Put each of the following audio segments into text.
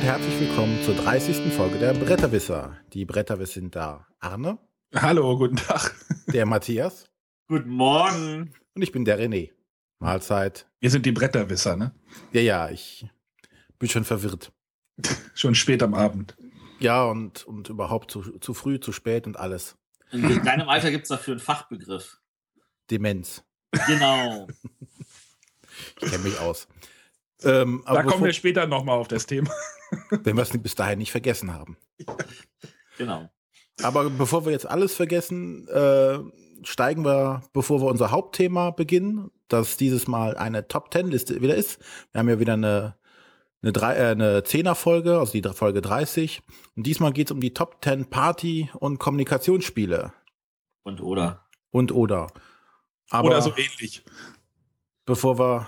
und herzlich willkommen zur 30. Folge der Bretterwisser. Die Bretterwisser sind da Arne. Hallo, guten Tag. Der Matthias. Guten Morgen. Und ich bin der René. Mahlzeit. Wir sind die Bretterwisser, ne? Ja, ja, ich bin schon verwirrt. schon spät am Abend. Ja, und, und überhaupt zu, zu früh, zu spät und alles. In deinem Alter gibt es dafür einen Fachbegriff. Demenz. Genau. ich kenne mich aus. Ähm, da kommen wir später nochmal auf das Thema. wenn wir es bis dahin nicht vergessen haben. Genau. Aber bevor wir jetzt alles vergessen, äh, steigen wir, bevor wir unser Hauptthema beginnen, das dieses Mal eine Top Ten Liste wieder ist. Wir haben ja wieder eine eine, drei, äh, eine Zehner-Folge, also die Folge 30. Und diesmal geht es um die Top 10 Party- und Kommunikationsspiele. Und oder. Und oder. Aber oder so ähnlich. Bevor wir,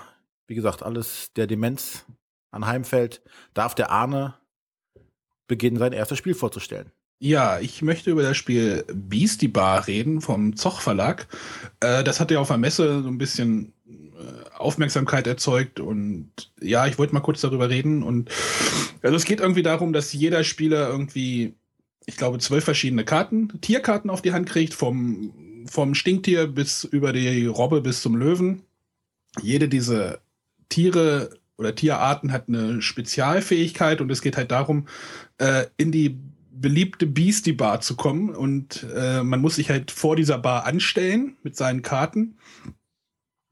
wie gesagt, alles der Demenz anheimfällt, darf der Arne beginnen, sein erstes Spiel vorzustellen. Ja, ich möchte über das Spiel Beastie Bar reden vom Zoch Verlag. Äh, das hat ja auf der Messe so ein bisschen äh, Aufmerksamkeit erzeugt und ja, ich wollte mal kurz darüber reden und also es geht irgendwie darum, dass jeder Spieler irgendwie, ich glaube, zwölf verschiedene Karten, Tierkarten auf die Hand kriegt, vom, vom Stinktier bis über die Robbe bis zum Löwen. Jede dieser Tiere oder Tierarten hat eine Spezialfähigkeit und es geht halt darum, äh, in die beliebte Beastie Bar zu kommen und äh, man muss sich halt vor dieser Bar anstellen mit seinen Karten.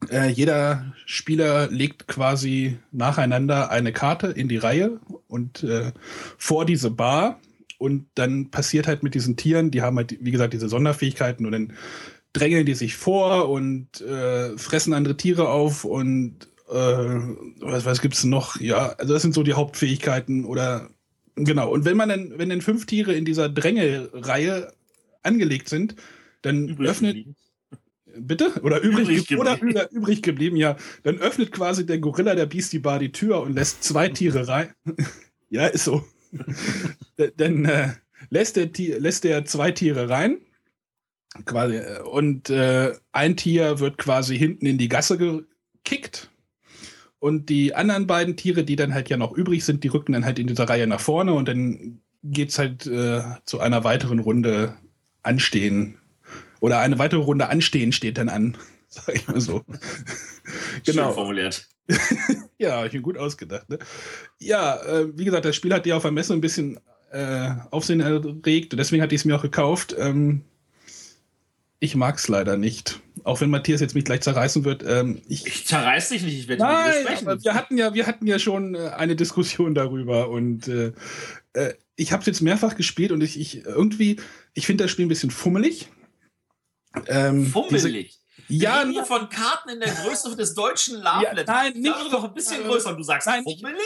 Äh, jeder Spieler legt quasi nacheinander eine Karte in die Reihe und äh, vor diese Bar und dann passiert halt mit diesen Tieren, die haben halt, wie gesagt, diese Sonderfähigkeiten und dann drängeln die sich vor und äh, fressen andere Tiere auf und äh, was, was gibt's noch? Ja, also das sind so die Hauptfähigkeiten oder Genau. Und wenn man dann, wenn dann fünf Tiere in dieser Drängelreihe angelegt sind, dann übrig öffnet. Geblieben. Bitte? Oder übrig, übrig geblieben. Oder, oder übrig geblieben, ja. Dann öffnet quasi der Gorilla der Beastie Bar die Tür und lässt zwei Tiere rein. ja, ist so. dann äh, lässt, der, lässt der zwei Tiere rein. Quasi, äh, und äh, ein Tier wird quasi hinten in die Gasse gekickt und die anderen beiden Tiere, die dann halt ja noch übrig sind, die rücken dann halt in dieser Reihe nach vorne und dann geht's halt äh, zu einer weiteren Runde anstehen. Oder eine weitere Runde anstehen steht dann an, sag ich mal so. genau. Schön formuliert. ja, ich bin gut ausgedacht. Ne? Ja, äh, wie gesagt, das Spiel hat ja auf der Messe ein bisschen äh, Aufsehen erregt. Deswegen hatte ich es mir auch gekauft. Ähm, ich mag es leider nicht. Auch wenn Matthias jetzt mich gleich zerreißen wird. Ähm, ich, ich zerreiß dich nicht, ich werde Nein, aber wir hatten ja, wir hatten ja schon äh, eine Diskussion darüber und äh, äh, ich habe es jetzt mehrfach gespielt und ich, ich irgendwie, ich finde das Spiel ein bisschen fummelig. Ähm, fummelig? Diese, ja, wir von Karten in der Größe des deutschen Love ja, Nein, nicht. doch ein bisschen größer und du sagst nein, fummelig?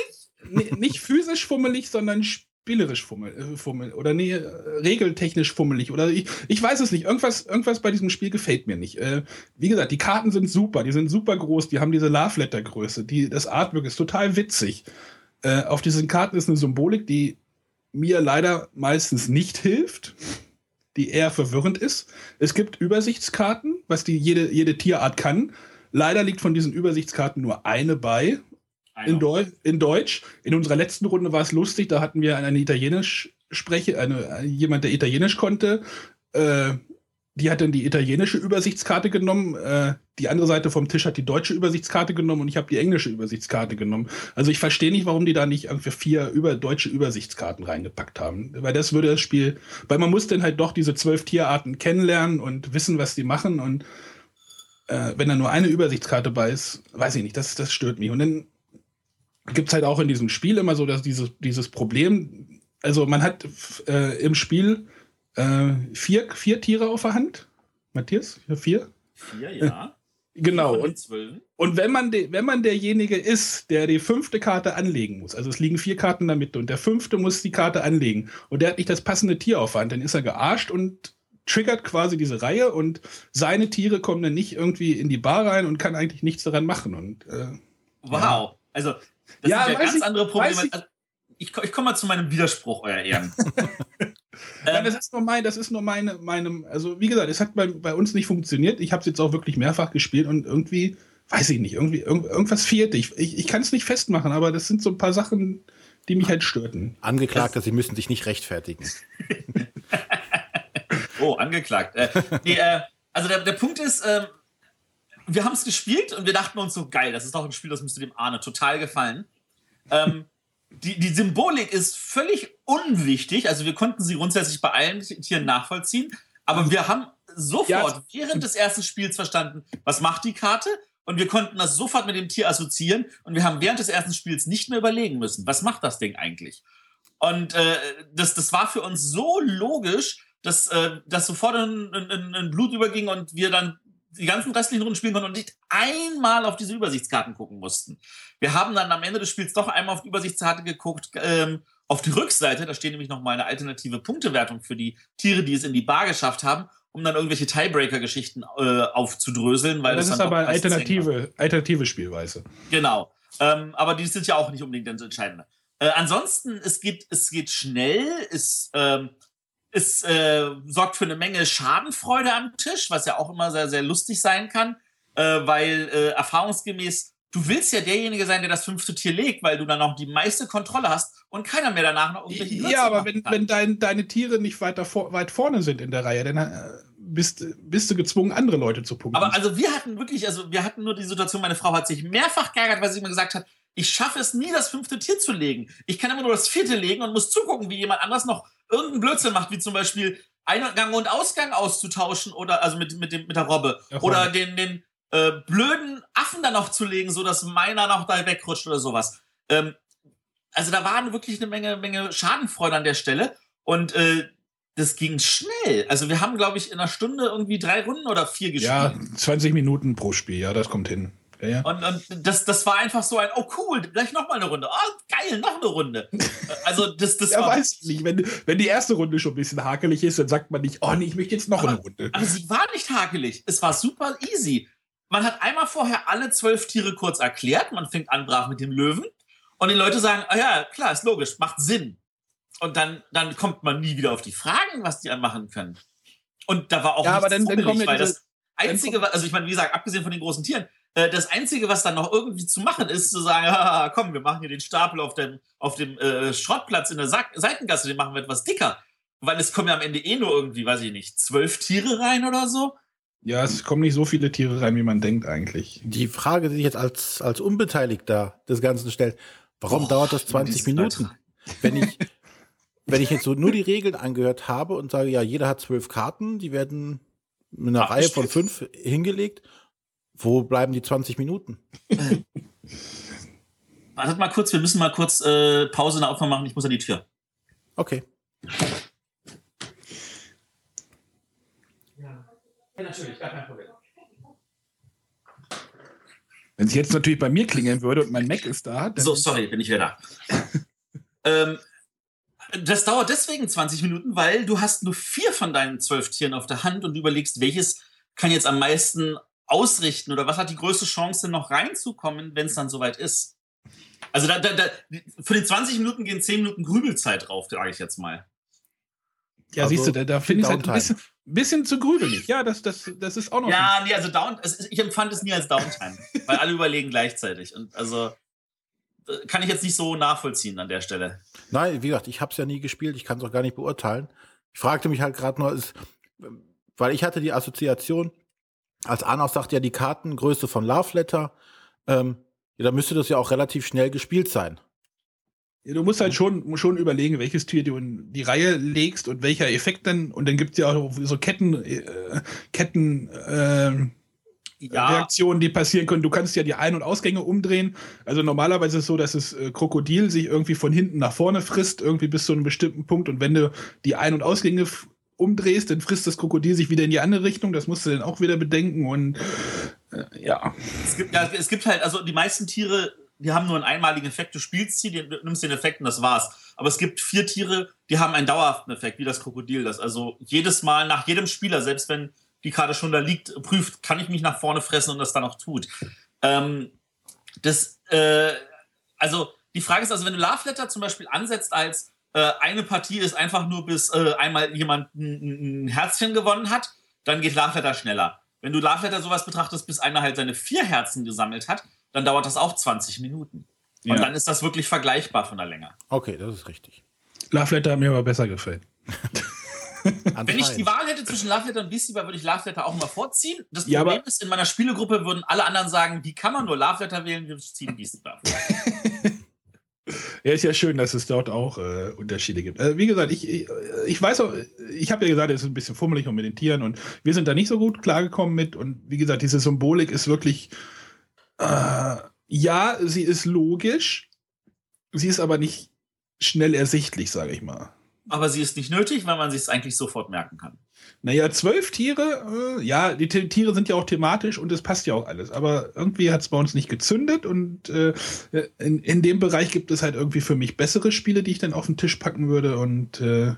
Nicht physisch fummelig, sondern spielerisch fummel, äh, fummel oder nee, regeltechnisch fummelig oder ich, ich weiß es nicht. Irgendwas, irgendwas bei diesem Spiel gefällt mir nicht. Äh, wie gesagt, die Karten sind super, die sind super groß, die haben diese Love Letter Größe, die, das Artwork ist total witzig. Äh, auf diesen Karten ist eine Symbolik, die mir leider meistens nicht hilft, die eher verwirrend ist. Es gibt Übersichtskarten, was die jede, jede Tierart kann. Leider liegt von diesen Übersichtskarten nur eine bei in, Deu in, Deutsch. In unserer letzten Runde war es lustig, da hatten wir eine Italienisch spreche, eine, jemand, der Italienisch konnte. Äh, die hat dann die italienische Übersichtskarte genommen, äh, die andere Seite vom Tisch hat die deutsche Übersichtskarte genommen und ich habe die englische Übersichtskarte genommen. Also ich verstehe nicht, warum die da nicht irgendwie vier über deutsche Übersichtskarten reingepackt haben. Weil das würde das Spiel, weil man muss dann halt doch diese zwölf Tierarten kennenlernen und wissen, was die machen und äh, wenn da nur eine Übersichtskarte bei ist, weiß ich nicht, das, das stört mich. Und dann gibt es halt auch in diesem Spiel immer so dass dieses, dieses Problem. Also man hat äh, im Spiel äh, vier, vier Tiere auf der Hand. Matthias, vier? Vier, ja. Genau. Und, und wenn man de, wenn man derjenige ist, der die fünfte Karte anlegen muss, also es liegen vier Karten in der Mitte und der fünfte muss die Karte anlegen und der hat nicht das passende Tier auf der Hand, dann ist er gearscht und triggert quasi diese Reihe und seine Tiere kommen dann nicht irgendwie in die Bar rein und kann eigentlich nichts daran machen. Und, äh, wow. Ja. Also das ja, sind ja ganz ich, andere Probleme. Ich, also, ich, ich komme mal zu meinem Widerspruch, euer Ehren. Nein, das ist nur mein, das ist nur meine, meinem, also wie gesagt, es hat bei, bei uns nicht funktioniert. Ich habe es jetzt auch wirklich mehrfach gespielt und irgendwie, weiß ich nicht, irgendwie, irgend, irgendwas fehlt. Ich, ich, ich kann es nicht festmachen, aber das sind so ein paar Sachen, die mich halt störten. Angeklagte, Sie müssen sich nicht rechtfertigen. oh, angeklagt. Äh, nee, äh, also der, der Punkt ist, äh, wir haben es gespielt und wir dachten uns so, geil, das ist doch ein Spiel, das müsste dem Arne total gefallen. Ähm, die, die Symbolik ist völlig unwichtig. Also wir konnten sie grundsätzlich bei allen Tieren nachvollziehen, aber wir haben sofort ja. während des ersten Spiels verstanden, was macht die Karte und wir konnten das sofort mit dem Tier assoziieren und wir haben während des ersten Spiels nicht mehr überlegen müssen, was macht das Ding eigentlich. Und äh, das, das war für uns so logisch, dass, äh, dass sofort ein, ein, ein Blut überging und wir dann die ganzen restlichen Runden spielen konnten und nicht einmal auf diese Übersichtskarten gucken mussten. Wir haben dann am Ende des Spiels doch einmal auf die Übersichtskarte geguckt, ähm, auf die Rückseite, da steht nämlich noch mal eine alternative Punktewertung für die Tiere, die es in die Bar geschafft haben, um dann irgendwelche Tiebreaker-Geschichten äh, aufzudröseln. Weil das, das ist aber alternative, alternative Spielweise. Genau. Ähm, aber die sind ja auch nicht unbedingt das Entscheidende. Äh, ansonsten, es geht, es geht schnell, es, ähm, es äh, sorgt für eine Menge Schadenfreude am Tisch, was ja auch immer sehr, sehr lustig sein kann, äh, weil äh, erfahrungsgemäß du willst ja derjenige sein, der das fünfte Tier legt, weil du dann noch die meiste Kontrolle hast und keiner mehr danach noch irgendwelche Würze Ja, aber wenn, wenn dein, deine Tiere nicht weiter vor, weit vorne sind in der Reihe, dann äh, bist, bist du gezwungen, andere Leute zu punkten. Aber also wir hatten wirklich, also wir hatten nur die Situation, meine Frau hat sich mehrfach geärgert, weil sie immer gesagt hat, ich schaffe es nie, das fünfte Tier zu legen. Ich kann immer nur das vierte legen und muss zugucken, wie jemand anders noch irgendeinen Blödsinn macht, wie zum Beispiel Eingang und Ausgang auszutauschen oder also mit, mit, dem, mit der Robbe. Ja, oder den, den äh, blöden Affen da noch zu legen, sodass meiner noch da wegrutscht oder sowas. Ähm, also da waren wirklich eine Menge, Menge Schadenfreude an der Stelle. Und äh, das ging schnell. Also wir haben, glaube ich, in einer Stunde irgendwie drei Runden oder vier gespielt. Ja, 20 Minuten pro Spiel, ja, das kommt hin. Ja, ja. Und, und das, das war einfach so ein, oh cool, gleich nochmal eine Runde. Oh, geil, noch eine Runde. Also das, das ja, war. weiß ich nicht. Wenn, wenn die erste Runde schon ein bisschen hakelig ist, dann sagt man nicht, oh nee, ich möchte jetzt noch aber, eine Runde. Aber sie war nicht hakelig. Es war super easy. Man hat einmal vorher alle zwölf Tiere kurz erklärt. Man fängt an brav mit dem Löwen. Und die Leute sagen, ah ja, klar, ist logisch, macht Sinn. Und dann, dann kommt man nie wieder auf die Fragen, was die machen können. Und da war auch ja, aber dann, dann weil das Einzige, also ich meine, wie gesagt, abgesehen von den großen Tieren, äh, das Einzige, was dann noch irgendwie zu machen ist, zu sagen, ah, komm, wir machen hier den Stapel auf dem, auf dem äh, Schrottplatz in der Sa Seitengasse, den machen wir etwas dicker. Weil es kommen ja am Ende eh nur irgendwie, weiß ich nicht, zwölf Tiere rein oder so. Ja, es kommen nicht so viele Tiere rein, wie man denkt eigentlich. Die Frage, die sich jetzt als, als Unbeteiligter des Ganzen stellt, warum oh, dauert das 20 Minuten? Wenn ich, wenn ich jetzt so nur die Regeln angehört habe und sage, ja, jeder hat zwölf Karten, die werden in einer Ach, Reihe von fünf hingelegt wo bleiben die 20 Minuten? Wartet mal kurz, wir müssen mal kurz äh, Pause in der Aufnahme machen. Ich muss an die Tür. Okay. Ja, ja natürlich, gar kein Problem. Wenn es jetzt natürlich bei mir klingeln würde und mein Mac ist da. So, sorry, bin ich wieder da. ähm, das dauert deswegen 20 Minuten, weil du hast nur vier von deinen zwölf Tieren auf der Hand und du überlegst, welches kann jetzt am meisten ausrichten oder was hat die größte Chance, noch reinzukommen, wenn es dann soweit ist? Also da, da, da, für die 20 Minuten gehen 10 Minuten Grübelzeit drauf, sage ich jetzt mal. Ja, also, siehst du, da, da finde ich es halt ein bisschen, bisschen, zu grübelig. Ja, das, das, das ist auch noch. Ja, nee, also Down, also ich empfand es nie als Downtime, weil alle überlegen gleichzeitig. Und also äh, kann ich jetzt nicht so nachvollziehen an der Stelle. Nein, wie gesagt, ich habe es ja nie gespielt, ich kann es auch gar nicht beurteilen. Ich fragte mich halt gerade nur, ist, weil ich hatte die Assoziation, als Arnaus sagt ja die Kartengröße von Love Letter, ähm, ja, da müsste das ja auch relativ schnell gespielt sein. Ja, du musst halt schon, schon überlegen, welches Tier du in die Reihe legst und welcher Effekt dann, und dann gibt es ja auch so Ketten, äh, Ketten, äh, ja. Reaktionen, die passieren können. Du kannst ja die Ein- und Ausgänge umdrehen. Also normalerweise ist es so, dass das äh, Krokodil sich irgendwie von hinten nach vorne frisst, irgendwie bis zu einem bestimmten Punkt. Und wenn du die Ein- und Ausgänge umdrehst, dann frisst das Krokodil sich wieder in die andere Richtung. Das musst du dann auch wieder bedenken. Und äh, ja. Es gibt, ja. Es gibt halt, also die meisten Tiere, die haben nur einen einmaligen Effekt. Du spielst sie, du nimmst den Effekt und das war's. Aber es gibt vier Tiere, die haben einen dauerhaften Effekt, wie das Krokodil das. Also jedes Mal nach jedem Spieler, selbst wenn die Karte schon da liegt, prüft, kann ich mich nach vorne fressen und das dann auch tut. Ähm, das, äh, also die Frage ist also, wenn du Love Letter zum Beispiel ansetzt als äh, eine Partie ist einfach nur, bis äh, einmal jemand ein, ein, Herzchen gewonnen hat, dann geht Lafletter schneller. Wenn du Lafletter sowas betrachtest, bis einer halt seine vier Herzen gesammelt hat, dann dauert das auch 20 Minuten. Und dann ist das wirklich vergleichbar von der Länge. Okay, das ist richtig. Love Letter hat mir aber besser gefallen. Wenn ich die Wahl hätte zwischen Love Letter und Beastie Boy, würde ich Love Letter auch mal vorziehen. Das Ja, Problem aber- ist, in meiner Spielegruppe würden alle anderen sagen, wie kann man nur Love Letter wählen, wir ziehen Beastie Boy. Ja, ist ja schön, dass es dort auch äh, Unterschiede gibt. Äh, wie gesagt, ich, ich, ich weiß auch, ich habe ja gesagt, es ist ein bisschen fummelig und mit den Tieren und wir sind da nicht so gut klargekommen mit. Und wie gesagt, diese Symbolik ist wirklich, äh, ja, sie ist logisch, sie ist aber nicht schnell ersichtlich, sage ich mal. Aber sie ist nicht nötig, weil man sich es eigentlich sofort merken kann. Naja, zwölf Tiere, äh, ja, die T- Tiere sind ja auch thematisch und es passt ja auch alles. Aber irgendwie hat es bei uns nicht gezündet und äh, in, in dem Bereich gibt es halt irgendwie für mich bessere Spiele, die ich dann auf den Tisch packen würde. Und äh,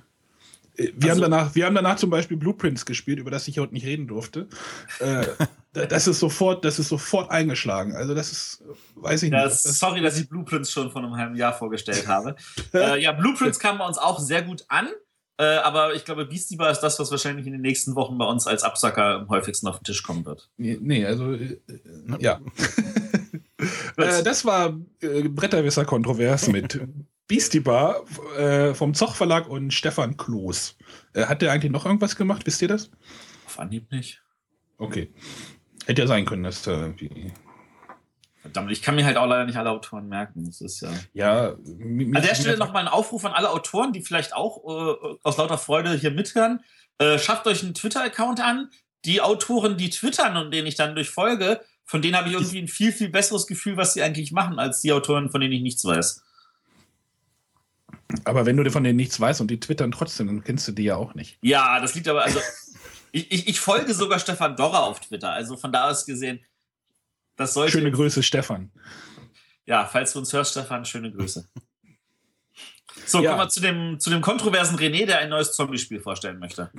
wir, Also- haben danach, wir haben danach zum Beispiel Blueprints gespielt, über das ich heute nicht reden durfte. Äh, da- das ist sofort, das ist sofort eingeschlagen. Also das ist, weiß ich nicht. Das, ob das, sorry, dass ich Blueprints schon vor einem halben Jahr vorgestellt habe. äh, ja, Blueprints kam bei uns auch sehr gut an. Äh, aber ich glaube, Beastie Boy ist das, was wahrscheinlich in den nächsten Wochen bei uns als Absacker am häufigsten auf den Tisch kommen wird. nee, nee, also äh, ja. Äh, das war äh, Bretterwisser kontrovers mit Beastie Bar äh, vom Zoch Verlag und Stefan Kloß. Äh, hat der eigentlich noch irgendwas gemacht? Wisst ihr das? Auf Anhieb nicht. Okay. Hätte ja sein können, dass da irgendwie. Verdammt, ich kann mir halt auch leider nicht alle Autoren merken. Das ist ja. Ja, An der Stelle nochmal ein Aufruf an alle Autoren, die vielleicht auch äh, aus lauter Freude hier mithören. Äh, schafft euch einen Twitter-Account an. Die Autoren, die twittern und denen ich dann durchfolge, von denen habe ich irgendwie ein viel, viel besseres Gefühl, was sie eigentlich machen, als die Autoren, von denen ich nichts weiß. Aber wenn du von denen nichts weißt und die twittern trotzdem, dann kennst du die ja auch nicht. Ja, das liegt aber, also, ich, ich, ich folge sogar Stefan Dorrer auf Twitter. Also von da aus gesehen, das sollte. Schöne Grüße, Stefan. Ja, falls du uns hörst, Stefan, schöne Grüße. So, Ja. kommen wir zu dem, zu dem kontroversen René, der ein neues Zombie-Spiel vorstellen möchte.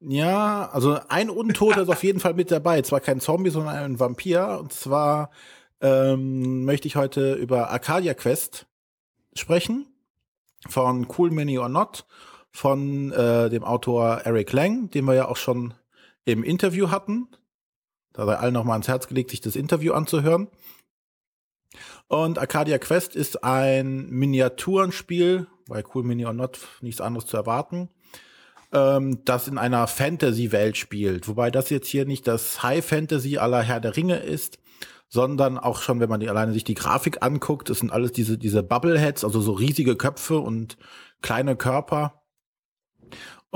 Ja, also ein Untoter ist auf jeden Fall mit dabei. Zwar kein Zombie, sondern ein Vampir. Und zwar ähm, möchte ich heute über Arcadia Quest sprechen. Von Cool Mini or Not. Von äh, dem Autor Eric Lang, den wir ja auch schon im Interview hatten. Da sei allen nochmal ans Herz gelegt, sich das Interview anzuhören. Und Arcadia Quest ist ein Miniaturenspiel, bei Cool Mini or Not nichts anderes zu erwarten ähm, das in einer Fantasy-Welt spielt. Wobei das jetzt hier nicht das High Fantasy aller Herr der Ringe ist, sondern auch schon, wenn man die, alleine sich die Grafik anguckt, das sind alles diese, diese Bubbleheads, also so riesige Köpfe und kleine Körper.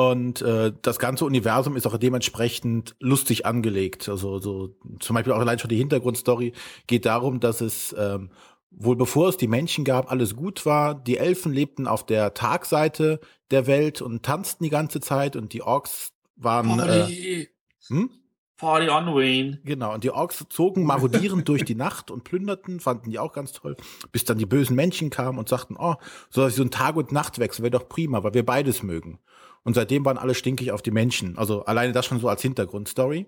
Und äh, das ganze Universum ist auch dementsprechend lustig angelegt. Also so zum Beispiel auch allein schon die Hintergrundstory geht darum, dass es ähm, wohl bevor es die Menschen gab, alles gut war. Die Elfen lebten auf der Tagseite der Welt und tanzten die ganze Zeit und die Orks waren äh, Party, hm? Party on Wayne. Genau, und die Orks zogen marodierend durch die Nacht und plünderten, fanden die auch ganz toll, bis dann die bösen Menschen kamen und sagten, oh, so so ein Tag- und Nachtwechsel wäre doch prima, weil wir beides mögen. Und seitdem waren alle stinkig auf die Menschen. Also alleine das schon so als Hintergrundstory.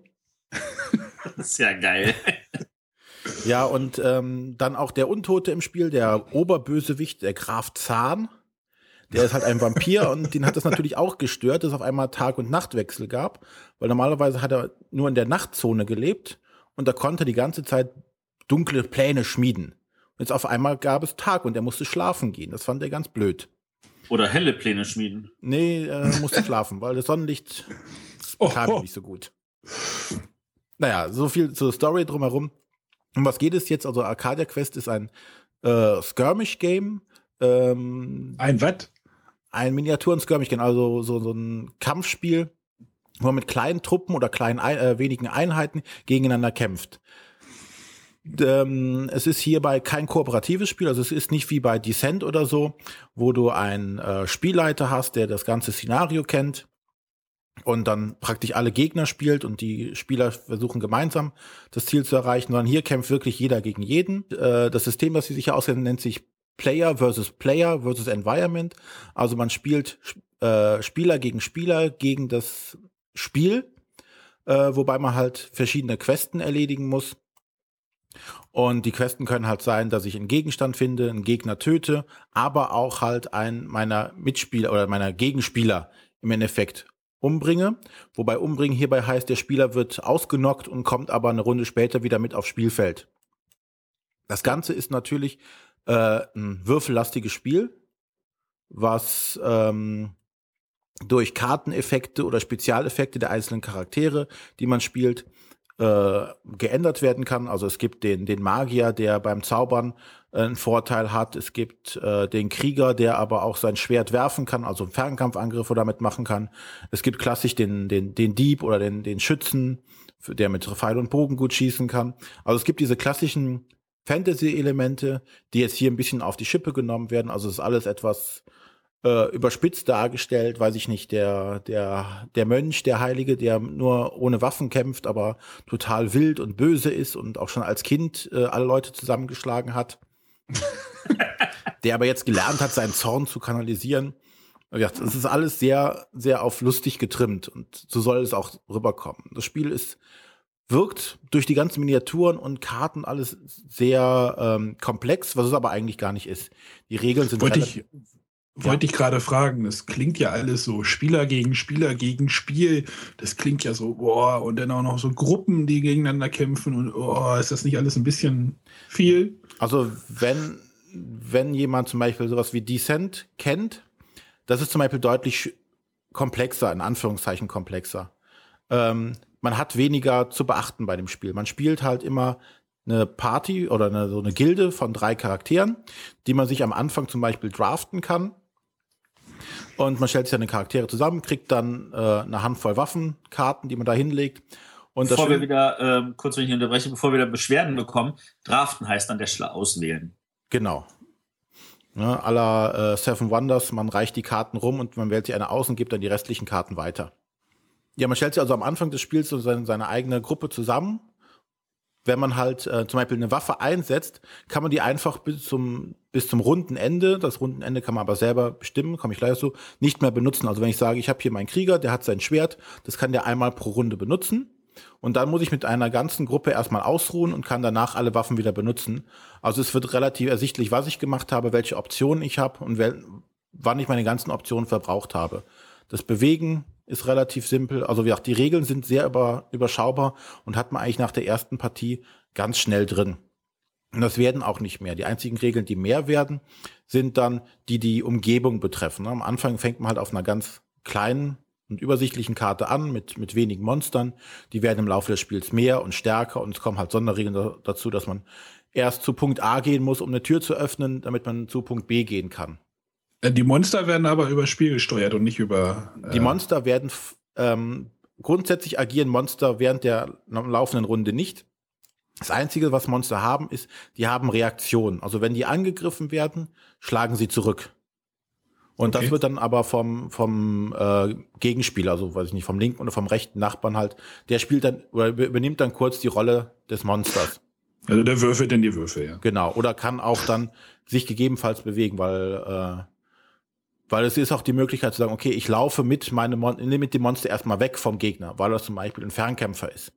Das ist ja geil. Ja, und ähm, dann auch der Untote im Spiel, der Oberbösewicht, der Graf Zahn. Der ist halt ein Vampir und den hat es natürlich auch gestört, dass es auf einmal Tag- und Nachtwechsel gab, weil normalerweise hat er nur in der Nachtzone gelebt und da konnte er die ganze Zeit dunkle Pläne schmieden. Und jetzt auf einmal gab es Tag und er musste schlafen gehen. Das fand er ganz blöd. Oder helle Pläne schmieden. Nee, er musste schlafen, weil das Sonnenlicht Oh, oh. nicht so gut. Naja, so viel zur Story drumherum. Um was geht es jetzt? Also Arcadia Quest ist ein äh, Skirmish-Game. Ähm, Ein was? ein Miniaturen-Skirmish-Game, also so, so ein Kampfspiel, wo man mit kleinen Truppen oder kleinen Ein äh, wenigen Einheiten gegeneinander kämpft. Ähm, es ist hierbei kein kooperatives Spiel, also es ist nicht wie bei Descent oder so, wo du einen äh, Spielleiter hast, der das ganze Szenario kennt und dann praktisch alle Gegner spielt und die Spieler versuchen gemeinsam das Ziel zu erreichen, sondern hier kämpft wirklich jeder gegen jeden. Äh, das System, das sie sich auskennen, nennt sich Player versus Player versus Environment. Also man spielt äh, Spieler gegen Spieler gegen das Spiel, äh, wobei man halt verschiedene Questen erledigen muss. Und die Questen können halt sein, dass ich einen Gegenstand finde, einen Gegner töte, aber auch halt einen meiner Mitspieler oder meiner Gegenspieler im Endeffekt umbringe. Wobei umbringen hierbei heißt, der Spieler wird ausgenockt und kommt aber eine Runde später wieder mit aufs Spielfeld. Das Ganze ist natürlich äh, ein würfellastiges Spiel, was ähm, durch Karteneffekte oder Spezialeffekte der einzelnen Charaktere, die man spielt, äh, geändert werden kann. Also es gibt den, den Magier, der beim Zaubern äh, einen Vorteil hat. Es gibt äh, den Krieger, der aber auch sein Schwert werfen kann, also Fernkampfangriffe damit machen kann. Es gibt klassisch den, den, den Dieb oder den, den Schützen, der mit Pfeil und Bogen gut schießen kann. Also es gibt diese klassischen Fantasy-Elemente, die jetzt hier ein bisschen auf die Schippe genommen werden. Also es ist alles etwas äh, überspitzt dargestellt, weiß ich nicht, der, der, der Mönch, der Heilige, der nur ohne Waffen kämpft, aber total wild und böse ist und auch schon als Kind äh, alle Leute zusammengeschlagen hat. der aber jetzt gelernt hat, seinen Zorn zu kanalisieren. Ja, es ist alles sehr, sehr auf lustig getrimmt und so soll es auch rüberkommen. Das Spiel ist wirkt durch die ganzen Miniaturen und Karten alles sehr ähm, komplex, was es aber eigentlich gar nicht ist. Die Regeln sind Wollte ich, wollte ich gerade fragen, das klingt ja alles so Spieler gegen Spieler gegen Spiel. Das klingt ja so, boah, und dann auch noch so Gruppen, die gegeneinander kämpfen und oh, ist das nicht alles ein bisschen viel? Also, wenn, wenn jemand zum Beispiel sowas wie Descent kennt, das ist zum Beispiel deutlich komplexer, in Anführungszeichen komplexer. Ähm, man hat weniger zu beachten bei dem Spiel. Man spielt halt immer eine Party oder eine, so eine Gilde von drei Charakteren, die man sich am Anfang zum Beispiel draften kann und man stellt sich seine Charaktere zusammen, kriegt dann äh, eine Handvoll Waffenkarten, die man da hinlegt. Und bevor wir wieder, ähm, kurz wenn ich unterbreche, bevor wir da Beschwerden bekommen, draften heißt dann der Schlag auswählen. Genau. Ne, aller äh, Seven Wonders, man reicht die Karten rum und man wählt sich eine aus und gibt dann die restlichen Karten weiter. Ja, man stellt sich also am Anfang des Spiels so seine, seine eigene Gruppe zusammen wenn man halt äh, zum Beispiel eine Waffe einsetzt, kann man die einfach bis zum, bis zum runden Ende, das runden Ende kann man aber selber bestimmen, komme ich gleich so, nicht mehr benutzen. Also wenn ich sage, ich habe hier meinen Krieger, der hat sein Schwert, das kann der einmal pro Runde benutzen. Und dann muss ich mit einer ganzen Gruppe erstmal ausruhen und kann danach alle Waffen wieder benutzen. Also es wird relativ ersichtlich, was ich gemacht habe, welche Optionen ich habe und wann ich meine ganzen Optionen verbraucht habe. Das Bewegen ist relativ simpel. Also wie gesagt, die Regeln sind sehr über, überschaubar und hat man eigentlich nach der ersten Partie ganz schnell drin. Und das werden auch nicht mehr. Die einzigen Regeln, die mehr werden, sind dann die, die Umgebung betreffen. Am Anfang fängt man halt auf einer ganz kleinen und übersichtlichen Karte an mit, mit wenigen Monstern. Die werden im Laufe des Spiels mehr und stärker und es kommen halt Sonderregeln dazu, dass man erst zu Punkt A gehen muss, um eine Tür zu öffnen, damit man zu Punkt B gehen kann. Äh, die Monster werden aber über Spiel gesteuert und nicht über. Äh die Monster werden ähm, grundsätzlich agieren Monster während der laufenden Runde nicht. Das Einzige, was Monster haben, ist, die haben Reaktionen. Also wenn die angegriffen werden, schlagen sie zurück. Und okay. das wird dann aber vom, vom äh, Gegenspieler, also weiß ich nicht, vom linken oder vom rechten Nachbarn halt, der spielt dann oder übernimmt dann kurz die Rolle des Monsters. Also der würfelt denn die Würfel, ja. Genau. Oder kann auch dann sich gegebenenfalls bewegen, weil äh, weil es ist auch die Möglichkeit zu sagen, okay, ich laufe mit meinem Mon mit dem Monster erstmal weg vom Gegner, weil das zum Beispiel ein Fernkämpfer ist.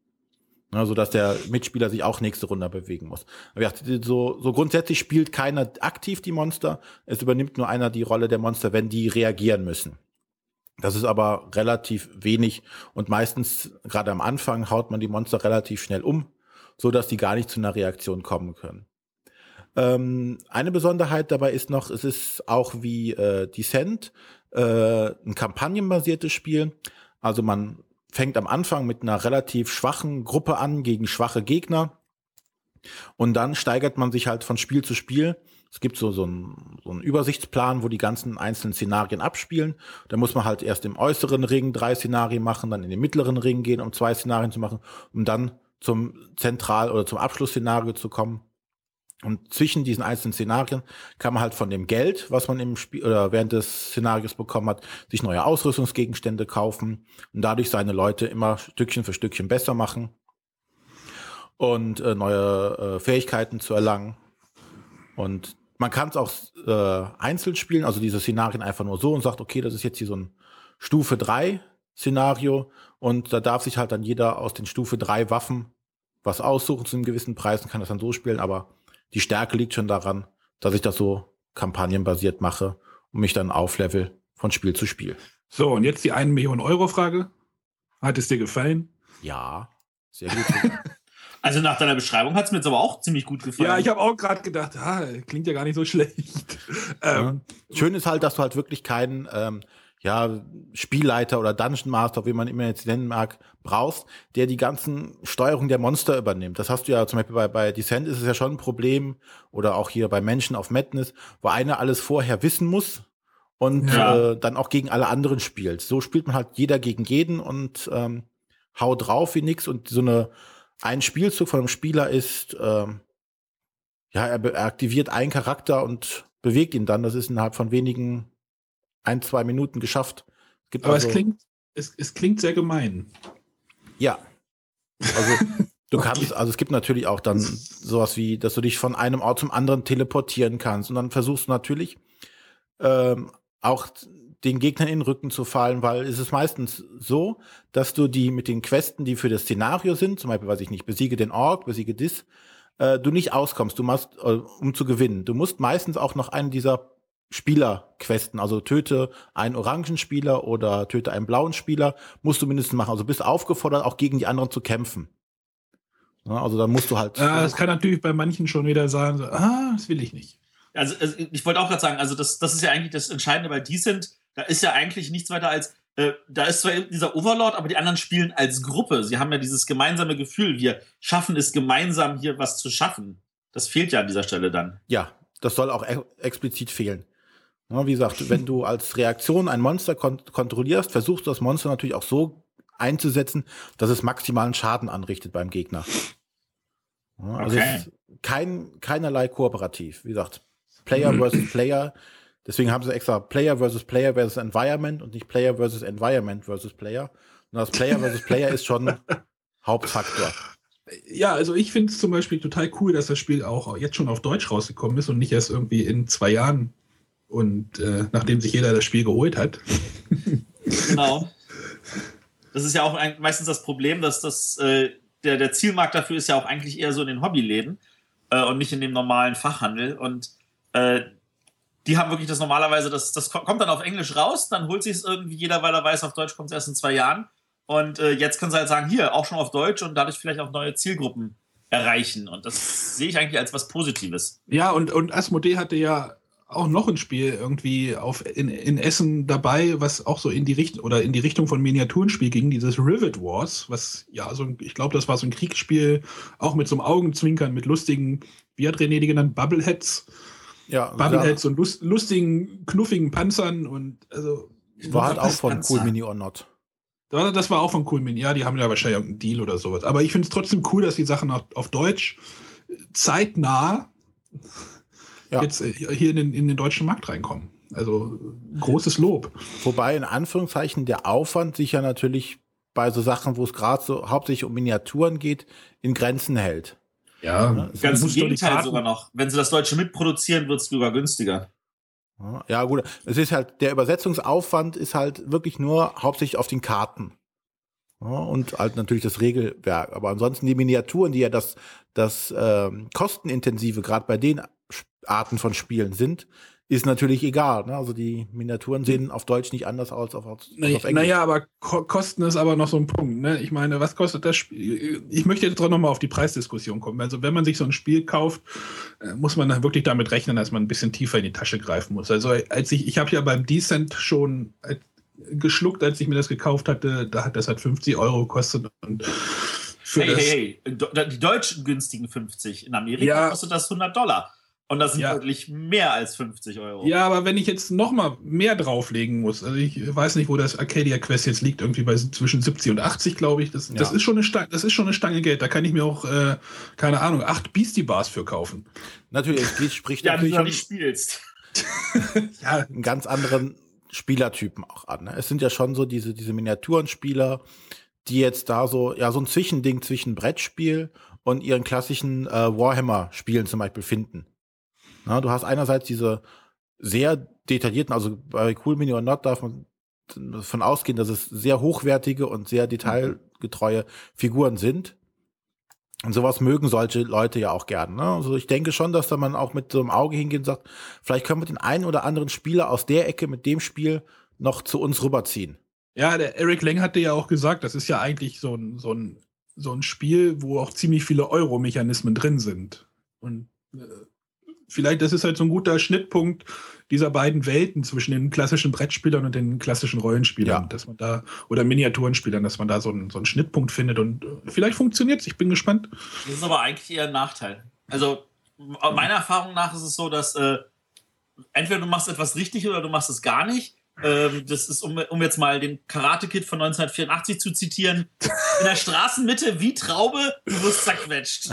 Ne, so dass der Mitspieler sich auch nächste Runde bewegen muss. Aber so, so grundsätzlich spielt keiner aktiv die Monster. Es übernimmt nur einer die Rolle der Monster, wenn die reagieren müssen. Das ist aber relativ wenig und meistens, gerade am Anfang, haut man die Monster relativ schnell um, so dass die gar nicht zu einer Reaktion kommen können. Ähm, eine Besonderheit dabei ist noch, es ist auch wie äh, Descent äh, ein kampagnenbasiertes Spiel. Also man fängt am Anfang mit einer relativ schwachen Gruppe an gegen schwache Gegner. Und dann steigert man sich halt von Spiel zu Spiel. Es gibt so, so, einen, so einen Übersichtsplan, wo die ganzen einzelnen Szenarien abspielen. Da muss man halt erst im äußeren Ring drei Szenarien machen, dann in den mittleren Ring gehen, um zwei Szenarien zu machen, um dann zum Zentral- oder zum Abschlussszenario zu kommen. Und zwischen diesen einzelnen Szenarien kann man halt von dem Geld, was man im Spiel oder während des Szenarios bekommen hat, sich neue Ausrüstungsgegenstände kaufen und dadurch seine Leute immer Stückchen für Stückchen besser machen und äh, neue äh, Fähigkeiten zu erlangen. Und man kann es auch äh, einzeln spielen, also diese Szenarien einfach nur so und sagt, okay, das ist jetzt hier so ein Stufe 3 Szenario und da darf sich halt dann jeder aus den Stufe 3 Waffen was aussuchen zu einem gewissen Preis und kann das dann so spielen, aber die Stärke liegt schon daran, dass ich das so kampagnenbasiert mache und mich dann auflevel von Spiel zu Spiel. So, und jetzt die 1 Million Euro Frage. Hat es dir gefallen? Ja, sehr gut. Also nach deiner Beschreibung hat es mir jetzt aber auch ziemlich gut gefallen. Ja, ich habe auch gerade gedacht, ah, klingt ja gar nicht so schlecht. Ähm, ja. Schön ist halt, dass du halt wirklich keinen ähm, ja, Spielleiter oder Dungeon Master, wie man immer jetzt nennen mag, brauchst, der die ganzen Steuerung der Monster übernimmt. Das hast du ja zum Beispiel bei, bei Descent ist es ja schon ein Problem oder auch hier bei Menschen auf Madness, wo einer alles vorher wissen muss und ja. äh, dann auch gegen alle anderen spielt. So spielt man halt jeder gegen jeden und ähm, hau drauf wie nix und so eine ein Spielzug von einem Spieler ist, ähm, ja, er, er aktiviert einen Charakter und bewegt ihn dann. Das ist innerhalb von wenigen ein, zwei Minuten geschafft. Aber also, es klingt, es, es klingt sehr gemein. Ja. Also du kannst, also es gibt natürlich auch dann sowas wie, dass du dich von einem Ort zum anderen teleportieren kannst. Und dann versuchst du natürlich ähm, auch den Gegnern in den Rücken zu fallen, weil es ist meistens so, dass du die mit den Questen, die für das Szenario sind, zum Beispiel, weiß ich nicht, besiege den Ork, besiege dis, äh, du nicht auskommst, du musst, äh, um zu gewinnen. Du musst meistens auch noch einen dieser Spielerquesten, also töte einen orangen Spieler oder töte einen blauen Spieler, musst du mindestens machen. Also bist aufgefordert, auch gegen die anderen zu kämpfen. Ja, also dann musst du halt. Ja, das kann natürlich bei manchen schon wieder sagen, so, ah, das will ich nicht. Also, also ich wollte auch gerade sagen, also das, das ist ja eigentlich das Entscheidende bei Decent. Da ist ja eigentlich nichts weiter als, äh, da ist zwar dieser Overlord, aber die anderen spielen als Gruppe. Sie haben ja dieses gemeinsame Gefühl, wir schaffen es gemeinsam hier was zu schaffen. Das fehlt ja an dieser Stelle dann. Ja, das soll auch e explizit fehlen. Ja, wie gesagt, wenn du als Reaktion ein Monster kon kontrollierst, versuchst du das Monster natürlich auch so einzusetzen, dass es maximalen Schaden anrichtet beim Gegner. Ja, also okay. es ist kein, keinerlei kooperativ. Wie gesagt, Player versus Player. Deswegen haben sie extra Player versus Player versus Environment und nicht Player versus Environment versus Player. Und das Player versus Player ist schon Hauptfaktor. Ja, also ich finde es zum Beispiel total cool, dass das Spiel auch jetzt schon auf Deutsch rausgekommen ist und nicht erst irgendwie in zwei Jahren und äh, nachdem sich jeder das Spiel geholt hat. genau. Das ist ja auch ein, meistens das Problem, dass das, äh, der, der Zielmarkt dafür ist ja auch eigentlich eher so in den Hobbyläden äh, und nicht in dem normalen Fachhandel. Und äh, die haben wirklich das normalerweise, das, das kommt dann auf Englisch raus, dann holt sich es irgendwie jeder, weil er weiß, auf Deutsch kommt es erst in zwei Jahren. Und äh, jetzt können sie halt sagen, hier, auch schon auf Deutsch und dadurch vielleicht auch neue Zielgruppen erreichen. Und das sehe ich eigentlich als was Positives. Ja, und, und Asmodee hatte ja auch noch ein Spiel irgendwie auf, in, in Essen dabei, was auch so in die Richtung oder in die Richtung von Miniaturenspiel ging, dieses Rivet Wars, was ja so ein, ich glaube, das war so ein Kriegsspiel, auch mit so einem Augenzwinkern, mit lustigen, wie hat René die genannt, Bubbleheads. Ja, Bubbleheads ja. und lust, lustigen, knuffigen Panzern und also. War halt auch von Panzer. Cool Mini or Not. Das war auch von Cool Mini. Ja, die haben ja wahrscheinlich irgendeinen Deal oder sowas. Aber ich finde es trotzdem cool, dass die Sachen auf, auf Deutsch zeitnah ja. jetzt äh, hier in den, in den deutschen Markt reinkommen. Also großes Lob. Wobei in Anführungszeichen der Aufwand sich ja natürlich bei so Sachen, wo es gerade so hauptsächlich um Miniaturen geht, in Grenzen hält. Ja, ja ganz im Gegenteil sogar noch. Wenn sie das Deutsche mitproduzieren, wird es sogar günstiger. Ja, gut. Es ist halt, der Übersetzungsaufwand ist halt wirklich nur hauptsächlich auf den Karten. Ja, und halt natürlich das Regelwerk. Aber ansonsten die Miniaturen, die ja das, das ähm, kostenintensive, gerade bei den Arten von Spielen sind, ist natürlich egal. Ne? Also die Miniaturen sehen auf Deutsch nicht anders aus als auf, als naja, auf Englisch. Naja, aber Ko Kosten ist aber noch so ein Punkt. Ne? Ich meine, was kostet das Spiel? Ich möchte jetzt noch mal auf die Preisdiskussion kommen. Also wenn man sich so ein Spiel kauft, äh, muss man dann wirklich damit rechnen, dass man ein bisschen tiefer in die Tasche greifen muss. Also als ich, ich habe ja beim Decent schon äh, geschluckt, als ich mir das gekauft hatte, da hat das halt 50 Euro gekostet und hey, hey, hey, die deutschen günstigen 50. In Amerika ja, kostet das 100 Dollar. Und das sind ja. wirklich mehr als 50 Euro. Ja, aber wenn ich jetzt noch mal mehr drauflegen muss, also ich weiß nicht, wo das Arcadia Quest jetzt liegt, irgendwie bei zwischen 70 und 80, glaube ich. Das, ja. das, ist schon eine Stange, das ist schon eine Stange Geld. Da kann ich mir auch, äh, keine Ahnung, acht Beastie Bars für kaufen. Natürlich, es spricht ja, natürlich du nicht spielst. ja, einen ganz anderen Spielertypen auch an. Ne? Es sind ja schon so diese, diese Miniaturenspieler, die jetzt da so, ja, so ein Zwischending zwischen Brettspiel und ihren klassischen äh, Warhammer-Spielen zum Beispiel finden. Na, du hast einerseits diese sehr detaillierten, also bei Cool Mini or Not darf man davon ausgehen, dass es sehr hochwertige und sehr detailgetreue Figuren sind. Und sowas mögen solche Leute ja auch gerne. Ne? Also ich denke schon, dass da man auch mit so einem Auge hingehen und sagt, vielleicht können wir den einen oder anderen Spieler aus der Ecke mit dem Spiel noch zu uns rüberziehen. Ja, der Eric Lang hatte ja auch gesagt, das ist ja eigentlich so ein, so ein so ein Spiel, wo auch ziemlich viele Euro-Mechanismen drin sind. Und äh, vielleicht, das ist halt so ein guter Schnittpunkt dieser beiden Welten zwischen den klassischen Brettspielern und den klassischen Rollenspielern, Ja. dass man da, oder Miniaturenspielern, dass man da so einen, so einen Schnittpunkt findet und äh, vielleicht funktioniert es. Ich bin gespannt. Das ist aber eigentlich eher ein Nachteil. Also, meiner Erfahrung nach ist es so, dass äh, entweder du machst etwas richtig oder du machst es gar nicht. Ähm, das ist, um, um jetzt mal den Karate-Kid von 1984 zu zitieren, in der Straßenmitte wie Traube, du wirst zerquetscht.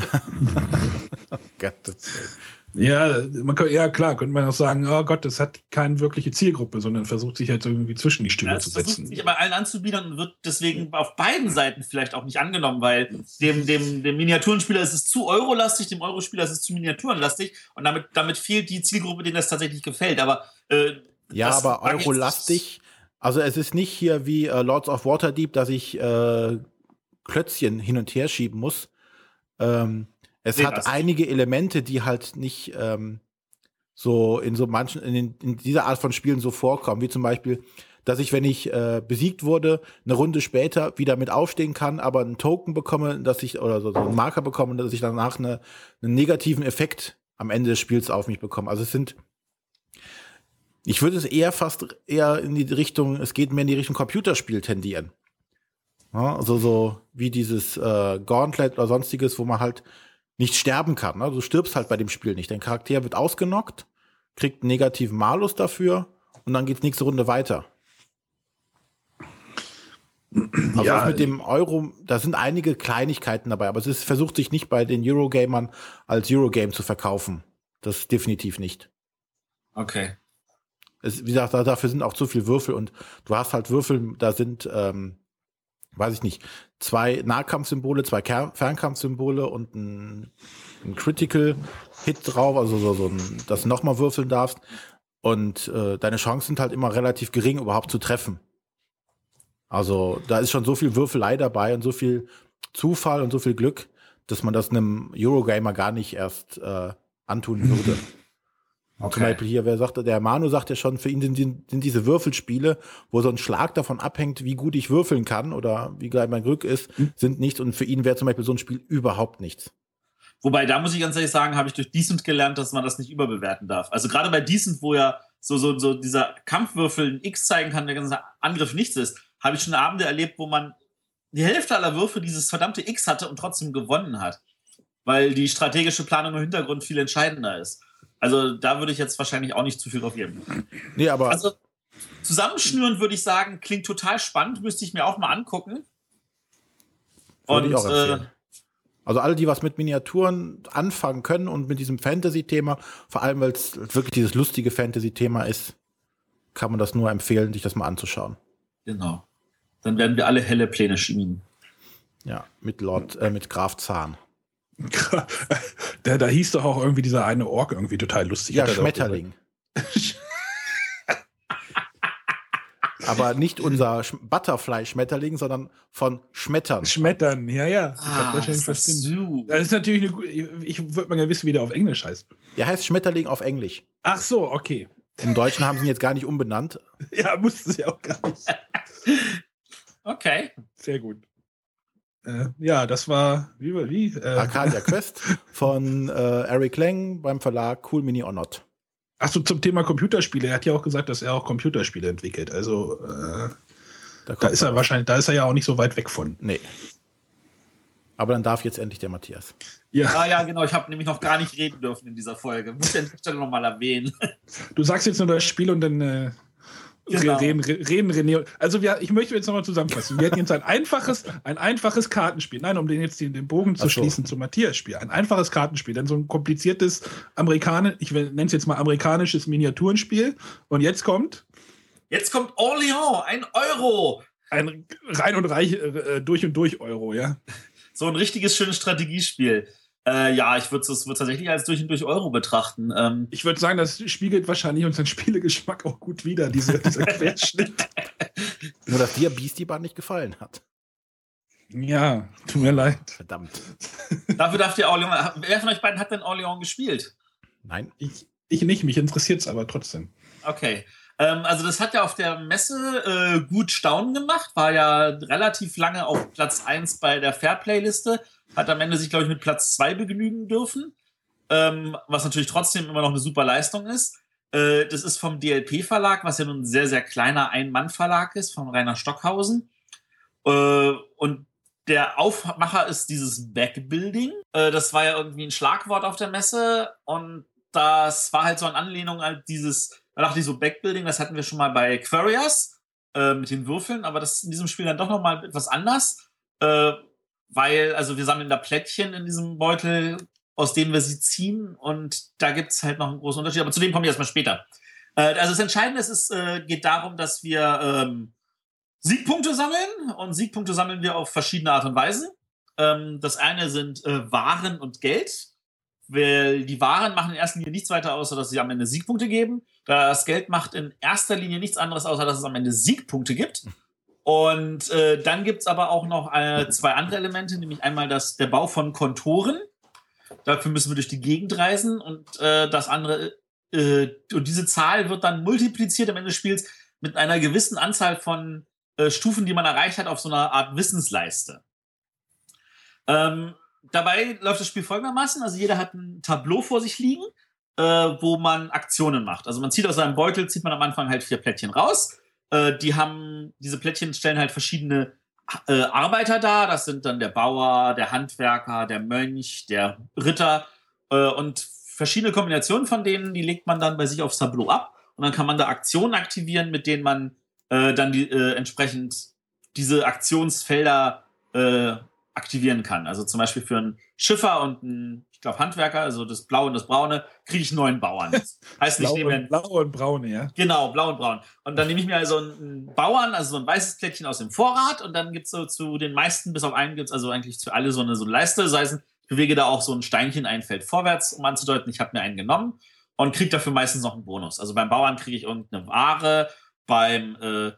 Gottes Ja, man kann, ja klar, könnte man auch sagen, oh Gott, das hat keine wirkliche Zielgruppe, sondern versucht sich halt irgendwie zwischen die Stühle Das zu versucht setzen. sich aber allen anzubieten und wird deswegen auf beiden Seiten vielleicht auch nicht angenommen, weil dem, dem, dem Miniaturenspieler ist es zu eurolastig, dem Eurospieler ist es zu miniaturenlastig und damit, damit fehlt die Zielgruppe, denen das tatsächlich gefällt. Aber äh, Ja, das aber Eurolastig. Also es ist nicht hier wie äh, Lords of Waterdeep, dass ich äh, Klötzchen hin und her schieben muss. Ähm, es Nee, hat einige Elemente, die halt nicht ähm, so in so manchen, in, den, in dieser Art von Spielen so vorkommen, wie zum Beispiel, dass ich, wenn ich äh, besiegt wurde, eine Runde später wieder mit aufstehen kann, aber einen Token bekomme, dass ich, oder so, so einen Marker bekomme, dass ich danach eine, einen negativen Effekt am Ende des Spiels auf mich bekomme. Also es sind ich würde es eher fast eher in die Richtung, es geht mehr in die Richtung Computerspiel tendieren. Ja, also so wie dieses äh, Gauntlet oder sonstiges, wo man halt nicht sterben kann. Ne? Du stirbst halt bei dem Spiel nicht. Dein Charakter wird ausgenockt, kriegt einen negativen Malus dafür und dann geht's nächste Runde weiter. Also Ja, mit dem Euro, da sind einige Kleinigkeiten dabei, aber es ist, versucht sich nicht bei den Eurogamern als Eurogame zu verkaufen. Das definitiv nicht. okay. Es, wie gesagt, da, dafür sind auch zu viel Würfel und du hast halt Würfel, da sind, ähm, weiß ich nicht, zwei Nahkampfsymbole, zwei Ker Fernkampfsymbole und ein, ein Critical Hit drauf, also so, so ein, dass du nochmal würfeln darfst. Und äh, deine Chancen sind halt immer relativ gering, überhaupt zu treffen. Also da ist schon so viel Würfelei dabei und so viel Zufall und so viel Glück, dass man das einem Eurogamer gar nicht erst äh, antun würde. Zum Beispiel hier, wer sagte, der Manu sagt ja schon, für ihn sind, sind diese Würfelspiele, wo so ein Schlag davon abhängt, wie gut ich würfeln kann oder wie geil mein Glück ist, sind nichts. Und für ihn wäre zum Beispiel so ein Spiel überhaupt nichts. Wobei, da muss ich ganz ehrlich sagen, habe ich durch Decent gelernt, dass man das nicht überbewerten darf. Also gerade bei Decent, wo ja so, so, so dieser Kampfwürfel ein X zeigen kann, der ganze Angriff nichts ist, habe ich schon Abende erlebt, wo man die Hälfte aller Würfe dieses verdammte X hatte und trotzdem gewonnen hat. Weil die strategische Planung im Hintergrund viel entscheidender ist. Also da würde ich jetzt wahrscheinlich auch nicht zu viel drauf geben. Nee, aber Also zusammenschnüren würde ich sagen, klingt total spannend, müsste ich mir auch mal angucken. würde ich auch äh. Also alle, die was mit Miniaturen anfangen können und mit diesem Fantasy-Thema, vor allem weil es wirklich dieses lustige Fantasy-Thema ist, kann man das nur empfehlen, sich das mal anzuschauen. genau. Dann werden wir alle helle Pläne schmieden. Ja, mit Lord, äh, mit Graf Zahn. Da, da hieß doch auch irgendwie dieser eine Ork irgendwie total lustig. Ja, er Schmetterling. Aber nicht unser Sch- Butterfly-Schmetterling, sondern von Schmettern. Schmettern, ja, ja. Ich hab wahrscheinlich ist das. Das ist natürlich eine gute. Ich würde mal gerne wissen, wie der auf Englisch heißt. Der heißt Schmetterling auf Englisch. Ach so, okay. Im Deutschen haben sie ihn jetzt gar nicht umbenannt. Ja, musste sie auch gar nicht. Okay. Sehr gut. Äh, ja, das war. Wie? wie äh, Arcadia Quest von äh, Eric Lang beim Verlag Cool Mini or Not. Ach so, zum Thema Computerspiele. Er hat ja auch gesagt, dass er auch Computerspiele entwickelt. Also äh, Da, da ist er wahrscheinlich, da ist er ja auch nicht so weit weg von. Nee. Aber dann darf jetzt endlich der Matthias. Ja, Ah ja, genau. Ich habe nämlich noch gar nicht reden dürfen in dieser Folge. Muss ich an der Stelle nochmal erwähnen. du sagst jetzt nur das Spiel und dann äh, Genau. reden, reden René. Also wir, ich möchte jetzt nochmal zusammenfassen. Wir hätten jetzt ein einfaches, ein einfaches Kartenspiel. Nein, um den jetzt den, den Bogen zu so. schließen zum Matthias-Spiel. Ein einfaches Kartenspiel. Dann so ein kompliziertes amerikanisch, ich nenne es jetzt mal amerikanisches Miniaturenspiel. Und jetzt kommt Jetzt kommt Orléans, ein Euro. ein rein und reich äh, durch und durch Euro, ja. So ein richtiges schönes Strategiespiel. Äh, ja, ich würde es würd tatsächlich als durch und durch Euro betrachten. Ähm, Ich würde sagen, das spiegelt wahrscheinlich unseren Spielegeschmack auch gut wider, diese, dieser Querschnitt. Nur, dass dir Beastie Bar nicht gefallen hat. ja, tut mir leid. Verdammt. dafür darf ihr Orléans. Wer von euch beiden hat denn Orléans gespielt? Nein. Ich, ich nicht, mich interessiert es aber trotzdem. Okay. Ähm, also das hat ja auf der Messe äh, gut Staunen gemacht, war ja relativ lange auf Platz 1 bei der Fairplay-Liste, hat am Ende sich, glaube ich, mit Platz 2 begnügen dürfen, ähm, was natürlich trotzdem immer noch eine super Leistung ist. Äh, das ist vom DLP-Verlag, was ja nun ein sehr, sehr kleiner Ein-Mann-Verlag ist, von Rainer Stockhausen. Äh, und der Aufmacher ist dieses Backbuilding. Äh, das war ja irgendwie ein Schlagwort auf der Messe und das war halt so eine Anlehnung an dieses, da dachte ich so, Backbuilding, das hatten wir schon mal bei Quarius äh, mit den Würfeln, aber das ist in diesem Spiel dann doch nochmal etwas anders, äh, weil, also wir sammeln da Plättchen in diesem Beutel, aus denen wir sie ziehen und da gibt es halt noch einen großen Unterschied, aber zu dem komme ich erstmal später. Äh, also das Entscheidende ist, es äh, geht darum, dass wir ähm, Siegpunkte sammeln und Siegpunkte sammeln wir auf verschiedene Art und Weise. Ähm, das eine sind äh, Waren und Geld. Weil die Waren machen in erster Linie nichts weiter außer, dass sie am Ende Siegpunkte geben. Das Geld macht in erster Linie nichts anderes außer, dass es am Ende Siegpunkte gibt. Und äh, dann gibt es aber auch noch äh, zwei andere Elemente, nämlich einmal das, der Bau von Kontoren. Dafür müssen wir durch die Gegend reisen und äh, das andere, äh, und diese Zahl wird dann multipliziert am Ende des Spiels mit einer gewissen Anzahl von äh, Stufen, die man erreicht hat, auf so einer Art Wissensleiste. Ähm, dabei läuft das Spiel folgendermaßen: Also jeder hat ein Tableau vor sich liegen, äh, wo man Aktionen macht. Also man zieht aus seinem Beutel, zieht man am Anfang halt vier Plättchen raus. Äh, die haben, diese Plättchen stellen halt verschiedene äh, Arbeiter dar. Das sind dann der Bauer, der Handwerker, der Mönch, der Ritter äh, und verschiedene Kombinationen von denen, die legt man dann bei sich aufs Tableau ab. Und dann kann man da Aktionen aktivieren, mit denen man äh, dann die, äh, entsprechend diese Aktionsfelder aktivieren kann. Also zum Beispiel für einen Schiffer und einen, glaube, Handwerker, also das Blaue und das Braune, kriege ich neun Bauern. heißt nicht, blau, und, blau und braune, ja. Genau, blau und braun. Und dann nehme ich mir also einen Bauern, also so ein weißes Plättchen aus dem Vorrat und dann gibt es so zu den meisten, bis auf einen gibt es also eigentlich zu alle so eine, so eine Leiste. Das heißt, ich bewege da auch so ein Steinchen ein Feld vorwärts, um anzudeuten, ich habe mir einen genommen und kriege dafür meistens noch einen Bonus. Also beim Bauern kriege ich irgendeine Ware beim äh,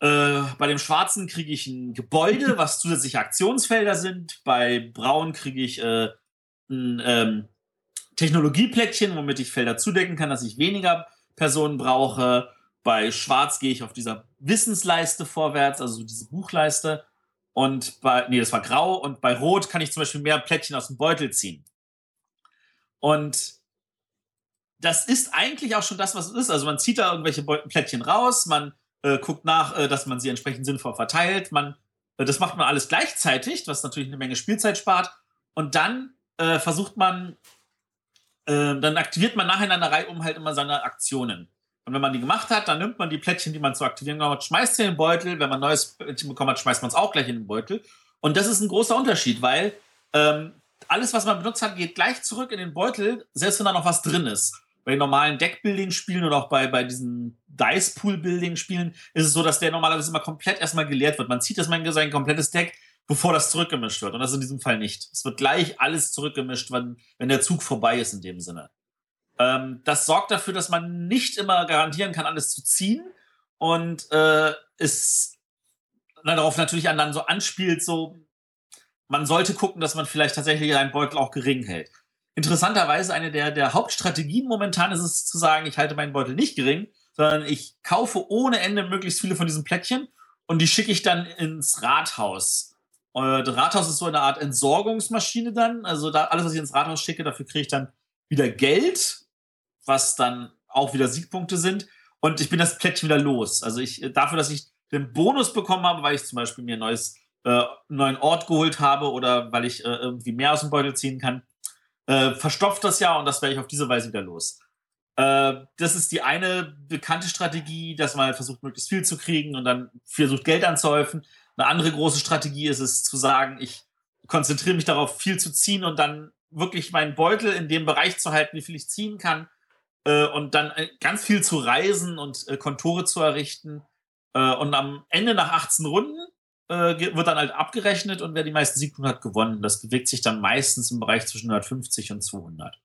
äh, bei dem Schwarzen kriege ich ein Gebäude, was zusätzliche Aktionsfelder sind. Bei Braun kriege ich äh, ein ähm, Technologieplättchen, womit ich Felder zudecken kann, dass ich weniger Personen brauche. Bei Schwarz gehe ich auf dieser Wissensleiste vorwärts, also diese Buchleiste. Und bei, nee, das war grau. Und bei Rot kann ich zum Beispiel mehr Plättchen aus dem Beutel ziehen. Und das ist eigentlich auch schon das, was es ist. Also man zieht da irgendwelche Plättchen raus, man äh, guckt nach, äh, dass man sie entsprechend sinnvoll verteilt. Man, äh, das macht man alles gleichzeitig, was natürlich eine Menge Spielzeit spart. Und dann äh, versucht man, äh, dann aktiviert man nachher in einer Reihe um halt immer seine Aktionen. Und wenn man die gemacht hat, dann nimmt man die Plättchen, die man zu aktivieren hat, schmeißt sie in den Beutel. Wenn man ein neues Plättchen bekommen hat, schmeißt man es auch gleich in den Beutel. Und das ist ein großer Unterschied, weil ähm, alles, was man benutzt hat, geht gleich zurück in den Beutel, selbst wenn da noch was drin ist bei den normalen Deckbuilding-Spielen oder auch bei, bei diesen Dice-Pool-Building-Spielen ist es so, dass der normalerweise immer komplett erstmal geleert wird. Man zieht erstmal sein komplettes Deck, bevor das zurückgemischt wird. Und das ist in diesem Fall nicht. Es wird gleich alles zurückgemischt, wenn, wenn der Zug vorbei ist in dem Sinne. Ähm, das sorgt dafür, dass man nicht immer garantieren kann, alles zu ziehen. Und äh, es na, darauf natürlich an dann so anspielt, so man sollte gucken, dass man vielleicht tatsächlich seinen Beutel auch gering hält interessanterweise eine der, der Hauptstrategien momentan ist es zu sagen, ich halte meinen Beutel nicht gering, sondern ich kaufe ohne Ende möglichst viele von diesen Plättchen und die schicke ich dann ins Rathaus. Und das Rathaus ist so eine Art Entsorgungsmaschine dann. Also da, alles, was ich ins Rathaus schicke, dafür kriege ich dann wieder Geld, was dann auch wieder Siegpunkte sind. Und ich bin das Plättchen wieder los. Also ich, dafür, dass ich den Bonus bekommen habe, weil ich zum Beispiel mir ein neues, äh, neuen Ort geholt habe oder weil ich äh, irgendwie mehr aus dem Beutel ziehen kann, äh, verstopft das ja und das werde ich auf diese Weise wieder los. Äh, das ist die eine bekannte Strategie, dass man halt versucht, möglichst viel zu kriegen und dann versucht, Geld anzuhäufen. Eine andere große Strategie ist es zu sagen, ich konzentriere mich darauf, viel zu ziehen und dann wirklich meinen Beutel in dem Bereich zu halten, wie viel ich ziehen kann. Äh, und dann äh, ganz viel zu reisen und äh, Kontore zu errichten. Äh, und am Ende nach 18 Runden äh, wird dann halt abgerechnet und wer die meisten Siegpunkte hat, gewonnen. Das bewegt sich dann meistens im Bereich zwischen 150 und 200.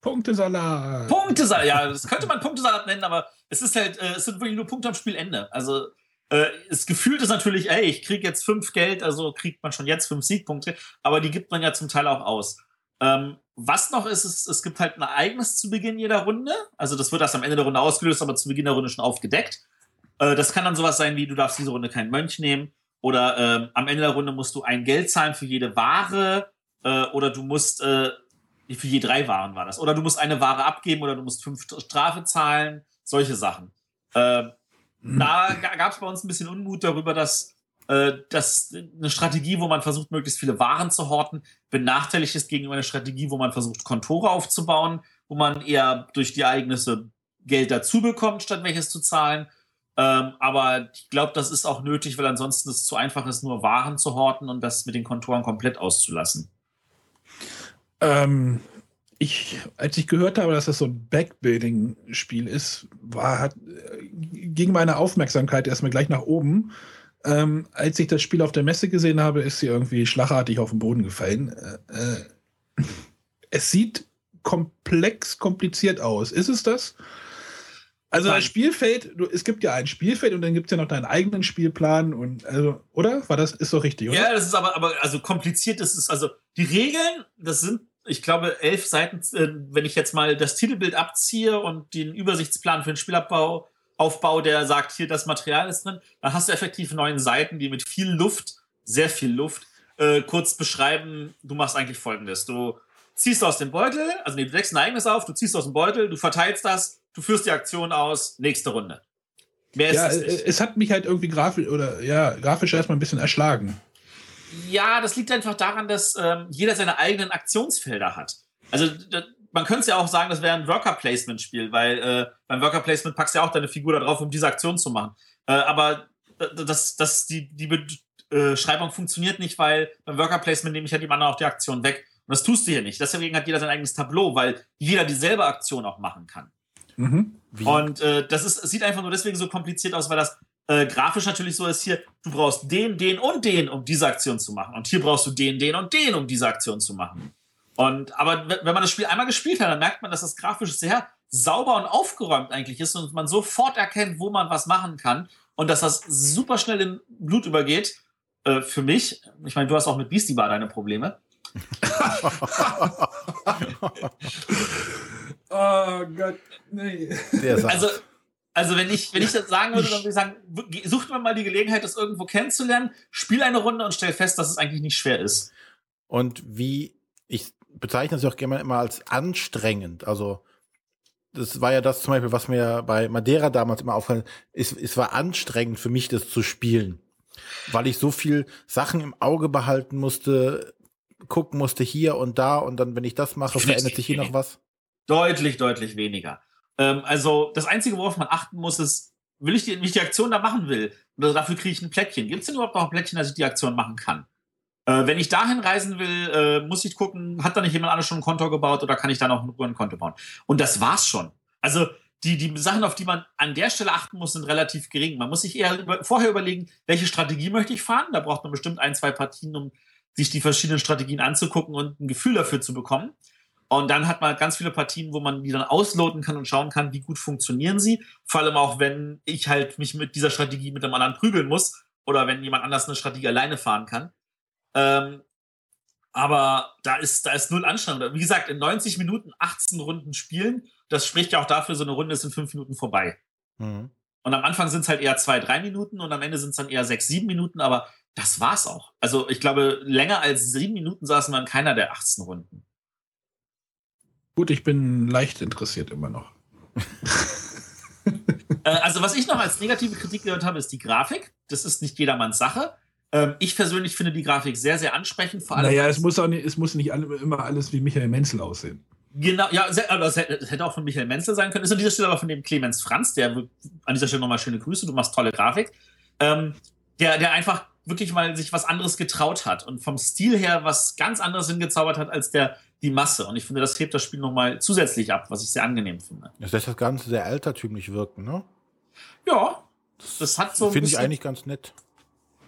Punktesalat. Punktesalat, ja, das könnte man Punktesalat nennen, aber es ist halt, äh, es sind wirklich nur Punkte am Spielende. Also äh, das Gefühl ist natürlich, ey, ich kriege jetzt fünf Geld, also kriegt man schon jetzt fünf Siegpunkte, aber die gibt man ja zum Teil auch aus. Äh, Ähm, was noch ist, ist, es gibt halt ein Ereignis zu Beginn jeder Runde. Also das wird erst am Ende der Runde ausgelöst, aber zu Beginn der Runde schon aufgedeckt. Äh, das kann dann sowas sein wie, du darfst diese Runde keinen Mönch nehmen. Oder ähm, am Ende der Runde musst du ein Geld zahlen für jede Ware. Äh, oder du musst, äh, für je drei Waren war das. Oder du musst eine Ware abgeben oder du musst fünf Strafe zahlen. Solche Sachen. Da gab es bei uns ein bisschen Unmut darüber, dass äh, dass eine Strategie, wo man versucht, möglichst viele Waren zu horten, benachteiligt ist gegenüber einer Strategie, wo man versucht, Kontore aufzubauen, wo man eher durch die Ereignisse Geld dazu bekommt, statt welches zu zahlen. Ähm, aber ich glaube, das ist auch nötig, weil ansonsten es zu einfach ist, nur Waren zu horten und das mit den Kontoren komplett auszulassen. Ähm, ich, als ich gehört habe, dass das so ein Backbuilding-Spiel ist, war, hat, ging meine Aufmerksamkeit erstmal gleich nach oben ähm, als ich das Spiel auf der Messe gesehen habe, ist sie irgendwie schlagartig auf den Boden gefallen. Äh, äh, es sieht komplex, kompliziert aus. Ist es das? Also das Spielfeld, du, es gibt ja ein Spielfeld und dann gibt es ja noch deinen eigenen Spielplan und also, oder? War das, ist doch richtig, oder? Ja, das ist aber, aber also kompliziert ist es, also die Regeln, das sind, ich glaube, elf Seiten, äh, wenn ich jetzt mal das Titelbild abziehe und den Übersichtsplan für den Spielabbau Aufbau, der sagt, hier das Material ist drin, dann hast du effektiv neun Seiten, die mit viel Luft, sehr viel Luft, äh, kurz beschreiben, du machst eigentlich folgendes. Du ziehst aus dem Beutel, also nee, du deckst ein Ereignis auf, du ziehst aus dem Beutel, du verteilst das, du führst die Aktion aus, nächste Runde. Mehr ist ja, es nicht. Es hat mich halt irgendwie grafisch oder ja, grafisch erstmal ein bisschen erschlagen. Ja, das liegt einfach daran, dass ähm, jeder seine eigenen Aktionsfelder hat. Also man könnte ja auch sagen, das wäre ein Worker-Placement-Spiel, weil äh, beim Worker-Placement packst du ja auch deine Figur da drauf, um diese Aktion zu machen. Äh, aber das, das, die, die Beschreibung funktioniert nicht, weil beim Worker-Placement nehme ich ja die anderen auch die Aktion weg. Und das tust du hier nicht. Deswegen hat jeder sein eigenes Tableau, weil jeder dieselbe Aktion auch machen kann. Mhm. Und äh, das ist, sieht einfach nur deswegen so kompliziert aus, weil das äh, grafisch natürlich so ist hier, du brauchst den, den und den, um diese Aktion zu machen. Und hier brauchst du den, den und den, um diese Aktion zu machen. Und, aber wenn man das Spiel einmal gespielt hat, dann merkt man, dass das grafisch sehr sauber und aufgeräumt eigentlich ist und man sofort erkennt, wo man was machen kann und dass das super schnell in Blut übergeht. Äh, für mich, ich meine, du hast auch mit Beastie Bar deine Probleme. oh Gott, nee. Also, also wenn ich, wenn ich das sagen würde, dann würde ich sagen, sucht man mal die Gelegenheit, das irgendwo kennenzulernen, spiel eine Runde und stell fest, dass es eigentlich nicht schwer ist. Und wie, ich bezeichne es auch gerne immer als anstrengend. Also das war ja das zum Beispiel, was mir bei Madeira damals immer aufgefallen ist. Es war anstrengend für mich, das zu spielen, weil ich so viel Sachen im Auge behalten musste, gucken musste hier und da und dann, wenn ich das mache, verändert sich hier noch was. Deutlich, deutlich weniger. Ähm, also das Einzige, worauf man achten muss, ist, will ich die, wie ich die Aktion da machen will, oder dafür kriege ich ein Plättchen. Gibt es denn überhaupt noch ein Plättchen, dass ich die Aktion machen kann? Äh, wenn ich dahin reisen will, äh, muss ich gucken, hat da nicht jemand anders schon ein Konto gebaut oder kann ich da noch ein Konto bauen? Und das war's schon. Also die, die Sachen, auf die man an der Stelle achten muss, sind relativ gering. Man muss sich eher über, vorher überlegen, welche Strategie möchte ich fahren. Da braucht man bestimmt ein, zwei Partien, um sich die verschiedenen Strategien anzugucken und ein Gefühl dafür zu bekommen. Und dann hat man ganz viele Partien, wo man die dann ausloten kann und schauen kann, wie gut funktionieren sie. Vor allem auch, wenn ich halt mich mit dieser Strategie mit einem anderen prügeln muss oder wenn jemand anders eine Strategie alleine fahren kann. Ähm, aber da ist, da ist null Anstrengung. Wie gesagt, in 90 Minuten 18 Runden spielen, das spricht ja auch dafür, so eine Runde ist in fünf Minuten vorbei. Mhm. Und am Anfang sind es halt eher zwei, drei Minuten und am Ende sind es dann eher sechs, sieben Minuten, aber das war's auch. Also ich glaube, länger als sieben Minuten saßen wir in keiner der 18 Runden. Gut, ich bin leicht interessiert immer noch. Äh, also, was ich noch als negative Kritik gehört habe, ist die Grafik. Das ist nicht jedermanns Sache. Ähm, ich persönlich finde die Grafik sehr, sehr ansprechend. Vor allem naja, es muss, auch nicht, es muss nicht immer alles wie Michael Menzel aussehen. Genau, ja, aber es hätte auch von Michael Menzel sein können. Ist an dieser Stelle aber von dem Clemens Franz, der an dieser Stelle nochmal schöne Grüße, du machst tolle Grafik. Ähm, der, der einfach wirklich mal sich was anderes getraut hat und vom Stil her was ganz anderes hingezaubert hat als der die Masse. Und ich finde, das hebt das Spiel nochmal zusätzlich ab, was ich sehr angenehm finde. Das lässt das Ganze sehr altertümlich wirken, ne? Ja, das, das hat so. Finde ich eigentlich ganz nett.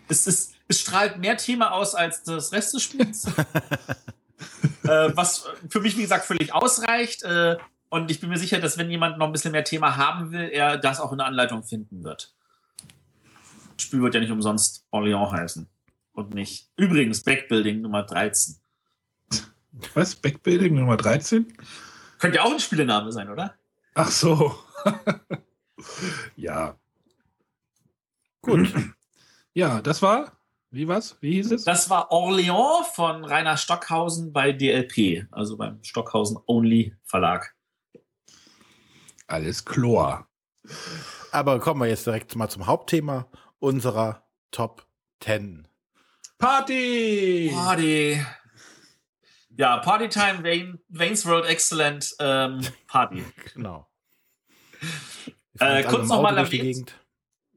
Es ist, es strahlt mehr Thema aus als das Rest des Spiels. äh, was für mich, wie gesagt, völlig ausreicht. Äh, und ich bin mir sicher, dass wenn jemand noch ein bisschen mehr Thema haben will, er das auch in der Anleitung finden wird. Das Spiel wird ja nicht umsonst Orléans heißen. Und nicht. Übrigens, Backbuilding Nummer 13. Was? Backbuilding Nummer 13? Könnte ja auch ein Spielename sein, oder? Ach so. ja. Gut. Ja, das war. Wie was? Wie hieß es? Das war Orléans von Rainer Stockhausen bei DLP, also beim Stockhausen Only Verlag. Alles Chlor. Aber kommen wir jetzt direkt mal zum Hauptthema unserer Top 10. Party! Party. Ja, Partytime, Wayne, Wayne's World Excellent ähm, Party. Genau. Äh, kurz nochmal erwähnt.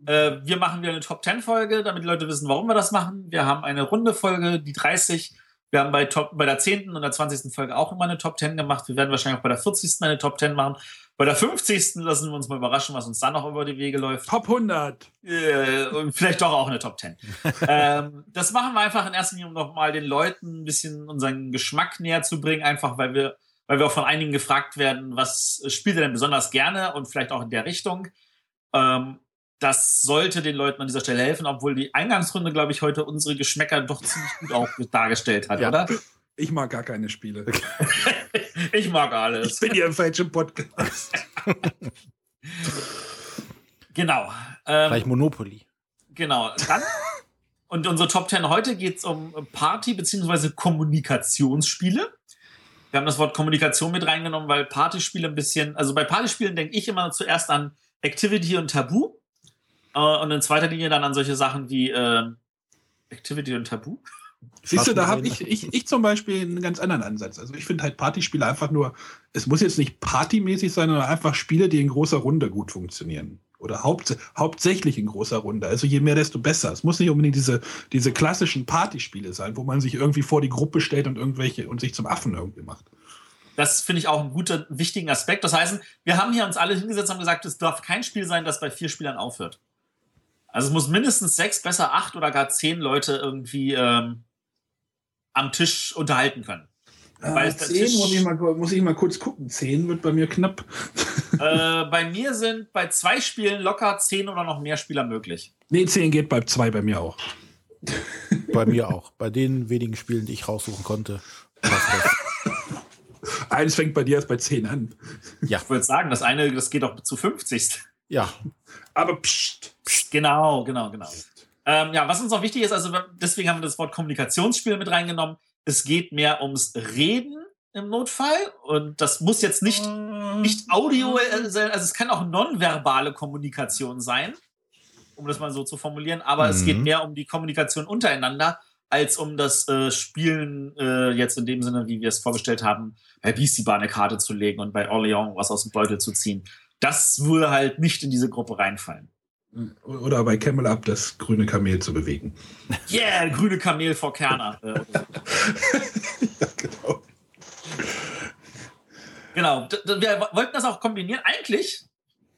Äh, wir machen wieder eine Top 10 Folge, damit die Leute wissen, warum wir das machen. Wir haben eine runde Folge, die 30. Wir haben bei, Top, bei der 10. und der 20. Folge auch immer eine Top 10 gemacht. Wir werden wahrscheinlich auch bei der 40. eine Top 10 machen. Bei der 50. lassen wir uns mal überraschen, was uns dann noch über die Wege läuft. Top 100. Äh, und vielleicht doch auch eine Top 10. ähm, das machen wir einfach in erster Linie, um nochmal den Leuten ein bisschen unseren Geschmack näher zu bringen, einfach weil wir, weil wir auch von einigen gefragt werden, was spielt ihr denn besonders gerne und vielleicht auch in der Richtung. Ähm, das sollte den Leuten an dieser Stelle helfen, obwohl die Eingangsrunde, glaube ich, heute unsere Geschmäcker doch ziemlich gut auch dargestellt hat, ja. oder? Ich mag gar keine Spiele. ich mag alles. Ich bin hier im falschen Podcast. genau. Ähm, Vielleicht Monopoly. Genau. Dann, und unsere Top 10 heute geht es um Party- bzw. Kommunikationsspiele. Wir haben das Wort Kommunikation mit reingenommen, weil Partyspiele ein bisschen, also bei Partyspielen denke ich immer zuerst an Activity und Tabu. Äh, und in zweiter Linie dann an solche Sachen wie äh, Activity und Tabu. Siehst du, da habe ich, ich, ich zum Beispiel einen ganz anderen Ansatz. Also ich finde halt Partyspiele einfach nur, es muss jetzt nicht partymäßig sein, sondern einfach Spiele, die in großer Runde gut funktionieren. Oder haupt, hauptsächlich in großer Runde. Also je mehr, desto besser. Es muss nicht unbedingt diese, diese klassischen Partyspiele sein, wo man sich irgendwie vor die Gruppe stellt und irgendwelche und sich zum Affen irgendwie macht. Das finde ich auch einen guten, wichtigen Aspekt. Das heißt, wir haben hier uns alle hingesetzt und gesagt, es darf kein Spiel sein, das bei vier Spielern aufhört. Also es muss mindestens sechs, besser acht oder gar zehn Leute irgendwie ähm, am Tisch unterhalten können. Zehn Tisch, muss, ich mal, muss ich mal kurz gucken. Zehn wird bei mir knapp. Äh, bei mir sind bei zwei Spielen locker zehn oder noch mehr Spieler möglich. Nee, zehn geht bei zwei bei mir auch. Bei mir auch. Bei den wenigen Spielen, die ich raussuchen konnte. Eines fängt bei dir erst bei zehn an. Ja. Ich würde sagen, das eine, das geht auch zu 50. Ja. Aber pst, pst. Genau, genau, genau. Ähm, ja, was uns auch wichtig ist, also deswegen haben wir das Wort Kommunikationsspiel mit reingenommen. Es geht mehr ums Reden im Notfall und das muss jetzt nicht, nicht Audio sein, also es kann auch nonverbale Kommunikation sein, um das mal so zu formulieren, aber mhm. es geht mhm. mehr um die Kommunikation untereinander als um das äh, Spielen äh, jetzt in dem Sinne, wie wir es vorgestellt haben, bei Beastie Bar eine Karte zu legen und bei Orléans was aus dem Beutel zu ziehen. Das würde halt nicht in diese Gruppe reinfallen. Oder bei Camel Up das grüne Kamel zu bewegen. Yeah, grüne Kamel vor Kerner. Äh, ja, genau. Genau. Wir wollten das auch kombinieren. Eigentlich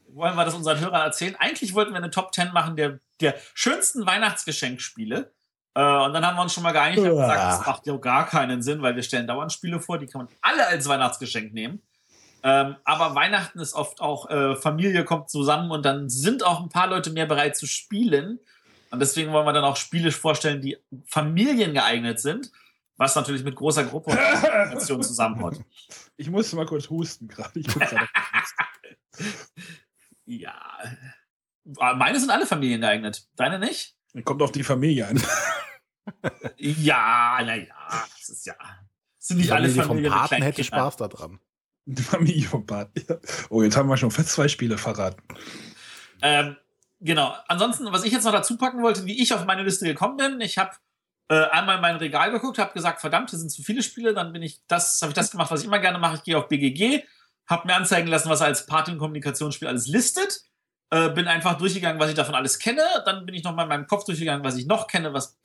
wollen wir das unseren Hörern erzählen. Eigentlich wollten wir eine Top 10 machen der, der schönsten Weihnachtsgeschenkspiele. Äh, und dann haben wir uns schon mal geeinigt und gesagt, das macht ja gar keinen Sinn, weil wir stellen dauernd Spiele vor, die kann man alle als Weihnachtsgeschenk nehmen. Ähm, aber Weihnachten ist oft auch, äh, Familie kommt zusammen und dann sind auch ein paar Leute mehr bereit zu spielen. Und deswegen wollen wir dann auch Spiele vorstellen, die Familien geeignet sind, was natürlich mit großer Gruppe und zusammenhaut. Ich muss mal kurz husten gerade. ja. Ah, meine sind alle Familien geeignet. Deine nicht? Kommt auf die Familie an. ja, naja, das ist ja. Sind nicht alle Familien. Vom Paten hätte Spaß daran. Familie vom Bart. Oh, jetzt haben wir schon fast zwei Spiele verraten. Ähm, genau. Ansonsten, was ich jetzt noch dazu packen wollte, wie ich auf meine Liste gekommen bin, ich habe äh, einmal in mein Regal geguckt, habe gesagt, verdammt, hier sind zu viele Spiele, dann bin ich das, habe ich das gemacht, was ich immer gerne mache. Ich gehe auf BGG, habe mir anzeigen lassen, was als Party- und Kommunikationsspiel alles listet. Äh, bin einfach durchgegangen, was ich davon alles kenne. Dann bin ich noch mal in meinem Kopf durchgegangen, was ich noch kenne, was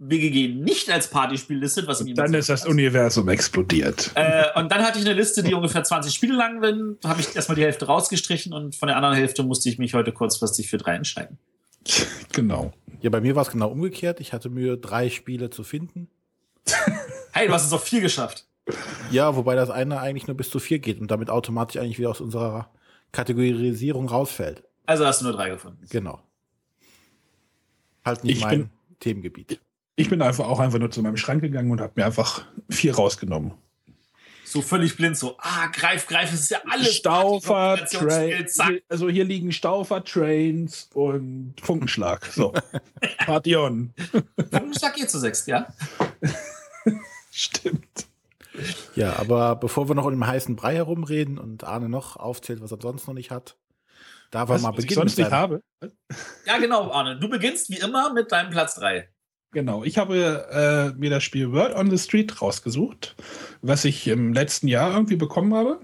BGG nicht als Partyspiel listet, was und Dann ist das Universum explodiert. Äh, und dann hatte ich eine Liste, die ungefähr 20 Spiele lang bin. Habe ich erstmal die Hälfte rausgestrichen und von der anderen Hälfte musste ich mich heute kurzfristig für drei entscheiden. Genau. Ja, bei mir war es genau umgekehrt. Ich hatte Mühe, drei Spiele zu finden. hey, du hast es auf vier geschafft. Ja, wobei das eine eigentlich nur bis zu vier geht und damit automatisch eigentlich wieder aus unserer Kategorisierung rausfällt. Also hast du nur drei gefunden. Genau. Halt nicht ich mein bin, Themengebiet. Ich bin einfach auch einfach nur zu meinem Schrank gegangen und habe mir einfach vier rausgenommen. so völlig blind, so, ah, greif, greif, das ist ja alles. Staufer, Party-Kombinationsspiel, zack. Train, also hier liegen Staufer, Trains und Funkenschlag. So, Party on. Funkenschlag geht zu sechst, ja? Stimmt. Ja, aber bevor wir noch um den heißen Brei herumreden und Arne noch aufzählt, was er sonst noch nicht hat, da wir Was, mal was ich beginnen. sonst mit nicht seinem- habe. Ja, genau, Arne. Du beginnst wie immer mit deinem Platz 3. Genau, ich habe äh, mir das Spiel Word on the Street rausgesucht, was ich im letzten Jahr irgendwie bekommen habe.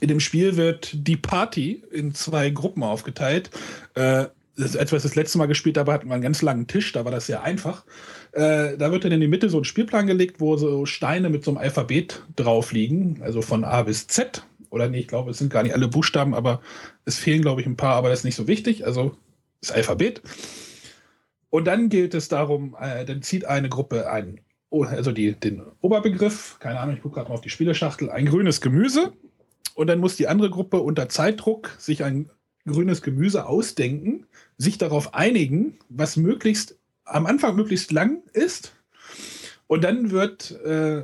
In dem Spiel wird die Party in zwei Gruppen aufgeteilt. Äh, das ist etwas das letzte Mal gespielt habe, hatten wir einen ganz langen Tisch, da war das sehr einfach. Äh, da wird dann in die Mitte so ein Spielplan gelegt, wo so Steine mit so einem Alphabet drauf liegen, also von A bis Z. Oder nee, ich glaube, es sind gar nicht alle Buchstaben, aber es fehlen, glaube ich, ein paar, aber das ist nicht so wichtig. Also das Alphabet. Und dann gilt es darum, äh, dann zieht eine Gruppe ein, oh, also die, den Oberbegriff, keine Ahnung, ich gucke gerade mal auf die Spieleschachtel, ein grünes Gemüse. Und dann muss die andere Gruppe unter Zeitdruck sich ein grünes Gemüse ausdenken, sich darauf einigen, was möglichst am Anfang möglichst lang ist. Und dann wird, äh,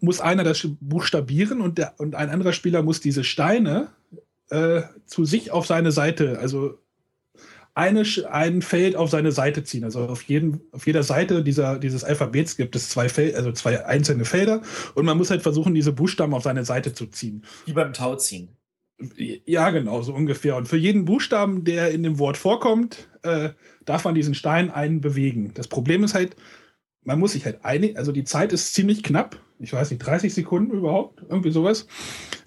muss einer das buchstabieren und, der, und ein anderer Spieler muss diese Steine äh, zu sich auf seine Seite, also eine, ein Feld auf seine Seite ziehen. Also auf, jeden, auf jeder Seite dieser, dieses Alphabets gibt es zwei, Fel also zwei einzelne Felder und man muss halt versuchen, diese Buchstaben auf seine Seite zu ziehen. Wie beim Tauziehen. Ja, genau, so ungefähr. Und für jeden Buchstaben, der in dem Wort vorkommt, äh, darf man diesen Stein einen bewegen. Das Problem ist halt, man muss sich halt einigen, also die Zeit ist ziemlich knapp. Ich weiß nicht, 30 Sekunden überhaupt, irgendwie sowas.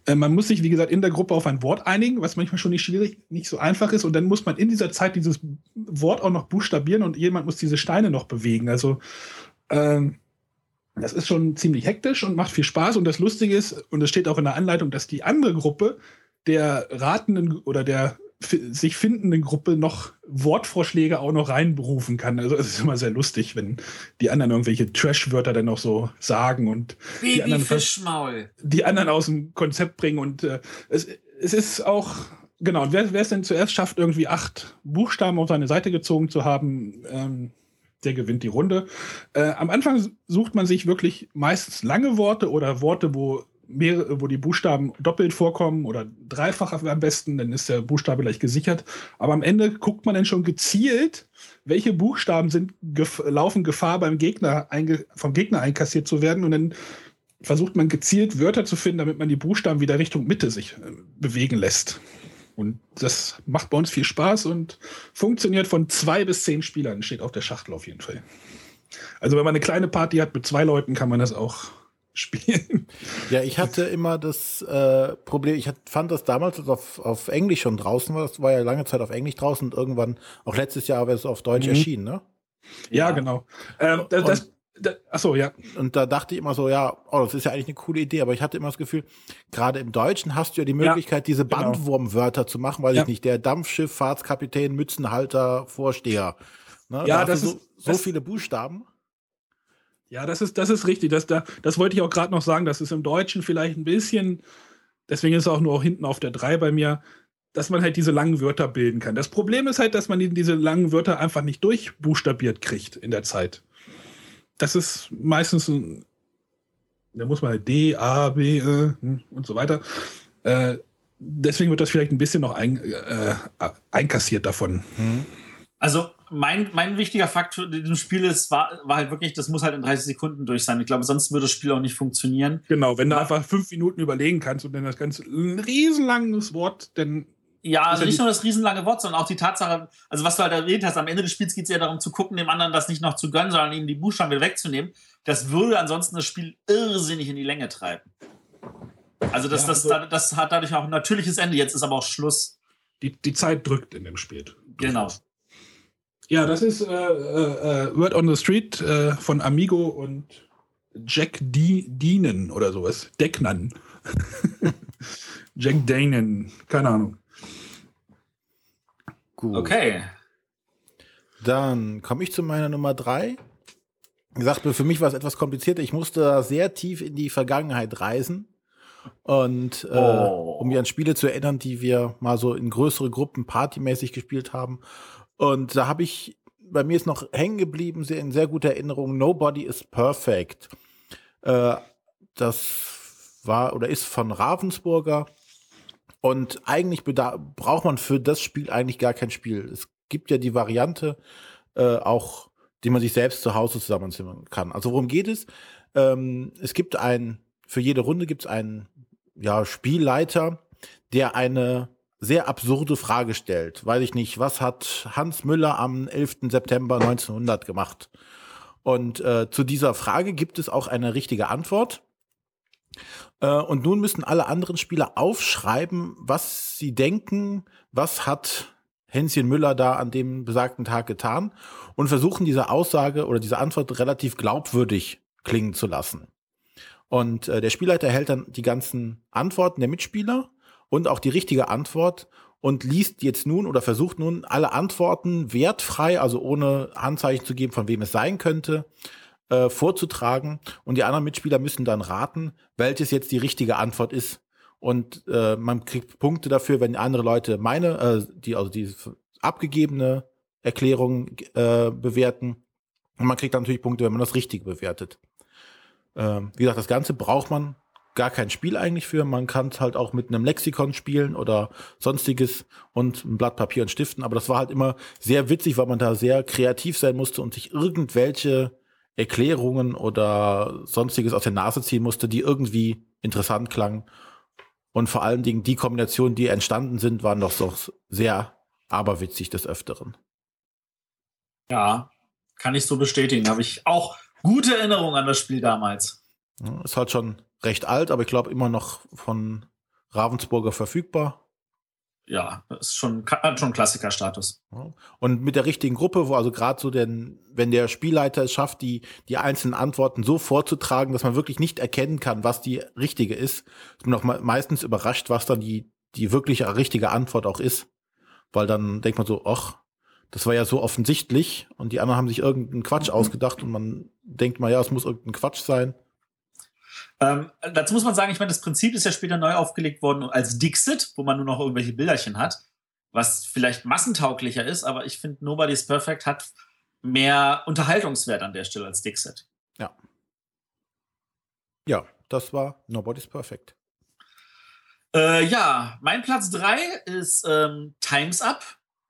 Äh, man muss sich, wie gesagt, in der Gruppe auf ein Wort einigen, was manchmal schon nicht schwierig, nicht so einfach ist. Und dann muss man in dieser Zeit dieses Wort auch noch buchstabieren und jemand muss diese Steine noch bewegen. Also ähm, das ist schon ziemlich hektisch und macht viel Spaß. Und das Lustige ist, und es steht auch in der Anleitung, dass die andere Gruppe der ratenden oder der sich findenden Gruppe noch Wortvorschläge auch noch reinberufen kann. Also es ist immer sehr lustig, wenn die anderen irgendwelche Trash-Wörter dann noch so sagen und die anderen, Babyfischmaul. die anderen aus dem Konzept bringen. Und äh, es, es ist auch, genau, und wer, wer es denn zuerst schafft, irgendwie acht Buchstaben auf seine Seite gezogen zu haben, ähm, der gewinnt die Runde. Äh, am Anfang sucht man sich wirklich meistens lange Worte oder Worte, wo mehrere, wo die Buchstaben doppelt vorkommen oder dreifach am besten, dann ist der Buchstabe gleich gesichert. Aber am Ende guckt man dann schon gezielt, welche Buchstaben sind gef laufen Gefahr beim Gegner vom Gegner einkassiert zu werden und dann versucht man gezielt Wörter zu finden, damit man die Buchstaben wieder Richtung Mitte sich äh, bewegen lässt. Und das macht bei uns viel Spaß und funktioniert von zwei bis zehn Spielern, steht auf der Schachtel auf jeden Fall. Also wenn man eine kleine Party hat mit zwei Leuten, kann man das auch spielen. Ja, ich hatte immer das äh, Problem, ich hat, fand das damals, als auf, auf Englisch schon draußen war, das war ja lange Zeit auf Englisch draußen und irgendwann, auch letztes Jahr, wäre es auf Deutsch Mhm. erschienen, ne? Ja, Ja. genau. Ähm, das, das, das, achso, ja. Und da dachte ich immer so, ja, oh, das ist ja eigentlich eine coole Idee, aber ich hatte immer das Gefühl, gerade im Deutschen hast du ja die Möglichkeit, diese genau. Bandwurmwörter zu machen, weil Ja. ich nicht, der Dampfschiff, Fahrtskapitän, Mützenhalter, Vorsteher. Ne? Ja, da das ist- so, so viele Buchstaben. Ja, das ist, das ist richtig. Das, da, das wollte ich auch gerade noch sagen. Das ist im Deutschen vielleicht ein bisschen, deswegen ist es auch nur hinten auf der 3 bei mir, dass man halt diese langen Wörter bilden kann. Das Problem ist halt, dass man die- diese langen Wörter einfach nicht durchbuchstabiert kriegt in der Zeit. Das ist meistens ein, da muss man halt D, A, B äh, hm, und so weiter. Äh, deswegen wird das vielleicht ein bisschen noch ein, äh, einkassiert davon. Also mein, mein wichtiger Faktor in diesem Spiel ist, war, war halt wirklich, das muss halt in 30 Sekunden durch sein. Ich glaube, sonst würde das Spiel auch nicht funktionieren. Genau, wenn du einfach fünf Minuten überlegen kannst und dann das ganze ein riesenlanges Wort, dann Ja, also nicht nur das riesenlange Wort, sondern auch die Tatsache, also was du halt erwähnt hast, am Ende des Spiels geht es ja darum zu gucken, dem anderen das nicht noch zu gönnen, sondern ihm die Buchstaben wieder wegzunehmen. Das würde ansonsten das Spiel irrsinnig in die Länge treiben. Also das, Ja, das, also- das hat dadurch auch ein natürliches Ende. Jetzt ist aber auch Schluss. die, die Zeit drückt in dem Spiel. Genau. Ja, das ist äh, äh, äh, Word on the Street äh, von Amigo und Jack D Deanen oder sowas. Decknan. Jack Danen, keine Ahnung. Gut. Okay. Dann komme ich zu meiner Nummer drei. Wie gesagt, für mich war es etwas komplizierter. Ich musste sehr tief in die Vergangenheit reisen. Und äh, Oh. um mich an Spiele zu erinnern, die wir mal so in größere Gruppen partymäßig gespielt haben. Und da habe ich, bei mir ist noch hängen geblieben, sehr, in sehr guter Erinnerung, Nobody is Perfect. Äh, das war oder ist von Ravensburger. Und eigentlich braucht man für das Spiel eigentlich gar kein Spiel. Es gibt ja die Variante äh, auch, die man sich selbst zu Hause zusammenzimmern kann. Also worum geht es? Ähm, es gibt ein, für jede Runde gibt es einen ja, Spielleiter, der eine sehr absurde Frage stellt. Weiß ich nicht, was hat Hans Müller am 11. September 1900 gemacht? Und äh, zu dieser Frage gibt es auch eine richtige Antwort. Äh, und nun müssen alle anderen Spieler aufschreiben, was sie denken, was hat Hänschen Müller da an dem besagten Tag getan und versuchen diese Aussage oder diese Antwort relativ glaubwürdig klingen zu lassen. Und äh, der Spielleiter erhält dann die ganzen Antworten der Mitspieler und auch die richtige Antwort und liest jetzt nun oder versucht nun alle Antworten wertfrei, also ohne Handzeichen zu geben, von wem es sein könnte, äh, vorzutragen und die anderen Mitspieler müssen dann raten, welches jetzt die richtige Antwort ist. Und äh, man kriegt Punkte dafür, wenn andere Leute meine, äh, die also die abgegebene Erklärung äh, bewerten. Und man kriegt dann natürlich Punkte, wenn man das Richtige bewertet. Ähm, wie gesagt, das Ganze braucht man gar kein Spiel eigentlich für. Man kann es halt auch mit einem Lexikon spielen oder sonstiges und ein Blatt Papier und Stiften. Aber das war halt immer sehr witzig, weil man da sehr kreativ sein musste und sich irgendwelche Erklärungen oder sonstiges aus der Nase ziehen musste, die irgendwie interessant klangen. Und vor allen Dingen die Kombinationen, die entstanden sind, waren doch so sehr aberwitzig des Öfteren. Ja, kann ich so bestätigen. Habe ich auch gute Erinnerungen an das Spiel damals. ist halt schon recht alt, aber ich glaube immer noch von Ravensburger verfügbar ja, ist schon, hat schon Klassikerstatus. Und mit der richtigen Gruppe, wo also gerade so denn, wenn der Spielleiter es schafft, die, die einzelnen Antworten so vorzutragen, dass man wirklich nicht erkennen kann, was die richtige ist, ist man auch meistens überrascht, was dann die, die wirkliche richtige Antwort auch ist. Weil dann denkt man so, ach, das war ja so offensichtlich und die anderen haben sich irgendeinen Quatsch mhm. ausgedacht und man denkt mal, ja, es muss irgendein Quatsch sein. Ähm, dazu muss man sagen, ich meine, das Prinzip ist ja später neu aufgelegt worden als Dixit, wo man nur noch irgendwelche Bilderchen hat, was vielleicht massentauglicher ist, aber ich finde, Nobody's Perfect hat mehr Unterhaltungswert an der Stelle als Dixit. Ja. Ja, das war Nobody's Perfect. Äh, ja, mein Platz 3 ist ähm, Times Up.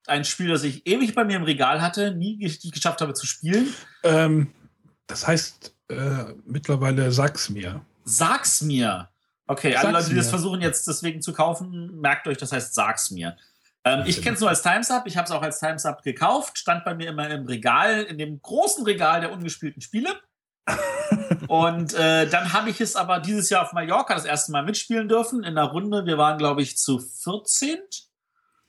Ein Spiel, das ich ewig bei mir im Regal hatte, nie geschafft habe zu spielen. Ähm, das heißt, äh, mittlerweile sag's mir. Sag's mir. Okay, sag's alle Leute, die mir. das versuchen jetzt deswegen zu kaufen, merkt euch, das heißt sag's mir. Ähm, ich kenne es nur als Times Up. Ich habe es auch als Times Up gekauft. Stand bei mir immer im Regal, in dem großen Regal der ungespielten Spiele. und äh, dann habe ich es aber dieses Jahr auf Mallorca das erste Mal mitspielen dürfen in der Runde. Wir waren, glaube ich, zu 14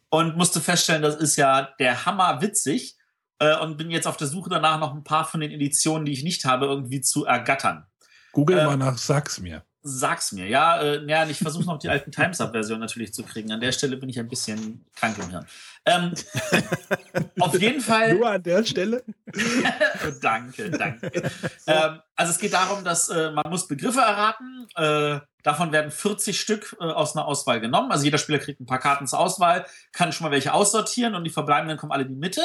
und musste feststellen, das ist ja der Hammer witzig äh, und bin jetzt auf der Suche danach noch ein paar von den Editionen, die ich nicht habe, irgendwie zu ergattern. Google äh, mal nach, sag's mir. Sag's mir, ja. Äh, ja ich versuche noch die alten Times-Up-Version natürlich zu kriegen. An der Stelle bin ich ein bisschen krank im Hirn. Ähm, auf jeden Fall. Nur an der Stelle? danke, danke. ähm, also es geht darum, dass äh, man muss Begriffe erraten. Äh, davon werden 40 Stück äh, aus einer Auswahl genommen. Also jeder Spieler kriegt ein paar Karten zur Auswahl, kann schon mal welche aussortieren und die verbleibenden kommen alle in die Mitte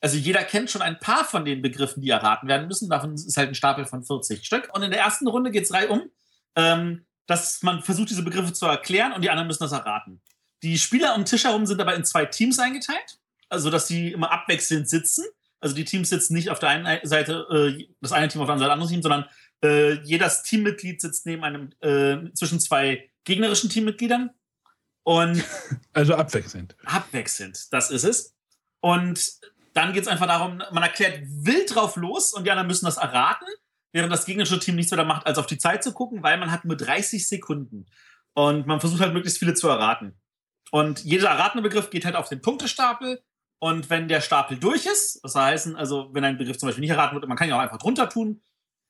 also jeder kennt schon ein paar von den Begriffen, die erraten werden müssen. Davon ist halt ein Stapel von 40 Stück. Und in der ersten Runde geht es reihum, ähm, dass man versucht, diese Begriffe zu erklären und die anderen müssen das erraten. Die Spieler um den Tisch herum sind aber in zwei Teams eingeteilt, also dass sie immer abwechselnd sitzen. Also die Teams sitzen nicht auf der einen Seite, äh, das eine Team auf der anderen Seite, das andere Team, sondern äh, jedes Teammitglied sitzt neben einem, äh, zwischen zwei gegnerischen Teammitgliedern. Und also abwechselnd. Abwechselnd, das ist es. Und dann geht es einfach darum, man erklärt wild drauf los und die anderen müssen das erraten, während das gegnerische Team nichts weiter macht, als auf die Zeit zu gucken, weil man hat nur 30 Sekunden. Und man versucht halt möglichst viele zu erraten. Und jeder erratene Begriff geht halt auf den Punktestapel. Und wenn der Stapel durch ist, das heißt, also wenn ein Begriff zum Beispiel nicht erraten wird, man kann ihn auch einfach drunter tun.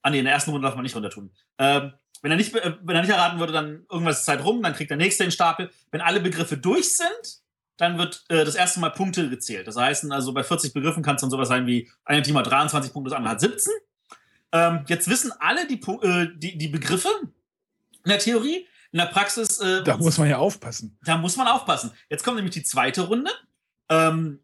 Ah nee, in der ersten Runde darf man nicht runter tun. Ähm, wenn, er nicht, äh, wenn er nicht erraten würde, dann irgendwas ist Zeit rum, dann kriegt der nächste den Stapel. Wenn alle Begriffe durch sind, dann wird äh, das erste Mal Punkte gezählt. Das heißt, also bei 40 Begriffen kann es dann sowas sein wie, ein Team hat 23 Punkte, das andere hat 17. Ähm, jetzt wissen alle die, äh, die, die Begriffe in der Theorie. In der Praxis. Äh, da muss man ja aufpassen. Da muss man aufpassen. Jetzt kommt nämlich die zweite Runde. Ähm,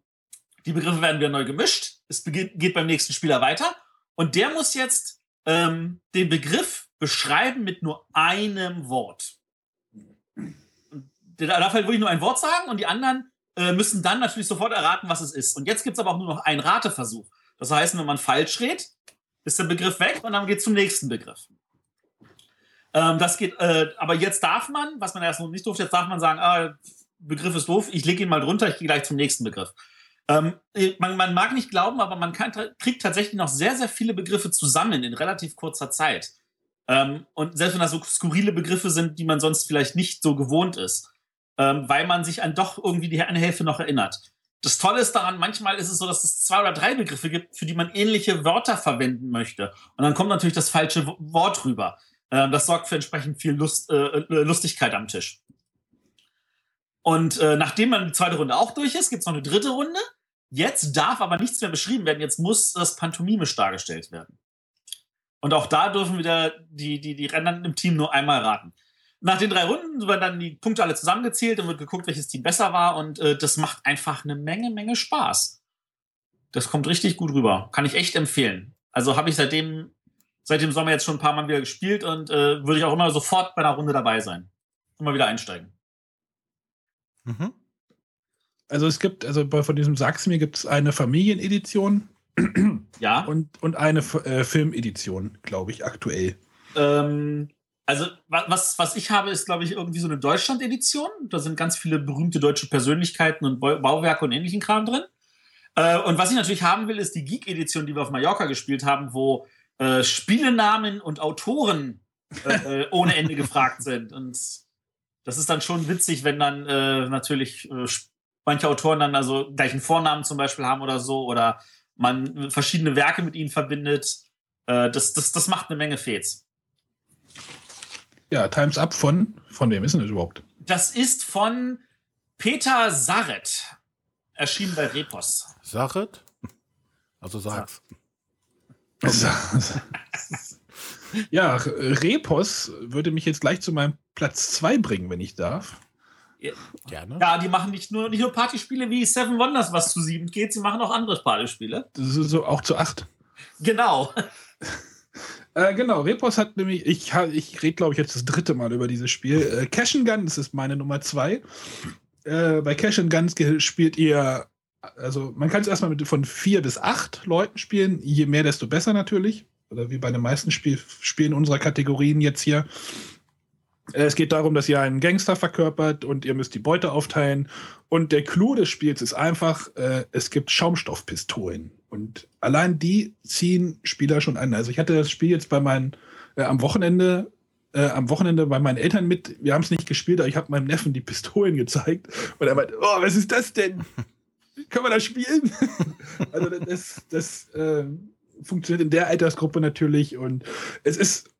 die Begriffe werden wieder neu gemischt. Es geht beim nächsten Spieler weiter. Und der muss jetzt ähm, den Begriff beschreiben mit nur einem Wort. Der darf halt wirklich nur ein Wort sagen und die anderen äh, müssen dann natürlich sofort erraten, was es ist. Und jetzt gibt es aber auch nur noch einen Rateversuch. Das heißt, wenn man falsch redet, ist der Begriff weg und dann geht es zum nächsten Begriff. Ähm, das geht, äh, aber jetzt darf man, was man erst noch nicht durfte, jetzt darf man sagen, ah, Begriff ist doof, ich lege ihn mal drunter, ich gehe gleich zum nächsten Begriff. Ähm, man, man, mag nicht glauben, aber man kann, kriegt tatsächlich noch sehr, sehr viele Begriffe zusammen in relativ kurzer Zeit. Ähm, und selbst wenn das so skurrile Begriffe sind, die man sonst vielleicht nicht so gewohnt ist, ähm, weil man sich an doch irgendwie die eine Hälfte noch erinnert. Das Tolle ist daran, manchmal ist es so, dass es zwei oder drei Begriffe gibt, für die man ähnliche Wörter verwenden möchte. Und dann kommt natürlich das falsche Wort rüber. Ähm, das sorgt für entsprechend viel Lust, äh, äh, Lustigkeit am Tisch. Und äh, nachdem man die zweite Runde auch durch ist, gibt es noch eine dritte Runde. Jetzt darf aber nichts mehr beschrieben werden. Jetzt muss das pantomimisch dargestellt werden. Und auch da dürfen wieder die, die, die Rennern im Team nur einmal raten. Nach den drei Runden werden dann die Punkte alle zusammengezählt und wird geguckt, welches Team besser war. Und äh, das macht einfach eine Menge, Menge Spaß. Das kommt richtig gut rüber. Kann ich echt empfehlen. Also habe ich seitdem, seit dem Sommer jetzt schon ein paar Mal wieder gespielt und äh, würde ich auch immer sofort bei einer Runde dabei sein. Immer wieder einsteigen. Mhm. Also es gibt, also von diesem Sag's mir gibt es eine Familienedition. Ja. Und, und eine äh, Filmedition, glaube ich, aktuell. Ähm, also, was, was ich habe, ist, glaube ich, irgendwie so eine Deutschland-Edition. Da sind ganz viele berühmte deutsche Persönlichkeiten und Bauwerke und ähnlichen Kram drin. Äh, und was ich natürlich haben will, ist die Geek-Edition, die wir auf Mallorca gespielt haben, wo äh, Spielenamen und Autoren äh, äh ohne Ende gefragt sind. Und das ist dann schon witzig, wenn dann natürlich manche Autoren dann also gleichen Vornamen zum Beispiel haben oder so oder man verschiedene Werke mit ihnen verbindet. Das, das, das macht eine Menge Fets. Ja, Times Up von, von wem ist denn das überhaupt? Das ist von Peter Sarret. Erschienen bei Repos. Sarret? Also sag's. ja, Repos würde mich jetzt gleich zu meinem Platz 2 bringen, wenn ich darf. Gerne. Ja, die machen nicht nur, nicht nur Partyspiele wie Seven Wonders, was zu sieben geht, sie machen auch andere Partyspiele. Das ist so auch zu acht. Genau. Äh, genau, Repos hat nämlich, ich, ich rede glaube ich jetzt das dritte Mal über dieses Spiel. Äh, Cash and Gun, das ist meine Nummer zwei. Äh, bei Cash and Guns spielt ihr, also man kann es erstmal mit, von vier bis acht Leuten spielen. Je mehr, desto besser natürlich. Oder wie bei den meisten Spiel, Spielen unserer Kategorien jetzt hier. Äh, es geht darum, dass ihr einen Gangster verkörpert und ihr müsst die Beute aufteilen. Und der Clou des Spiels ist einfach, äh, es gibt Schaumstoffpistolen. Und allein die ziehen Spieler schon an. Also ich hatte das Spiel jetzt bei meinen, äh, am Wochenende, äh, am Wochenende bei meinen Eltern mit. Wir haben es nicht gespielt, aber ich habe meinem Neffen die Pistolen gezeigt. Und er meinte, oh, was ist das denn? Können wir das spielen? also das, das äh, funktioniert in der Altersgruppe natürlich. Und es ist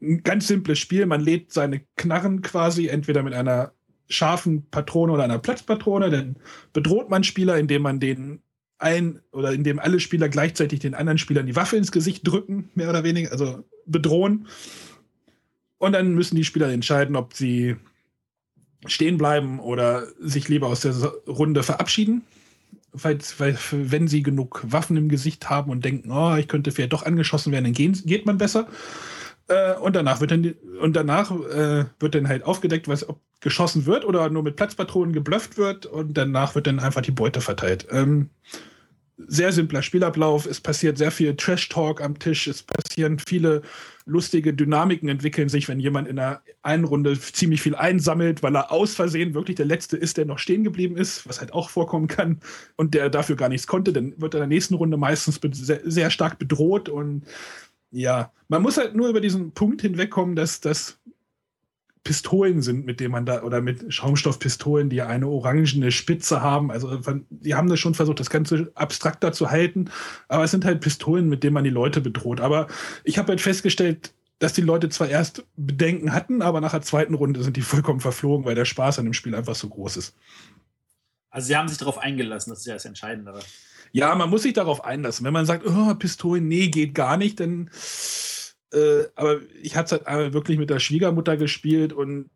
ein ganz simples Spiel. Man lädt seine Knarren quasi entweder mit einer scharfen Patrone oder einer Platzpatrone. Dann bedroht man Spieler, indem man den ein oder indem alle Spieler gleichzeitig den anderen Spielern die Waffe ins Gesicht drücken, mehr oder weniger, also bedrohen. Und dann müssen die Spieler entscheiden, ob sie stehen bleiben oder sich lieber aus der Runde verabschieden. Weil, weil, wenn sie genug Waffen im Gesicht haben und denken, oh, ich könnte vielleicht doch angeschossen werden, dann gehen, geht man besser. Äh, und danach wird dann und danach äh, wird dann halt aufgedeckt, was ob geschossen wird oder nur mit Platzpatronen geblufft wird und danach wird dann einfach die Beute verteilt. Ähm, sehr simpler Spielablauf. Es passiert sehr viel Trash-Talk am Tisch. Es passieren viele lustige Dynamiken entwickeln sich, wenn jemand in der einen Runde ziemlich viel einsammelt, weil er aus Versehen wirklich der Letzte ist, der noch stehen geblieben ist, was halt auch vorkommen kann und der dafür gar nichts konnte. Dann wird er in der nächsten Runde meistens sehr, sehr stark bedroht und ja, man muss halt nur über diesen Punkt hinwegkommen, dass das Pistolen sind, mit denen man da, oder mit Schaumstoffpistolen, die eine orangene Spitze haben. Also, die haben das schon versucht, das Ganze abstrakter zu halten. Aber es sind halt Pistolen, mit denen man die Leute bedroht. Aber ich habe halt festgestellt, dass die Leute zwar erst Bedenken hatten, aber nach der zweiten Runde sind die vollkommen verflogen, weil der Spaß an dem Spiel einfach so groß ist. Also, sie haben sich darauf eingelassen, das ist ja das Entscheidende. Ja, man muss sich darauf einlassen. Wenn man sagt, oh, Pistolen, nee, geht gar nicht, dann. Äh, aber ich hatte halt wirklich mit der Schwiegermutter gespielt und,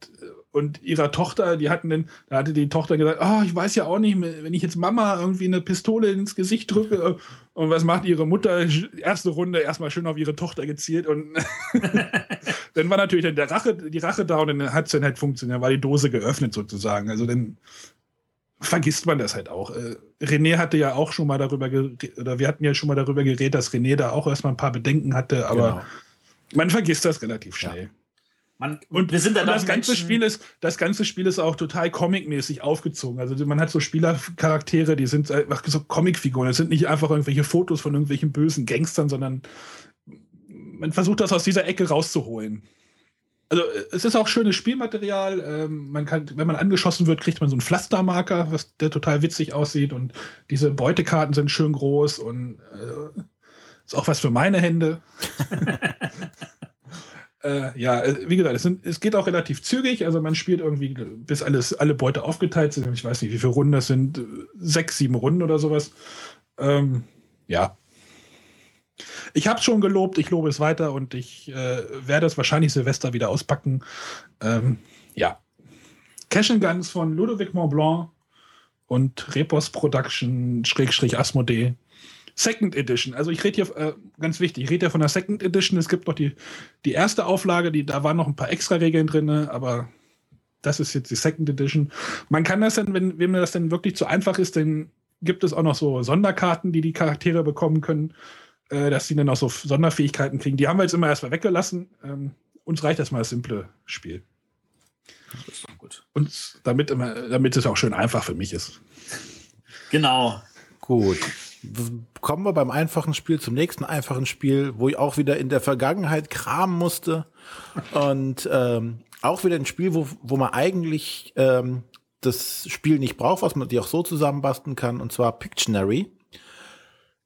und ihrer Tochter, die hatten dann, da hatte die Tochter gesagt, oh, ich weiß ja auch nicht, wenn ich jetzt Mama irgendwie eine Pistole ins Gesicht drücke, äh, und was macht ihre Mutter? Erste Runde erstmal schön auf ihre Tochter gezielt und dann war natürlich dann der Rache, die Rache da und dann hat es dann halt funktioniert, dann war die Dose geöffnet sozusagen. Also dann vergisst man das halt auch. Äh, René hatte ja auch schon mal darüber geredet, oder wir hatten ja schon mal darüber geredet, dass René da auch erstmal ein paar Bedenken hatte, aber genau. man vergisst das relativ schnell. Ja. Man, und wir sind dann das ganze Spiel ist das ganze Spiel ist auch total comicmäßig aufgezogen. Also man hat so Spielercharaktere, die sind einfach so Comicfiguren. Das sind nicht einfach irgendwelche Fotos von irgendwelchen bösen Gangstern, sondern man versucht das aus dieser Ecke rauszuholen. Also es ist auch schönes Spielmaterial. Ähm, man kann, wenn man angeschossen wird, kriegt man so einen Pflastermarker, was der total witzig aussieht. Und diese Beutekarten sind schön groß und äh, ist auch was für meine Hände. Äh, ja, äh, wie gesagt, es, sind, es, geht auch relativ zügig. Also man spielt irgendwie, bis alles, alle Beute aufgeteilt sind. Ich weiß nicht, wie viele Runden das sind. Sechs, sieben Runden oder sowas. Ähm, ja. Ich habe es schon gelobt, ich lobe es weiter und ich äh, werde es wahrscheinlich Silvester wieder auspacken. Ähm, ja. Cash Guns von Ludovic Montblanc und Repos Production Schrägstrich Asmodee. Second Edition. Also ich rede hier, äh, ganz wichtig, ich rede ja von der Second Edition. Es gibt noch die, die erste Auflage, die, da waren noch ein paar extra Regeln drin, aber das ist jetzt die Second Edition. Man kann das dann, wenn, wenn mir das dann wirklich zu einfach ist, dann gibt es auch noch so Sonderkarten, die die Charaktere bekommen können, äh, dass sie dann auch so Sonderfähigkeiten kriegen. Die haben wir jetzt immer erstmal weggelassen. Ähm, uns reicht erstmal das simple Spiel. Das ist gut. Und damit, immer, damit es auch schön einfach für mich ist. Genau. Gut kommen wir beim einfachen Spiel zum nächsten einfachen Spiel, wo ich auch wieder in der Vergangenheit kramen musste. Und ähm, auch wieder ein Spiel, wo, wo man eigentlich ähm, das Spiel nicht braucht, was man die auch so zusammenbasteln kann, und zwar Pictionary.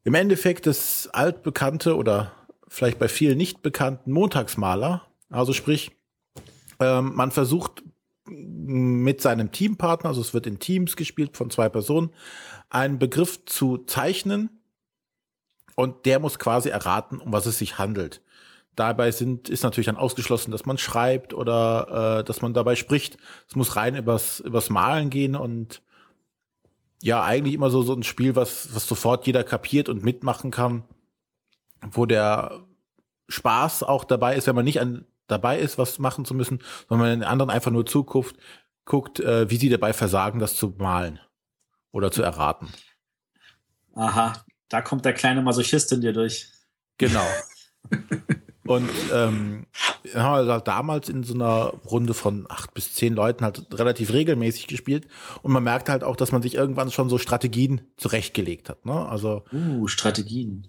Im Endeffekt das altbekannte oder vielleicht bei vielen nicht bekannten Montagsmaler. Also sprich, ähm, man versucht mit seinem Teampartner, also es wird in Teams gespielt von zwei Personen, einen Begriff zu zeichnen und der muss quasi erraten, um was es sich handelt. Dabei sind, ist natürlich dann ausgeschlossen, dass man schreibt oder äh, dass man dabei spricht. Es muss rein übers, übers Malen gehen und ja, eigentlich immer so, so ein Spiel, was, was sofort jeder kapiert und mitmachen kann, wo der Spaß auch dabei ist, wenn man nicht an, dabei ist, was machen zu müssen, sondern man den anderen einfach nur zuguckt, guckt, äh, wie sie dabei versagen, das zu malen oder zu erraten. Aha, da kommt der kleine Masochist in dir durch. Genau. Und ähm, haben wir halt damals in so einer Runde von acht bis zehn Leuten halt relativ regelmäßig gespielt. Und man merkt halt auch, dass man sich irgendwann schon so Strategien zurechtgelegt hat. Ne? Also, uh, Strategien.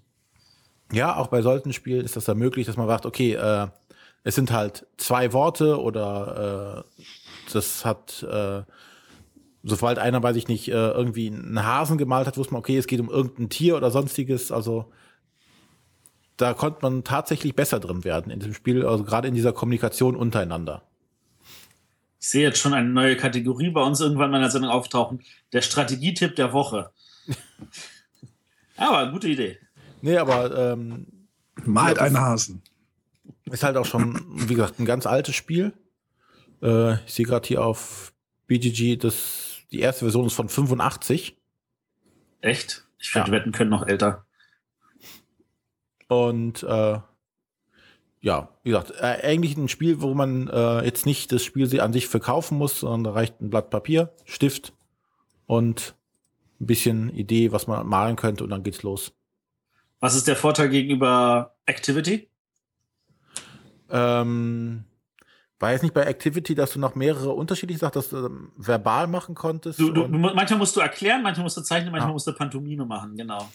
Ja, auch bei solchen Spielen ist das ja möglich, dass man sagt, okay, äh, es sind halt zwei Worte oder äh, das hat äh, sobald einer, weiß ich nicht, äh, irgendwie einen Hasen gemalt hat, wusste man, okay, es geht um irgendein Tier oder sonstiges. Also da konnte man tatsächlich besser drin werden in diesem Spiel, also gerade in dieser Kommunikation untereinander. Ich sehe jetzt schon eine neue Kategorie bei uns irgendwann mal in der Sendung auftauchen. Der Strategietipp der Woche. aber gute Idee. Nee, aber ähm, malt ja, einen Hasen. Ist halt auch schon, wie gesagt, ein ganz altes Spiel. Äh, ich sehe gerade hier auf BGG das die erste Version ist von 85. Echt? Ich würde ja. wetten können noch älter. Und äh, ja, wie gesagt, äh, eigentlich ein Spiel, wo man äh, jetzt nicht das Spiel an sich verkaufen muss, sondern da reicht ein Blatt Papier, Stift und ein bisschen Idee, was man malen könnte und dann geht's los. Was ist der Vorteil gegenüber Activity? Ähm, war jetzt nicht bei Activity, dass du noch mehrere unterschiedliche Sachen, dass du ähm, verbal machen konntest? Du, du, manchmal musst du erklären, manchmal musst du zeichnen, manchmal ja. musst du Pantomime machen, genau.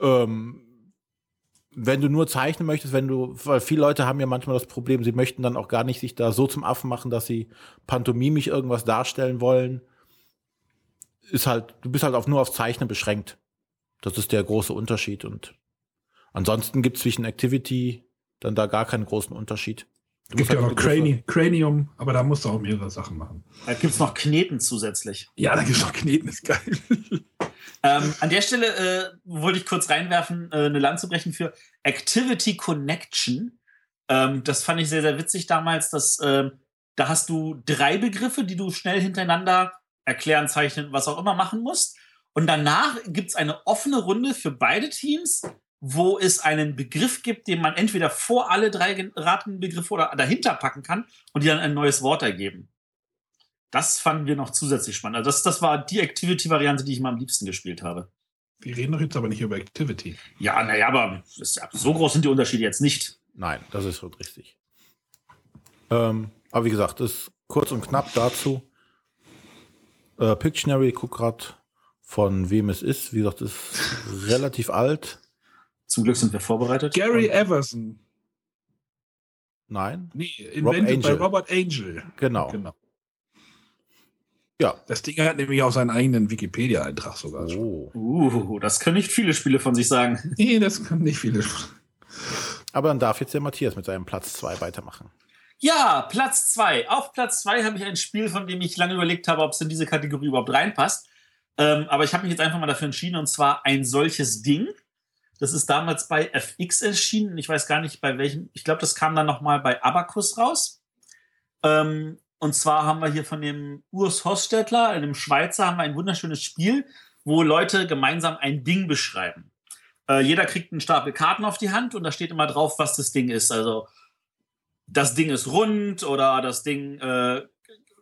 Ähm, wenn du nur zeichnen möchtest, wenn du, weil viele Leute haben ja manchmal das Problem, sie möchten dann auch gar nicht sich da so zum Affen machen, dass sie pantomimisch irgendwas darstellen wollen. Ist halt, du bist halt auf, nur auf Zeichnen beschränkt. Das ist der große Unterschied. Und ansonsten gibt es zwischen Activity dann da gar keinen großen Unterschied. Es gibt ja noch Crani Cranium, aber da musst du auch mehrere Sachen machen. Da gibt es noch Kneten zusätzlich. Ja, da gibt es noch Kneten, ist geil. ähm, an der Stelle äh, wollte ich kurz reinwerfen, äh, eine Lanze brechen für Activity Connection. Ähm, das fand ich sehr, sehr witzig damals. Dass, äh, da hast du drei Begriffe, die du schnell hintereinander erklären, zeichnen, was auch immer machen musst. Und danach gibt es eine offene Runde für beide Teams, wo es einen Begriff gibt, den man entweder vor alle drei geratenen Begriffe oder dahinter packen kann und die dann ein neues Wort ergeben. Das fanden wir noch zusätzlich spannend. Also das, das war die Activity-Variante, die ich mal am liebsten gespielt habe. Wir reden doch jetzt aber nicht über Activity. Ja, naja, aber ist, so groß sind die Unterschiede jetzt nicht. Nein, das ist schon richtig. Ähm, aber wie gesagt, das ist kurz und knapp dazu. Äh, Pictionary, guck grad von wem es ist. Wie gesagt, ist relativ alt. Zum Glück sind wir vorbereitet. Gary Everson. Nein? Nee, invented by Robert Angel. Genau. genau. Ja. Das Ding hat nämlich auch seinen eigenen Wikipedia-Eintrag sogar. Oh. Uh, das können nicht viele Spiele von sich sagen. Nee, das können nicht viele. Aber dann darf jetzt der Matthias mit seinem Platz 2 weitermachen. Ja, Platz 2. Auf Platz 2 habe ich ein Spiel, von dem ich lange überlegt habe, ob es in diese Kategorie überhaupt reinpasst. Ähm, aber ich habe mich jetzt einfach mal dafür entschieden, und zwar ein solches Ding. Das ist damals bei FX erschienen. Ich weiß gar nicht bei welchem. Ich glaube, das kam dann noch mal bei Abacus raus. Ähm, und zwar haben wir hier von dem Urs Hostetler, einem Schweizer, haben wir ein wunderschönes Spiel, wo Leute gemeinsam ein Ding beschreiben. Äh, jeder kriegt einen Stapel Karten auf die Hand und da steht immer drauf, was das Ding ist. Also das Ding ist rund oder das Ding äh,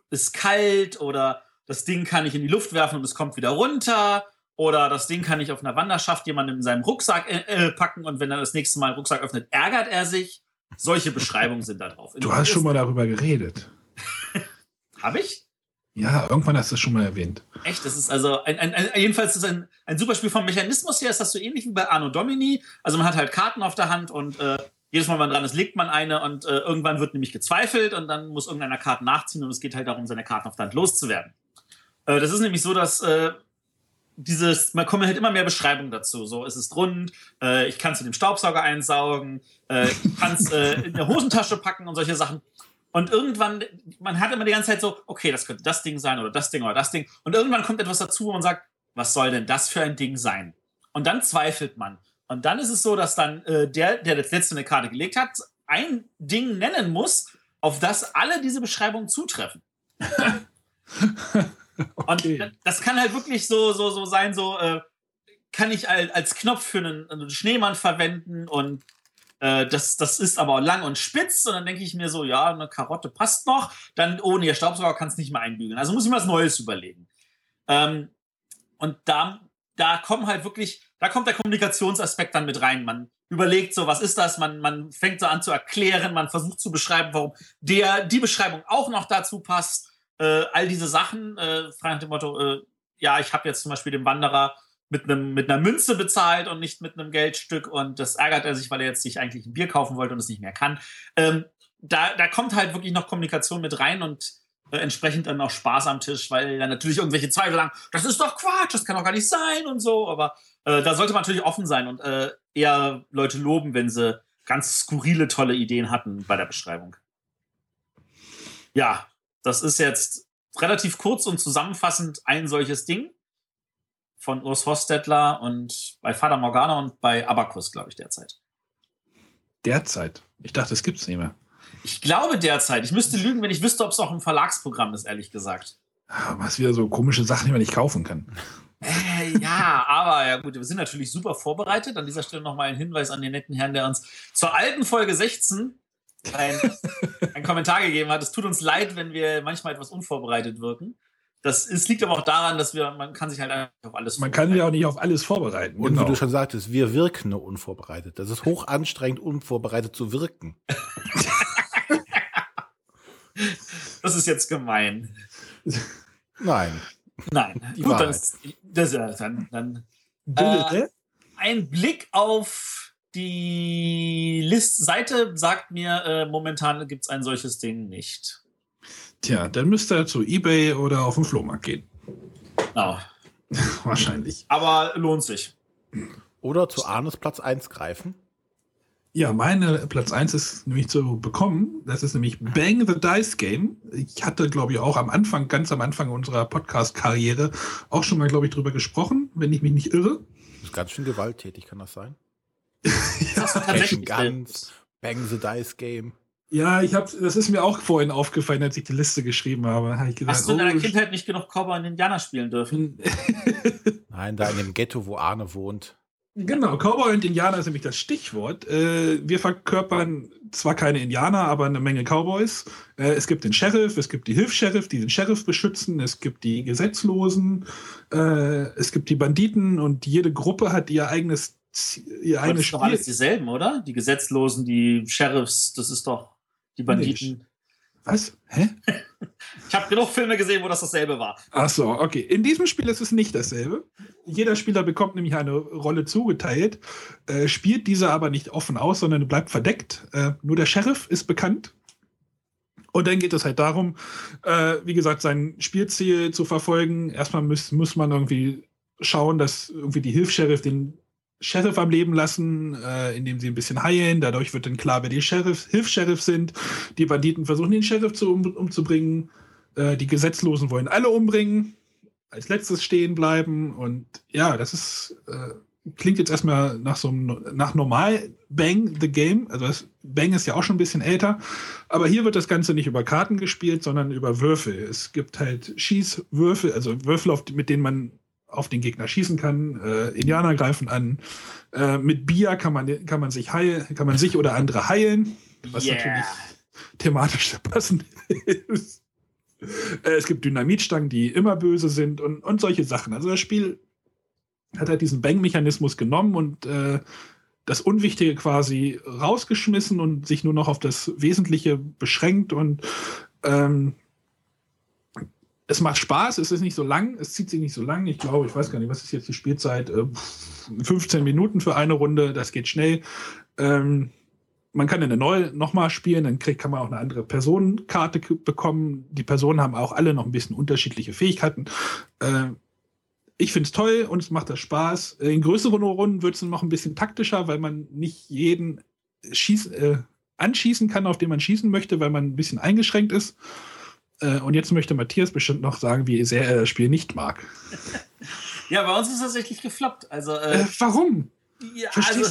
ist kalt oder das Ding kann ich in die Luft werfen und es kommt wieder runter oder das Ding kann ich auf einer Wanderschaft jemanden in seinem Rucksack äh, äh packen und wenn er das nächste Mal den Rucksack öffnet, ärgert er sich. Solche Beschreibungen sind da drauf. Du hast schon mal darüber geredet. Habe ich? Ja, irgendwann hast du es schon mal erwähnt. Echt, das ist also ein, ein, ein jedenfalls ist ein, ein super Spiel vom Mechanismus her, ist das so ähnlich wie bei Arno Domini. Also man hat halt Karten auf der Hand und äh, jedes Mal, wenn man dran ist, legt man eine und äh, irgendwann wird nämlich gezweifelt und dann muss irgendeiner Karten nachziehen und es geht halt darum, seine Karten auf der Hand loszuwerden. Äh, das ist nämlich so, dass äh, dieses, man kommen halt immer mehr Beschreibungen dazu. So, es ist rund, äh, ich kann es mit dem Staubsauger einsaugen, äh, ich kann es äh, in der Hosentasche packen und solche Sachen. Und irgendwann, man hat immer die ganze Zeit so, okay, das könnte das Ding sein oder das Ding oder das Ding. Und irgendwann kommt etwas dazu, wo man sagt, was soll denn das für ein Ding sein? Und dann zweifelt man. Und dann ist es so, dass dann äh, der, der das letzte eine Karte gelegt hat, ein Ding nennen muss, auf das alle diese Beschreibungen zutreffen. okay. Und das kann halt wirklich so, so, so sein, so, äh, kann ich als Knopf für einen, einen Schneemann verwenden und äh, das, das ist aber lang und spitz und dann denke ich mir so, ja, eine Karotte passt noch. Dann ohne ihr Staubsauger kann es nicht mehr einbügeln. Also muss ich mir was Neues überlegen. Ähm, und da, da kommen halt wirklich, da kommt der Kommunikationsaspekt dann mit rein. Man überlegt so, was ist das? Man, man fängt so an zu erklären, man versucht zu beschreiben, warum der, die Beschreibung auch noch dazu passt. Äh, all diese Sachen, äh, frei nach dem Motto, äh, ja, ich habe jetzt zum Beispiel den Wanderer mit einem mit einer Münze bezahlt und nicht mit einem Geldstück und das ärgert er sich, weil er jetzt sich eigentlich ein Bier kaufen wollte und es nicht mehr kann. Ähm, da, da kommt halt wirklich noch Kommunikation mit rein und äh, entsprechend dann auch Spaß am Tisch, weil dann natürlich irgendwelche Zweifel sagen, das ist doch Quatsch, das kann doch gar nicht sein und so, aber äh, da sollte man natürlich offen sein und äh, eher Leute loben, wenn sie ganz skurrile, tolle Ideen hatten bei der Beschreibung. Ja, das ist jetzt relativ kurz und zusammenfassend ein solches Ding von Urs Hostetler und bei Fada Morgana und bei Abacus, glaube ich, derzeit. Derzeit? Ich dachte, es gibt es nicht mehr. Ich glaube derzeit. Ich müsste lügen, wenn ich wüsste, ob es auch im Verlagsprogramm ist, ehrlich gesagt. Ah, was wieder so komische Sachen, die man nicht kaufen kann. Äh, ja, aber ja gut, wir sind natürlich super vorbereitet. An dieser Stelle nochmal ein Hinweis an den netten Herrn, der uns zur alten Folge 16 ein, einen Kommentar gegeben hat. Es tut uns leid, wenn wir manchmal etwas unvorbereitet wirken. Das ist, liegt aber auch daran, dass wir, man kann sich halt einfach auf alles Man kann ja auch nicht auf alles vorbereiten. Und genau. wie du schon sagtest, wir wirken nur unvorbereitet. Das ist hoch anstrengend, unvorbereitet zu wirken. das ist jetzt gemein. Nein. Nein. Gut, dann, ist, das, dann, dann äh, ein Blick auf die List Seite sagt mir, äh, momentan gibt es ein solches Ding nicht. Tja, dann müsste er zu Ebay oder auf den Flohmarkt gehen. Oh. Wahrscheinlich. Aber lohnt sich. Oder zu Arnes Platz 1 greifen. Ja, meine Platz 1 ist nämlich zu bekommen. Das ist nämlich Bang the Dice Game. Ich hatte, glaube ich, auch am Anfang, ganz am Anfang unserer Podcast-Karriere auch schon mal, glaube ich, drüber gesprochen, wenn ich mich nicht irre. Das ist ganz schön gewalttätig, kann das sein? Ja, das tatsächlich ganz Bang the Dice Game. Ja, ich habe, das ist mir auch vorhin aufgefallen, als ich die Liste geschrieben habe. Hab gedacht, Hast du in deiner oh, Kindheit nicht genug Cowboy und Indianer spielen dürfen? Nein, da in dem Ghetto, wo Arne wohnt. Genau, Cowboy und Indianer ist nämlich das Stichwort. Äh, wir verkörpern zwar keine Indianer, aber eine Menge Cowboys. Äh, es gibt den Sheriff, es gibt die Hilfs-Sheriff, die den Sheriff beschützen, es gibt die Gesetzlosen, äh, es gibt die Banditen und jede Gruppe hat ihr eigenes ihr Spiel. Das doch alles dieselben, oder? Die Gesetzlosen, die Sheriffs, das ist doch die Banditen. Nee, was? Hä? ich habe genug Filme gesehen, wo das dasselbe war. Ach so, okay. In diesem Spiel ist es nicht dasselbe. Jeder Spieler bekommt nämlich eine Rolle zugeteilt, äh, spielt diese aber nicht offen aus, sondern bleibt verdeckt. Äh, nur der Sheriff ist bekannt. Und dann geht es halt darum, äh, wie gesagt, sein Spielziel zu verfolgen. Erstmal muss, muss man irgendwie schauen, dass irgendwie die Hilfs-Sheriff den Sheriff am Leben lassen, äh, indem sie ein bisschen heilen. Dadurch wird dann klar, wer die Sheriff, Hilfs-Sheriff sind. Die Banditen versuchen, den Sheriff zu, um, umzubringen. Äh, die Gesetzlosen wollen alle umbringen. Als letztes stehen bleiben. Und ja, das ist, äh, klingt jetzt erstmal nach so einem, nach normal Bang the Game. Also das, Bang ist ja auch schon ein bisschen älter. Aber hier wird das Ganze nicht über Karten gespielt, sondern über Würfel. Es gibt halt Schießwürfel, also Würfel, mit denen man auf den Gegner schießen kann. Äh, Indianer greifen an. Äh, mit Bier kann man, kann man sich heilen, kann man sich oder andere heilen, was yeah. natürlich thematisch passend ist. Äh, es gibt Dynamitstangen, die immer böse sind und, und solche Sachen. Also das Spiel hat halt diesen Bang-Mechanismus genommen und äh, das Unwichtige quasi rausgeschmissen und sich nur noch auf das Wesentliche beschränkt und ähm, es macht Spaß, es ist nicht so lang, es zieht sich nicht so lang. Ich glaube, ich weiß gar nicht, was ist jetzt die Spielzeit? 15 äh, Minuten für eine Runde, das geht schnell. Ähm, man kann eine neue nochmal spielen, dann kriegt, kann man auch eine andere Personenkarte bekommen. Die Personen haben auch alle noch ein bisschen unterschiedliche Fähigkeiten. Äh, ich finde es toll und es macht das Spaß. In größeren Runden wird es noch ein bisschen taktischer, weil man nicht jeden schieß, äh, anschießen kann, auf den man schießen möchte, weil man ein bisschen eingeschränkt ist. Äh, und jetzt möchte Matthias bestimmt noch sagen, wie sehr er das Spiel nicht mag. ja, bei uns ist es tatsächlich gefloppt. Also, äh, äh, warum? Ja, also,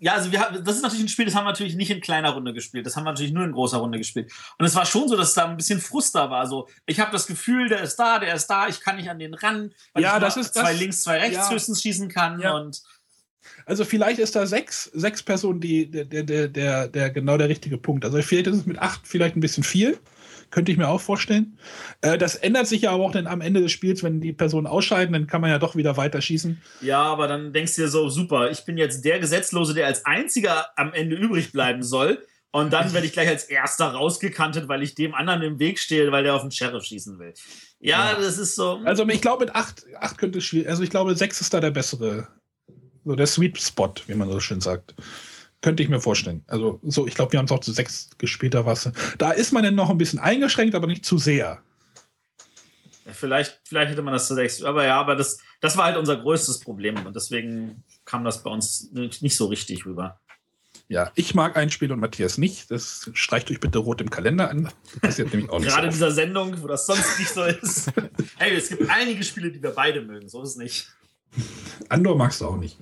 ja, also wir haben, das ist natürlich ein Spiel, das haben wir natürlich nicht in kleiner Runde gespielt. Das haben wir natürlich nur in großer Runde gespielt. Und es war schon so, dass da ein bisschen Frust da war. Also ich habe das Gefühl, der ist da, der ist da, ich kann nicht an den ran, weil ja, ich das ist zwei das, links, zwei rechts ja. höchstens schießen kann. Ja. Und also vielleicht ist da sechs, sechs Personen die, der, der, der, der genau der richtige Punkt. Also vielleicht ist es mit acht vielleicht ein bisschen viel. Könnte ich mir auch vorstellen. Äh, das ändert sich ja aber auch dann am Ende des Spiels, wenn die Personen ausscheiden, dann kann man ja doch wieder weiter schießen. Ja, aber dann denkst du dir so, super, ich bin jetzt der Gesetzlose, der als einziger am Ende übrig bleiben soll. Und dann werde ich gleich als erster rausgekantet, weil ich dem anderen im Weg stehe, weil der auf den Sheriff schießen will. Ja, ja. das ist so. Also ich glaube, mit acht, acht könnte es schwierig. Also ich glaube, sechs ist da der bessere. So der Sweet Spot, wie man so schön sagt. Könnte ich mir vorstellen. Also, so, ich glaube, wir haben es auch zu sechs gespielt, da was. Da ist man dann noch ein bisschen eingeschränkt, aber nicht zu sehr. Ja, vielleicht, vielleicht hätte man das zu sechs. Aber ja, aber das, das war halt unser größtes Problem. Und deswegen kam das bei uns nicht so richtig rüber. Ja, ich mag ein Spiel und Matthias nicht. Das streicht euch bitte rot im Kalender an. Das nämlich auch Gerade in dieser Sendung, wo das sonst nicht so ist. hey, es gibt einige Spiele, die wir beide mögen. So ist es nicht. Andor magst du auch nicht.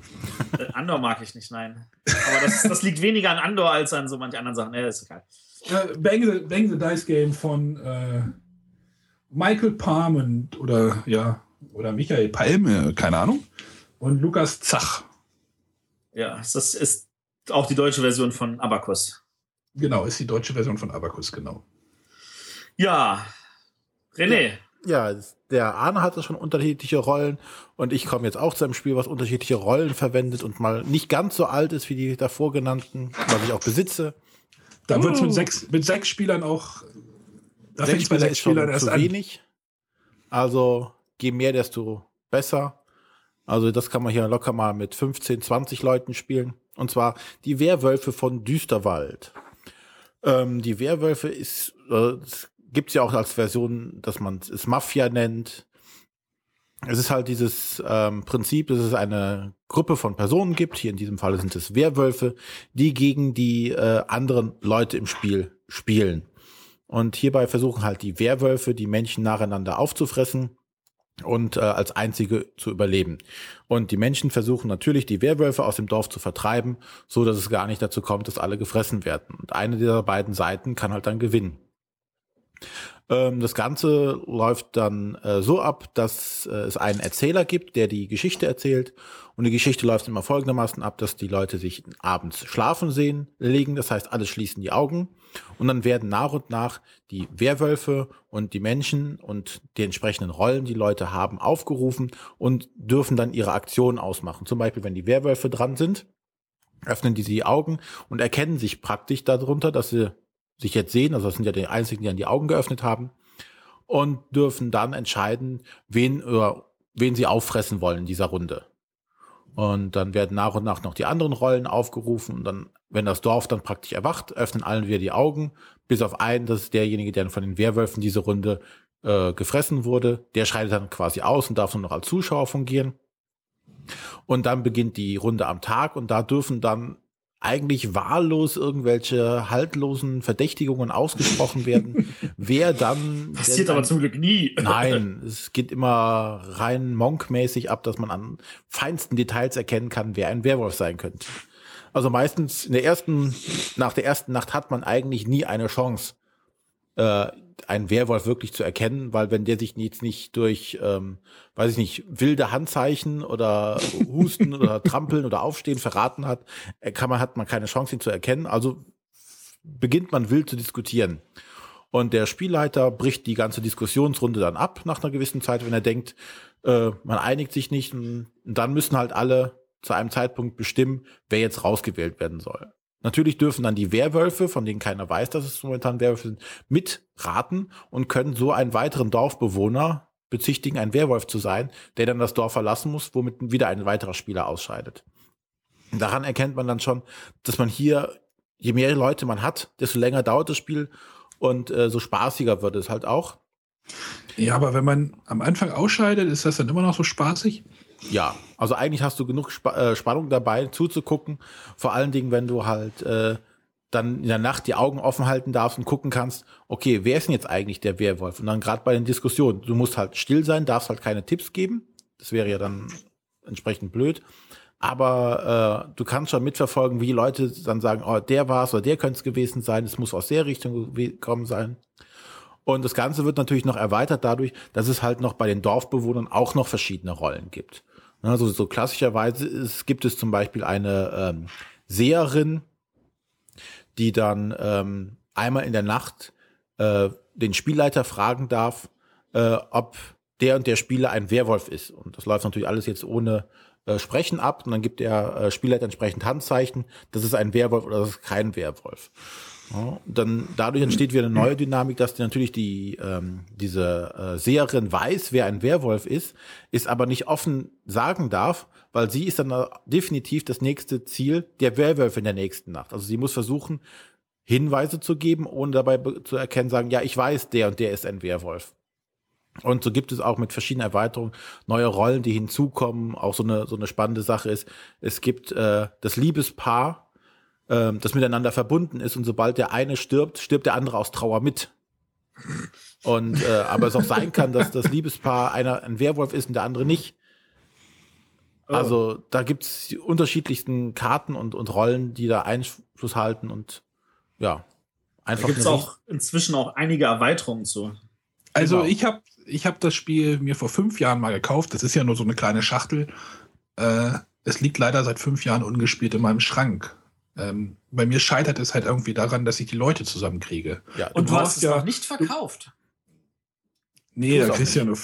Äh, Andor mag ich nicht, nein. Aber das, das liegt weniger an Andor als an so manchen anderen Sachen. Ja, ist egal. Äh, Bang, the, Bang the Dice Game von äh, Michael Parment oder ja, oder Michael Palme, keine Ahnung. Und Lukas Zach. Ja, das ist auch die deutsche Version von Abacus. Genau, ist die deutsche Version von Abacus, genau. Ja, René. Ja, der Arne hatte schon unterschiedliche Rollen und ich komme jetzt auch zu einem Spiel, was unterschiedliche Rollen verwendet und mal nicht ganz so alt ist wie die davor genannten, was ich auch besitze. Da wird es mit sechs, mit sechs Spielern auch. Da sechs Spieler sechs ist schon Spielern zu wenig. Also je mehr, desto besser. Also das kann man hier locker mal mit 15, 20 Leuten spielen. Und zwar die Werwölfe von Düsterwald. Ähm, die Werwölfe ist, äh, gibt es ja auch als Version, dass man es Mafia nennt. Es ist halt dieses ähm, Prinzip, dass es eine Gruppe von Personen gibt, hier in diesem Fall sind es Werwölfe, die gegen die äh, anderen Leute im Spiel spielen. Und hierbei versuchen halt die Werwölfe, die Menschen nacheinander aufzufressen und äh, als einzige zu überleben. Und die Menschen versuchen natürlich, die Werwölfe aus dem Dorf zu vertreiben, so dass es gar nicht dazu kommt, dass alle gefressen werden. Und eine dieser beiden Seiten kann halt dann gewinnen. Ähm, das Ganze läuft dann äh, so ab, dass äh, es einen Erzähler gibt, der die Geschichte erzählt. Und die Geschichte läuft immer folgendermaßen ab, dass die Leute sich abends schlafen sehen, legen. Das heißt, alle schließen die Augen. Und dann werden nach und nach die Werwölfe und die Menschen und die entsprechenden Rollen, die Leute haben, aufgerufen und dürfen dann ihre Aktionen ausmachen. Zum Beispiel, wenn die Werwölfe dran sind, öffnen die die Augen und erkennen sich praktisch darunter, dass sie sich jetzt sehen, also das sind ja die einzigen, die dann die Augen geöffnet haben, und dürfen dann entscheiden, wen, oder wen sie auffressen wollen in dieser Runde. Und dann werden nach und nach noch die anderen Rollen aufgerufen und dann, wenn das Dorf dann praktisch erwacht, öffnen allen wieder die Augen, bis auf einen, das ist derjenige, der von den Werwölfen diese Runde äh, gefressen wurde. Der schreitet dann quasi aus und darf nur noch als Zuschauer fungieren. Und dann beginnt die Runde am Tag und da dürfen dann eigentlich wahllos irgendwelche haltlosen Verdächtigungen ausgesprochen werden, wer dann. Passiert aber zum Glück nie. Nein, es geht immer rein monkmäßig ab, dass man an feinsten Details erkennen kann, wer ein Werwolf sein könnte. Also meistens in der ersten, nach der ersten Nacht hat man eigentlich nie eine Chance, äh, einen Werwolf wirklich zu erkennen, weil wenn der sich jetzt nicht durch, ähm, weiß ich nicht, wilde Handzeichen oder Husten oder Trampeln oder Aufstehen verraten hat, äh, kann man, hat man keine Chance, ihn zu erkennen. Also beginnt man wild zu diskutieren. Und der Spielleiter bricht die ganze Diskussionsrunde dann ab nach einer gewissen Zeit, wenn er denkt, äh, man einigt sich nicht. Und dann müssen halt alle zu einem Zeitpunkt bestimmen, wer jetzt rausgewählt werden soll. Natürlich dürfen dann die Werwölfe, von denen keiner weiß, dass es momentan Werwölfe sind, mitraten und können so einen weiteren Dorfbewohner bezichtigen, ein Werwolf zu sein, der dann das Dorf verlassen muss, womit wieder ein weiterer Spieler ausscheidet. Daran erkennt man dann schon, dass man hier, je mehr Leute man hat, desto länger dauert das Spiel und äh, so spaßiger wird es halt auch. Ja, aber wenn man am Anfang ausscheidet, ist das dann immer noch so spaßig? Ja, also eigentlich hast du genug Sp äh, Spannung dabei zuzugucken. Vor allen Dingen, wenn du halt äh, dann in der Nacht die Augen offen halten darfst und gucken kannst, okay, wer ist denn jetzt eigentlich der Werwolf? Und dann gerade bei den Diskussionen, du musst halt still sein, darfst halt keine Tipps geben. Das wäre ja dann entsprechend blöd. Aber äh, du kannst schon mitverfolgen, wie Leute dann sagen, oh, der war es oder der könnte es gewesen sein, es muss aus der Richtung gekommen sein. Und das Ganze wird natürlich noch erweitert dadurch, dass es halt noch bei den Dorfbewohnern auch noch verschiedene Rollen gibt. Also so klassischerweise ist, gibt es zum Beispiel eine ähm, Seherin, die dann ähm, einmal in der Nacht äh, den Spielleiter fragen darf, äh, ob der und der Spieler ein Werwolf ist. Und das läuft natürlich alles jetzt ohne äh, Sprechen ab. Und dann gibt der äh, Spielleiter entsprechend Handzeichen, das ist ein Werwolf oder das ist kein Werwolf. Ja, dann dadurch entsteht wieder eine neue Dynamik, dass die natürlich die ähm, diese äh, Seherin weiß, wer ein Werwolf ist, ist aber nicht offen sagen darf, weil sie ist dann definitiv das nächste Ziel der Werwölfe in der nächsten Nacht. Also sie muss versuchen Hinweise zu geben, ohne dabei zu erkennen, sagen, ja, ich weiß, der und der ist ein Werwolf. Und so gibt es auch mit verschiedenen Erweiterungen neue Rollen, die hinzukommen. Auch so eine so eine spannende Sache ist, es gibt äh, das Liebespaar ähm, das miteinander verbunden ist und sobald der eine stirbt, stirbt der andere aus Trauer mit. Und äh, aber es auch sein kann, dass das Liebespaar einer ein Werwolf ist und der andere nicht. Oh. Also da gibt es die unterschiedlichsten Karten und, und Rollen, die da Einfluss halten und ja, einfach. Da gibt es auch inzwischen auch einige Erweiterungen zu. Also genau. ich habe ich hab das Spiel mir vor fünf Jahren mal gekauft. Das ist ja nur so eine kleine Schachtel. Äh, es liegt leider seit fünf Jahren ungespielt in meinem Schrank. Ähm, bei mir scheitert es halt irgendwie daran, dass ich die Leute zusammenkriege. Ja, und du, du hast es ja, noch nicht verkauft. Nee, da kriegst du ja nur.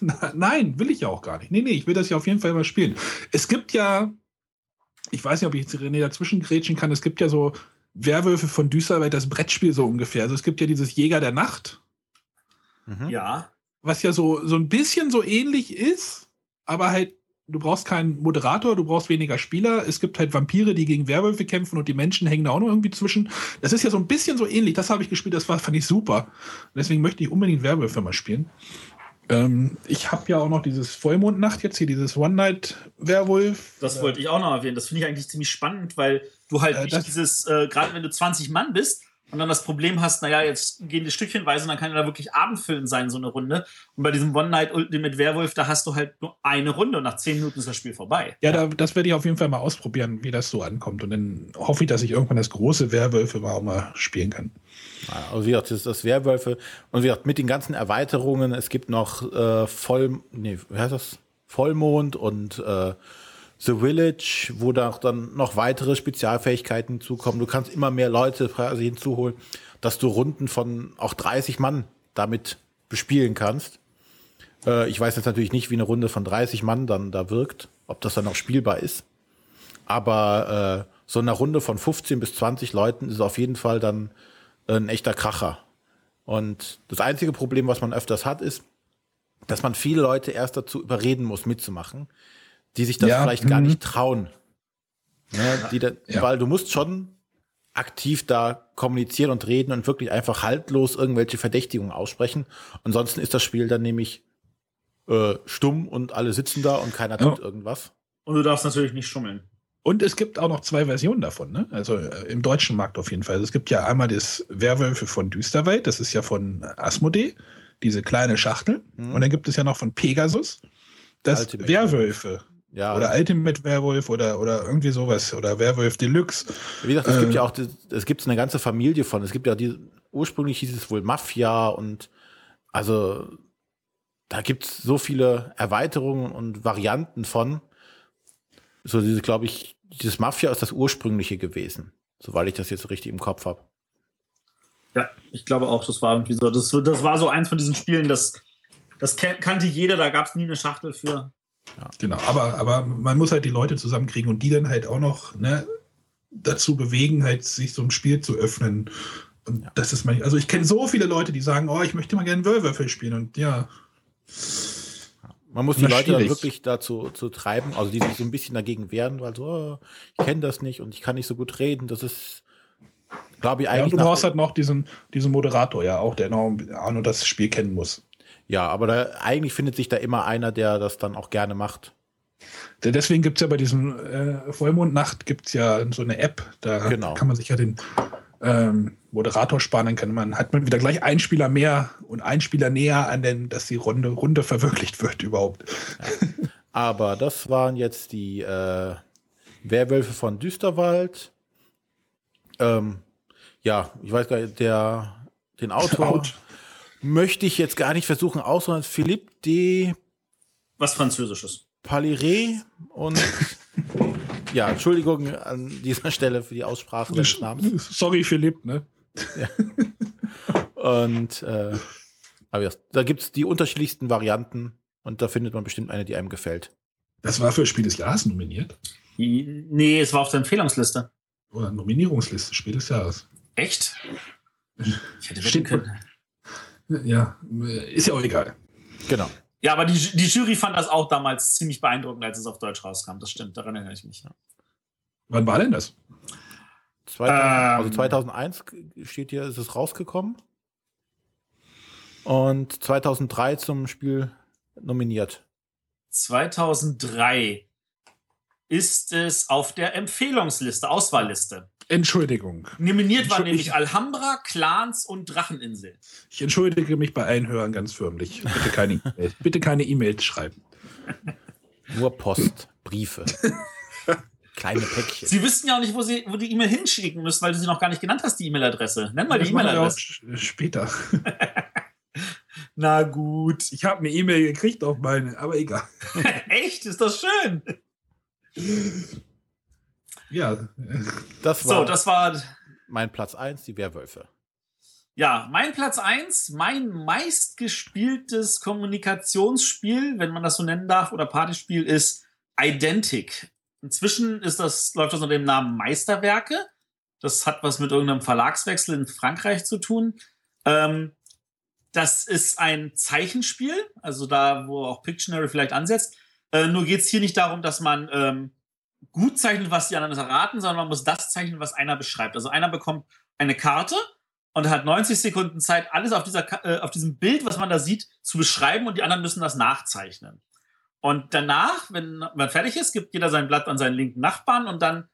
Nein, will ich ja auch gar nicht. Nee, nee, ich will das ja auf jeden Fall mal spielen. Es gibt ja, ich weiß nicht, ob ich jetzt René dazwischen grätschen kann, es gibt ja so Werwölfe von Düsseldorf, das Brettspiel so ungefähr. Also es gibt ja dieses Jäger der Nacht. Mhm. Ja. Was ja so, so ein bisschen so ähnlich ist, aber halt du brauchst keinen Moderator, du brauchst weniger Spieler. Es gibt halt Vampire, die gegen Werwölfe kämpfen und die Menschen hängen da auch noch irgendwie zwischen. Das ist ja so ein bisschen so ähnlich. Das habe ich gespielt, das war, fand ich super. Deswegen möchte ich unbedingt Werwölfe mal spielen. Ähm, ich habe ja auch noch dieses Vollmondnacht jetzt hier, dieses One-Night-Werwolf. Das wollte ich auch noch erwähnen. Das finde ich eigentlich ziemlich spannend, weil du halt äh, nicht dieses, äh, gerade wenn du 20 Mann bist, und dann das Problem hast, naja, jetzt gehen die stückchenweise und dann kann ja da wirklich abendfüllend sein, so eine Runde. Und bei diesem One Night Ultimate Werwolf, da hast du halt nur eine Runde und nach zehn Minuten ist das Spiel vorbei. Ja, da, das werde ich auf jeden Fall mal ausprobieren, wie das so ankommt. Und dann hoffe ich, dass ich irgendwann das große Werwölfe mal auch mal spielen kann. Also wie gesagt, das, das Werwölfe und wie gesagt, mit den ganzen Erweiterungen, es gibt noch äh, Voll, nee, wie heißt das? Vollmond und äh, The Village, wo da dann noch weitere Spezialfähigkeiten zukommen. Du kannst immer mehr Leute quasi hinzuholen, dass du Runden von auch 30 Mann damit bespielen kannst. Äh, ich weiß jetzt natürlich nicht, wie eine Runde von 30 Mann dann da wirkt, ob das dann auch spielbar ist. Aber äh, so eine Runde von 15 bis 20 Leuten ist auf jeden Fall dann ein echter Kracher. Und das einzige Problem, was man öfters hat, ist, dass man viele Leute erst dazu überreden muss, mitzumachen die sich das ja, vielleicht gar nicht trauen. Ne, die da, ja. Weil du musst schon aktiv da kommunizieren und reden und wirklich einfach haltlos irgendwelche Verdächtigungen aussprechen. Ansonsten ist das Spiel dann nämlich äh, stumm und alle sitzen da und keiner tut ja. irgendwas. Und du darfst natürlich nicht schummeln. Und es gibt auch noch zwei Versionen davon, ne? Also äh, im deutschen Markt auf jeden Fall. Also es gibt ja einmal das Werwölfe von Düsterwelt, das ist ja von Asmodee, diese kleine Schachtel. Mhm. Und dann gibt es ja noch von Pegasus das Werwölfe. Ja. Oder Ultimate Werwolf oder, oder irgendwie sowas. Oder Werwolf Deluxe. Wie gesagt, es äh, gibt ja auch, es gibt eine ganze Familie von. Es gibt ja die, ursprünglich hieß es wohl Mafia und also da gibt es so viele Erweiterungen und Varianten von. So diese, glaube ich, dieses Mafia ist das ursprüngliche gewesen, soweit ich das jetzt richtig im Kopf habe. Ja, ich glaube auch, das war irgendwie so. Das, das war so eins von diesen Spielen, das, das kannte jeder, da gab es nie eine Schachtel für. Ja. Genau, aber, aber man muss halt die Leute zusammenkriegen und die dann halt auch noch ne, dazu bewegen, halt sich so ein Spiel zu öffnen. Und ja. das ist mein, also ich kenne so viele Leute, die sagen, oh, ich möchte mal gerne Würfelwürfel spielen und ja. Man muss die Leute dann wirklich dazu zu treiben, also die sich so ein bisschen dagegen wehren, weil so, oh, ich kenne das nicht und ich kann nicht so gut reden. Das ist, glaube ich, eigentlich. Ja, und du brauchst halt noch diesen, diesen Moderator, ja, auch der noch auch nur das Spiel kennen muss. Ja, aber da, eigentlich findet sich da immer einer, der das dann auch gerne macht. Deswegen gibt es ja bei diesem äh, Vollmondnacht gibt's ja so eine App, da genau. kann man sich ja den ähm, Moderator sparen, dann kann man, hat man wieder gleich einen Spieler mehr und einen Spieler näher an den, dass die Runde, Runde verwirklicht wird überhaupt. Ja. Aber das waren jetzt die äh, Werwölfe von Düsterwald. Ähm, ja, ich weiß gar nicht, der, den Autor möchte ich jetzt gar nicht versuchen, außer als Philippe de was Französisches. Paliré und ja, Entschuldigung an dieser Stelle für die Aussprache des Namens. Sorry, Philipp, ne? Ja. Und äh, aber ja, da gibt es die unterschiedlichsten Varianten und da findet man bestimmt eine, die einem gefällt. Das war für Spiel des Jahres nominiert? Nee, es war auf der Empfehlungsliste. Oder Nominierungsliste, Spiel des Jahres. Echt? Ich hätte Steht, können. Ja, ist ja auch egal. Genau. Ja, aber die, die Jury fand das auch damals ziemlich beeindruckend, als es auf Deutsch rauskam. Das stimmt, daran erinnere ich mich. Ja. Wann war denn das? 2000, ähm, also 2001 steht hier, ist es rausgekommen. Und 2003 zum Spiel nominiert. 2003 ist es auf der Empfehlungsliste, Auswahlliste. Entschuldigung. Nominiert waren nämlich Alhambra, Clans und Dracheninsel. Ich entschuldige mich bei allen Hörern ganz förmlich. Bitte keine E-Mails bitte keine E-Mails schreiben. Nur Post, Briefe. Kleine Päckchen. Sie wüssten ja auch nicht, wo, Sie, wo die E-Mail hinschicken müssen, weil du sie noch gar nicht genannt hast, die E-Mail-Adresse. Nenn mal das die E-Mail-Adresse. Später. Na gut. Ich habe eine E-Mail gekriegt auf meine, aber egal. Echt? Ist das schön. Ja. Das war, so, das war mein Platz 1, die Werwölfe. Ja, mein Platz 1, mein meistgespieltes Kommunikationsspiel, wenn man das so nennen darf, oder Partyspiel, ist Identic. Inzwischen ist das, läuft das unter dem Namen Meisterwerke. Das hat was mit irgendeinem Verlagswechsel in Frankreich zu tun. Ähm, das ist ein Zeichenspiel, also da, wo auch Pictionary vielleicht ansetzt. Äh, nur geht es hier nicht darum, dass man ähm, gut zeichnet, was die anderen erraten, sondern man muss das zeichnen, was einer beschreibt. Also einer bekommt eine Karte und hat 90 Sekunden Zeit, alles auf, dieser, äh, auf diesem Bild, was man da sieht, zu beschreiben und die anderen müssen das nachzeichnen. Und danach, wenn man fertig ist, gibt jeder sein Blatt an seinen linken Nachbarn und dann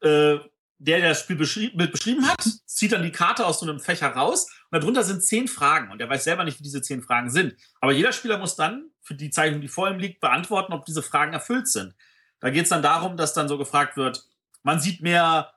äh, der, der das Spiel beschrieben, beschrieben hat, zieht dann die Karte aus so einem Fächer raus und darunter sind zehn Fragen und er weiß selber nicht, wie diese zehn Fragen sind. Aber jeder Spieler muss dann für die Zeichnung, die vor ihm liegt, beantworten, ob diese Fragen erfüllt sind. Da geht es dann darum, dass dann so gefragt wird, man sieht mehr,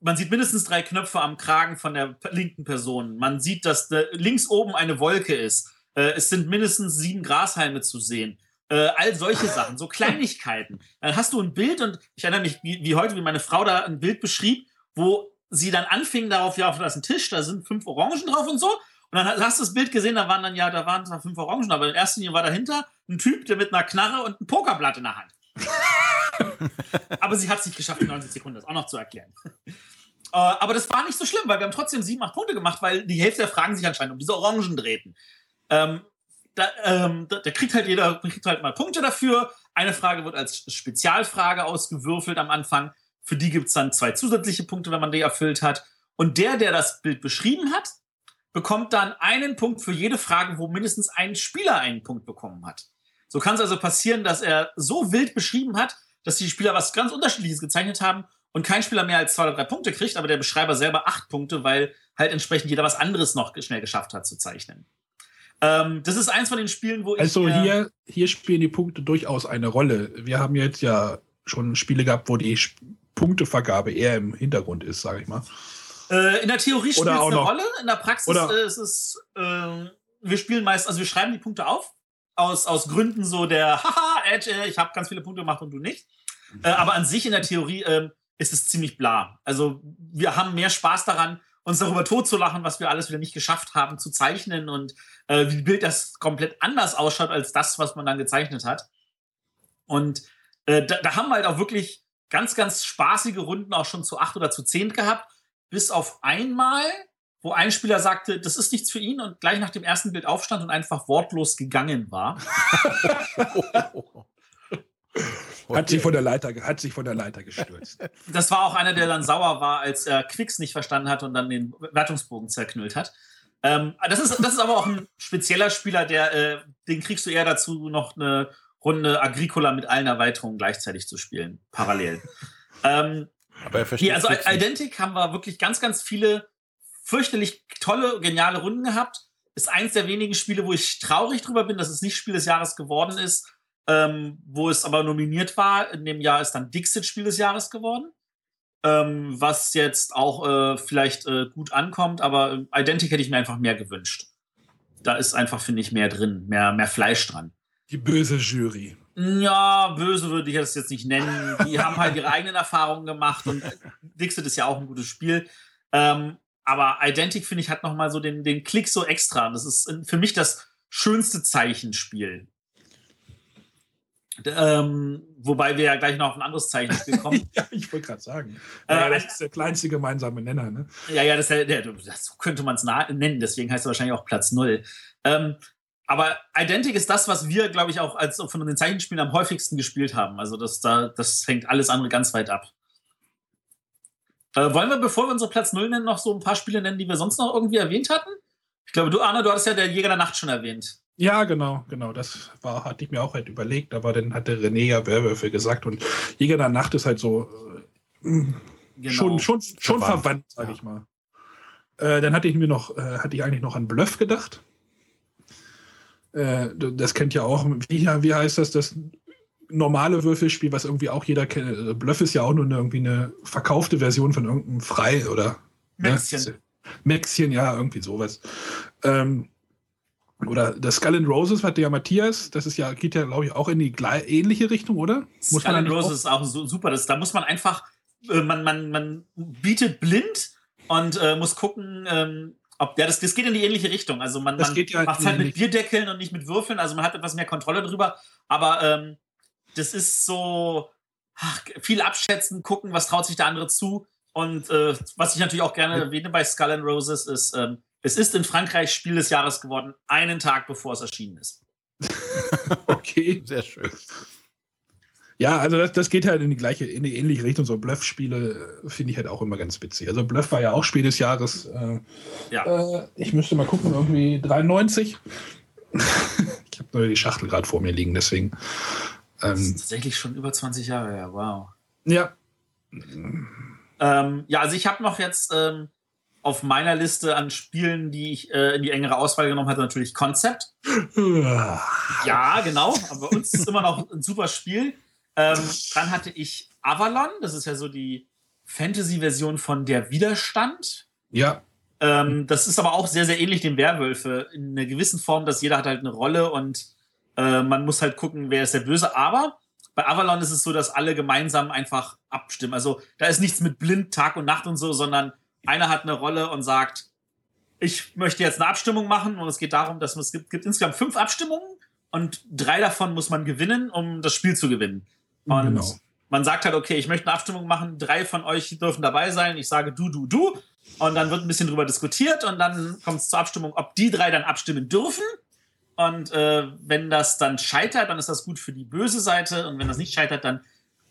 man sieht mindestens drei Knöpfe am Kragen von der linken Person. Man sieht, dass links oben eine Wolke ist. Äh, es sind mindestens sieben Grashalme zu sehen. Äh, all solche Sachen, so Kleinigkeiten. Dann hast du ein Bild und ich erinnere mich wie, wie heute, wie meine Frau da ein Bild beschrieb, wo sie dann anfing darauf, ja, da ist ein Tisch, da sind fünf Orangen drauf und so. Und dann hast du das Bild gesehen, da waren dann ja, da waren zwar fünf Orangen, aber in erster Linie war dahinter ein Typ, der mit einer Knarre und einem Pokerblatt in der Hand. Aber sie hat es nicht geschafft, in 90 Sekunden das auch noch zu erklären. Äh, aber das war nicht so schlimm, weil wir haben trotzdem sieben, acht Punkte gemacht, weil die Hälfte der Fragen sich anscheinend um diese Orangen drehten. Ähm, da, ähm, da, da, kriegt halt jeder kriegt halt mal Punkte dafür. Eine Frage wird als Spezialfrage ausgewürfelt am Anfang. Für die gibt es dann zwei zusätzliche Punkte, wenn man die erfüllt hat. Und der, der das Bild beschrieben hat, bekommt dann einen Punkt für jede Frage, wo mindestens ein Spieler einen Punkt bekommen hat. So kann es also passieren, dass er so wild beschrieben hat, dass die Spieler was ganz Unterschiedliches gezeichnet haben und kein Spieler mehr als zwei oder drei Punkte kriegt, aber der Beschreiber selber acht Punkte, weil halt entsprechend jeder was anderes noch schnell geschafft hat zu zeichnen. Ähm, das ist eins von den Spielen, wo ich. Also hier, hier spielen die Punkte durchaus eine Rolle. Wir haben jetzt ja schon Spiele gehabt, wo die Punktevergabe eher im Hintergrund ist, sage ich mal. Äh, in der Theorie spielt es eine Rolle, in der Praxis äh, ist es, äh, wir spielen meist, also wir schreiben die Punkte auf, aus, aus Gründen so der, haha, Edge, äh, ich habe ganz viele Punkte gemacht und du nicht. Äh, aber an sich in der Theorie ähm, ist es ziemlich bla. Also wir haben mehr Spaß daran, uns darüber totzulachen, was wir alles wieder nicht geschafft haben zu zeichnen und äh, wie Bild das komplett anders ausschaut als das, was man dann gezeichnet hat. Und äh, da, da haben wir halt auch wirklich ganz, ganz spaßige Runden auch schon zu acht oder zu zehn gehabt, bis auf einmal, wo ein Spieler sagte, das ist nichts für ihn und gleich nach dem ersten Bild aufstand und einfach wortlos gegangen war. Hat sich von der Leiter, hat sich von der Leiter gestürzt. Das war auch einer, der dann sauer war, als er Quicks nicht verstanden hat und dann den Wertungsbogen zerknüllt hat. Ähm, das, ist, das ist aber auch ein spezieller Spieler, der, äh, den kriegst du eher dazu, noch eine Runde Agricola mit allen Erweiterungen gleichzeitig zu spielen, parallel. ähm, aber er versteht. Hier, also Identic haben wir wirklich ganz, ganz viele fürchterlich tolle, geniale Runden gehabt. Ist eins der wenigen Spiele, wo ich traurig drüber bin, dass es nicht Spiel des Jahres geworden ist ähm, wo es aber nominiert war. In dem Jahr ist dann Dixit Spiel des Jahres geworden. Ähm, was jetzt auch äh, vielleicht äh, gut ankommt, aber Identic hätte ich mir einfach mehr gewünscht. Da ist einfach, finde ich, mehr drin, mehr, mehr Fleisch dran. Die böse Jury. Ja, böse würde ich das jetzt nicht nennen. Die haben halt ihre eigenen Erfahrungen gemacht und Dixit ist ja auch ein gutes Spiel. Ähm, aber Identic, finde ich, hat nochmal so den, den Klick so extra. Das ist für mich das schönste Zeichenspiel. Ähm, wobei wir ja gleich noch auf ein anderes Zeichen kommen. ja, ich wollte gerade sagen. Äh, ja, das ist der kleinste gemeinsame Nenner, ne? Ja, ja, das, ja, das könnte man es nennen, deswegen heißt es wahrscheinlich auch Platz Null. Ähm, aber Identic ist das, was wir, glaube ich, auch als von den Zeichenspielen am häufigsten gespielt haben. Also das, da, das hängt alles andere ganz weit ab. Äh, wollen wir, bevor wir unsere Platz Null nennen, noch so ein paar Spiele nennen, die wir sonst noch irgendwie erwähnt hatten? Ich glaube, du, Arne, du hattest ja der Jäger der Nacht schon erwähnt. Ja, genau, genau. Das war, hatte ich mir auch halt überlegt, aber dann hatte René ja Werwölfe gesagt und Jäger der Nacht ist halt so äh, genau. schon, schon, schon verwandt, verwandt sag ja. ich mal. Äh, dann hatte ich mir noch, äh, hatte ich eigentlich noch an Bluff gedacht. Äh, das kennt ja auch, wie, wie heißt das, das normale Würfelspiel, was irgendwie auch jeder kennt. Äh, Bluff ist ja auch nur eine, irgendwie eine verkaufte Version von irgendeinem Frei oder Mäxchen. Ne? Mäxchen, ja, irgendwie sowas. Ähm, oder das Skull and Roses hat ja Matthias, das ist ja, geht ja, glaube ich, auch in die ähnliche Richtung, oder? Muss Skull and Roses ist auch so, super. Das, da muss man einfach, äh, man, man, man bietet blind und äh, muss gucken, ähm, ob, ja, das, das geht in die ähnliche Richtung. Also man, man ja macht es halt mit Bierdeckeln und nicht mit Würfeln, also man hat etwas mehr Kontrolle drüber, aber ähm, das ist so ach, viel abschätzen, gucken, was traut sich der andere zu. Und äh, was ich natürlich auch gerne erwähne bei Skull and Roses ist, ähm, es ist in Frankreich Spiel des Jahres geworden, einen Tag bevor es erschienen ist. okay, sehr schön. Ja, also das, das geht halt in die gleiche, in die ähnliche Richtung. So Bluff-Spiele äh, finde ich halt auch immer ganz witzig. Also Bluff war ja auch Spiel des Jahres. Äh, ja. Äh, ich müsste mal gucken, irgendwie 93. ich habe nur die Schachtel gerade vor mir liegen, deswegen. Ähm, das ist tatsächlich schon über 20 Jahre her, wow. Ja. Ähm, ja, also ich habe noch jetzt ähm, auf meiner Liste an Spielen, die ich äh, in die engere Auswahl genommen hatte, natürlich Concept. ja, genau. Aber bei uns ist immer noch ein super Spiel. Ähm, dann hatte ich Avalon. Das ist ja so die Fantasy-Version von Der Widerstand. Ja. Ähm, das ist aber auch sehr, sehr ähnlich dem Werwölfe. In einer gewissen Form, dass jeder hat halt eine Rolle und äh, man muss halt gucken, wer ist der Böse. Aber bei Avalon ist es so, dass alle gemeinsam einfach abstimmen. Also da ist nichts mit blind Tag und Nacht und so, sondern einer hat eine Rolle und sagt, ich möchte jetzt eine Abstimmung machen und es geht darum, dass es gibt, gibt insgesamt fünf Abstimmungen und drei davon muss man gewinnen, um das Spiel zu gewinnen. Und genau. man sagt halt, okay, ich möchte eine Abstimmung machen, drei von euch dürfen dabei sein, ich sage du, du, du. Und dann wird ein bisschen drüber diskutiert und dann kommt es zur Abstimmung, ob die drei dann abstimmen dürfen. Und äh, wenn das dann scheitert, dann ist das gut für die böse Seite. Und wenn das nicht scheitert, dann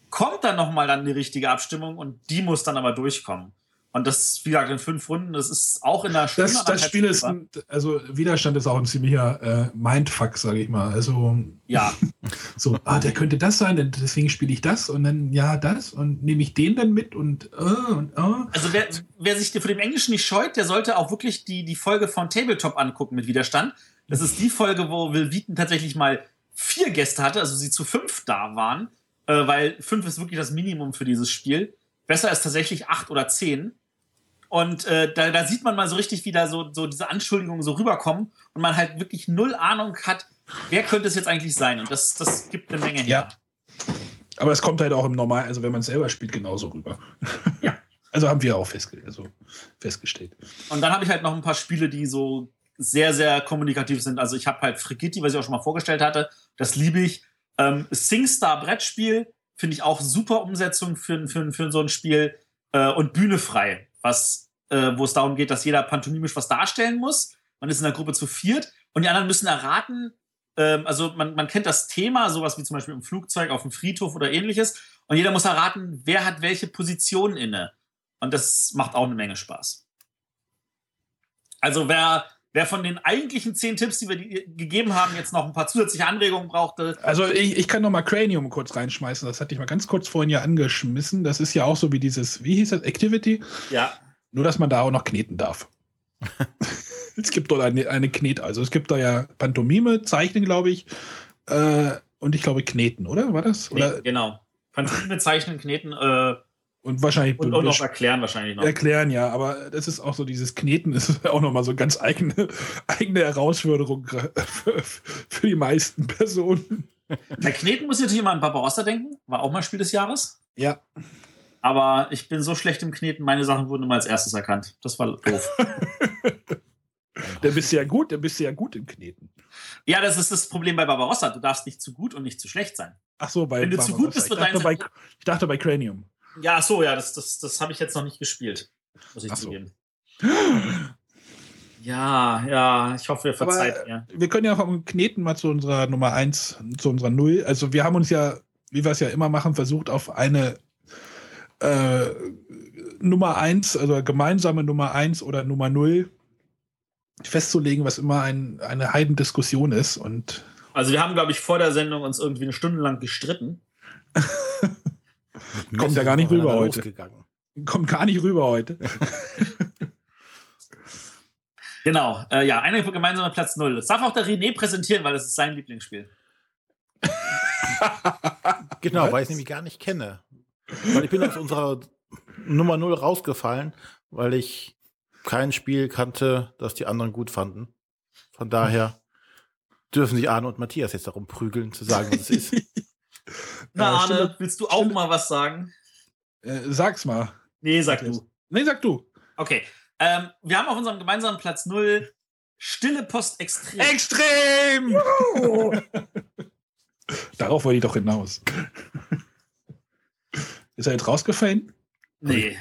kommt dann nochmal dann die richtige Abstimmung und die muss dann aber durchkommen. Und das, wie gesagt, in fünf Runden, das ist auch in der Stunde. Das, das Spiel ist, ein, also Widerstand ist auch ein ziemlicher äh, Mindfuck, sage ich mal. Also, ja. so, ah, der könnte das sein, deswegen spiele ich das und dann, ja, das und nehme ich den dann mit und, uh, und, uh. Also, wer, wer sich vor dem Englischen nicht scheut, der sollte auch wirklich die, die Folge von Tabletop angucken mit Widerstand. Das ist die Folge, wo Will Wheaton tatsächlich mal vier Gäste hatte, also sie zu fünf da waren, äh, weil fünf ist wirklich das Minimum für dieses Spiel. Besser ist tatsächlich acht oder zehn. Und äh, da, da, sieht man mal so richtig, wie da so, so diese Anschuldigungen so rüberkommen und man halt wirklich null Ahnung hat, wer könnte es jetzt eigentlich sein. Und das, das gibt eine Menge her. Ja. Aber es kommt halt auch im Normal, also wenn man es selber spielt, genauso rüber. Ja. Also haben wir auch festge also festgestellt. Und dann habe ich halt noch ein paar Spiele, die so sehr, sehr kommunikativ sind. Also ich habe halt Frigitti, was ich auch schon mal vorgestellt hatte. Das liebe ich. Ähm, SingStar Brettspiel finde ich auch super Umsetzung für, für, für so ein Spiel. Äh, und Bühne frei, äh, wo es darum geht, dass jeder pantomimisch was darstellen muss. Man ist in der Gruppe zu viert und die anderen müssen erraten, ähm, also man, man kennt das Thema, sowas wie zum Beispiel im Flugzeug, auf dem Friedhof oder ähnliches. Und jeder muss erraten, wer hat welche Position inne. Und das macht auch eine Menge Spaß. Also wer, wer von den eigentlichen zehn Tipps, die wir gegeben haben, jetzt noch ein paar zusätzliche Anregungen brauchte. Also ich, ich kann noch mal Cranium kurz reinschmeißen. Das hatte ich mal ganz kurz vorhin ja angeschmissen. Das ist ja auch so wie dieses, wie hieß das, Activity? Ja. Nur, dass man da auch noch kneten darf. es gibt dort eine, eine Knet, also es gibt da ja Pantomime, Zeichnen, glaube ich, äh, und ich glaube Kneten, oder? War das? Oder? Nee, genau. Pantomime, Zeichnen, Kneten, äh, und wahrscheinlich und, und auch erklären wahrscheinlich noch. Erklären, ja, aber das ist auch so, dieses Kneten ist auch nochmal so ganz eigene, eigene Herausforderung für, die meisten Personen. Bei Kneten muss ich natürlich immer an Barbarossa denken, war auch mal Spiel des Jahres. Ja. Aber ich bin so schlecht im Kneten, meine Sachen wurden immer als erstes erkannt. Das war doof. der bist ja gut, der bist ja gut im Kneten. Ja, das ist das Problem bei Barbarossa. Du darfst nicht zu gut und nicht zu schlecht sein. Ach so, bei Wenn du Barbarossa. zu gut bist, wird dein. Bei, ich dachte bei Cranium. Ja, ach so, ja, das, das, das habe ich jetzt noch nicht gespielt. Muss ich ach zugeben. So. Ja, ja, ich hoffe, ihr verzeiht mir. Wir können ja vom Kneten mal zu unserer Nummer 1, zu unserer Null. Also wir haben uns ja, wie wir es ja immer machen, versucht, auf eine äh, Nummer eins, also gemeinsame Nummer eins oder Nummer null festzulegen, was immer ein, eine Heidendiskussion ist. Und also wir haben, glaube ich, vor der Sendung uns irgendwie eine Stunde lang gestritten. Kommt ja gar nicht rüber heute. Kommt gar nicht rüber heute. genau, äh, ja, einer gemeinsame Platz null. Das darf auch der René präsentieren, weil das ist sein Lieblingsspiel. genau, weil ich es nämlich gar nicht kenne. Weil ich bin aus unserer Nummer 0 rausgefallen, weil ich kein Spiel kannte, das die anderen gut fanden. Von daher dürfen sich Arne und Matthias jetzt darum prügeln, zu sagen, was es ist. Na, Arne, Stille, willst du auch mal was sagen? Äh, sag's mal. Nee, sag du. Nee, sag du. Okay. Ähm, wir haben auf unserem gemeinsamen Platz 0 Stille Post Extrem. Extrem! Darauf wollte ich doch hinaus. Ist er jetzt rausgefallen? Nee.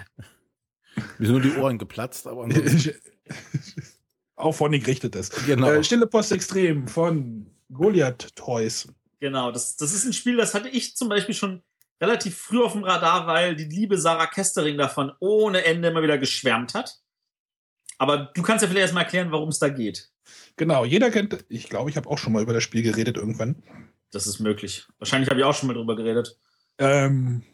Mir sind nur die Ohren geplatzt, aber auch von den gerichtetes. Genau. Äh, Stille Post Extrem von Goliath Toys. Genau, das, das ist ein Spiel, das hatte ich zum Beispiel schon relativ früh auf dem Radar, weil die liebe Sarah Kestering davon ohne Ende immer wieder geschwärmt hat. Aber du kannst ja vielleicht erstmal erklären, worum es da geht. Genau, jeder kennt, ich glaube, ich habe auch schon mal über das Spiel geredet irgendwann. Das ist möglich. Wahrscheinlich habe ich auch schon mal drüber geredet. Ähm,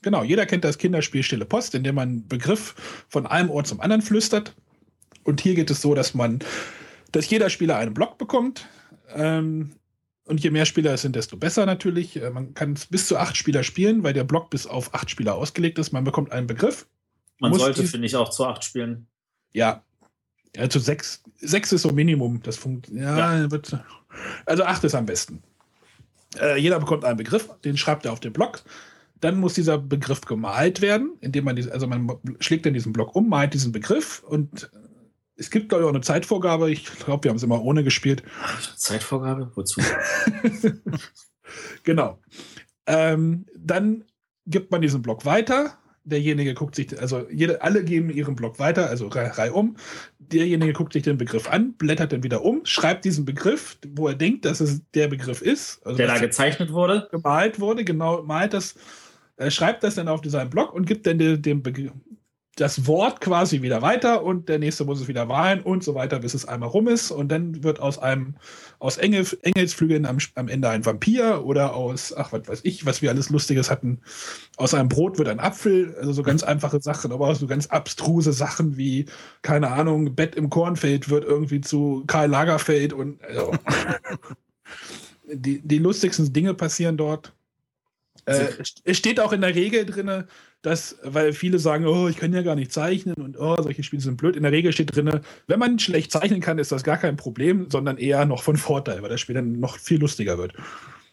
Genau, jeder kennt das Kinderspiel Stille Post, in dem man einen Begriff von einem Ort zum anderen flüstert. Und hier geht es so, dass man, dass jeder Spieler einen Block bekommt. Ähm, und je mehr Spieler es sind, desto besser natürlich. Äh, man kann bis zu acht Spieler spielen, weil der Block bis auf acht Spieler ausgelegt ist. Man bekommt einen Begriff. Man sollte, finde ich, auch zu acht spielen. Ja. Also sechs, sechs ist so Minimum. Das funktioniert. Ja, ja. Wird, also acht ist am besten. Äh, jeder bekommt einen Begriff, den schreibt er auf den Block. Dann muss dieser Begriff gemalt werden, indem man, diese, also man schlägt dann diesen Block um, malt diesen Begriff und es gibt, glaube ich, auch eine Zeitvorgabe. Ich glaube, wir haben es immer ohne gespielt. Zeitvorgabe? Wozu? genau. Ähm, dann gibt man diesen Block weiter. Derjenige guckt sich, also jede, alle geben ihren Block weiter, also Reihe um. Derjenige guckt sich den Begriff an, blättert dann wieder um, schreibt diesen Begriff, wo er denkt, dass es der Begriff ist. Also der da gezeichnet wurde? Gemalt wurde, genau, malt das, äh, schreibt das dann auf seinen Block und gibt dann den, den Begriff, das Wort quasi wieder weiter und der nächste muss es wieder wahlen und so weiter, bis es einmal rum ist. Und dann wird aus einem, aus Engel, Engelsflügeln am, am Ende ein Vampir oder aus, ach, was weiß ich, was wir alles Lustiges hatten. Aus einem Brot wird ein Apfel, also so ganz einfache Sachen, aber auch so ganz abstruse Sachen wie, keine Ahnung, Bett im Kornfeld wird irgendwie zu Karl Lagerfeld und also, die, die lustigsten Dinge passieren dort. Äh, es steht auch in der Regel drin, dass, weil viele sagen, oh, ich kann ja gar nicht zeichnen und oh, solche Spiele sind blöd. In der Regel steht drin, wenn man schlecht zeichnen kann, ist das gar kein Problem, sondern eher noch von Vorteil, weil das Spiel dann noch viel lustiger wird.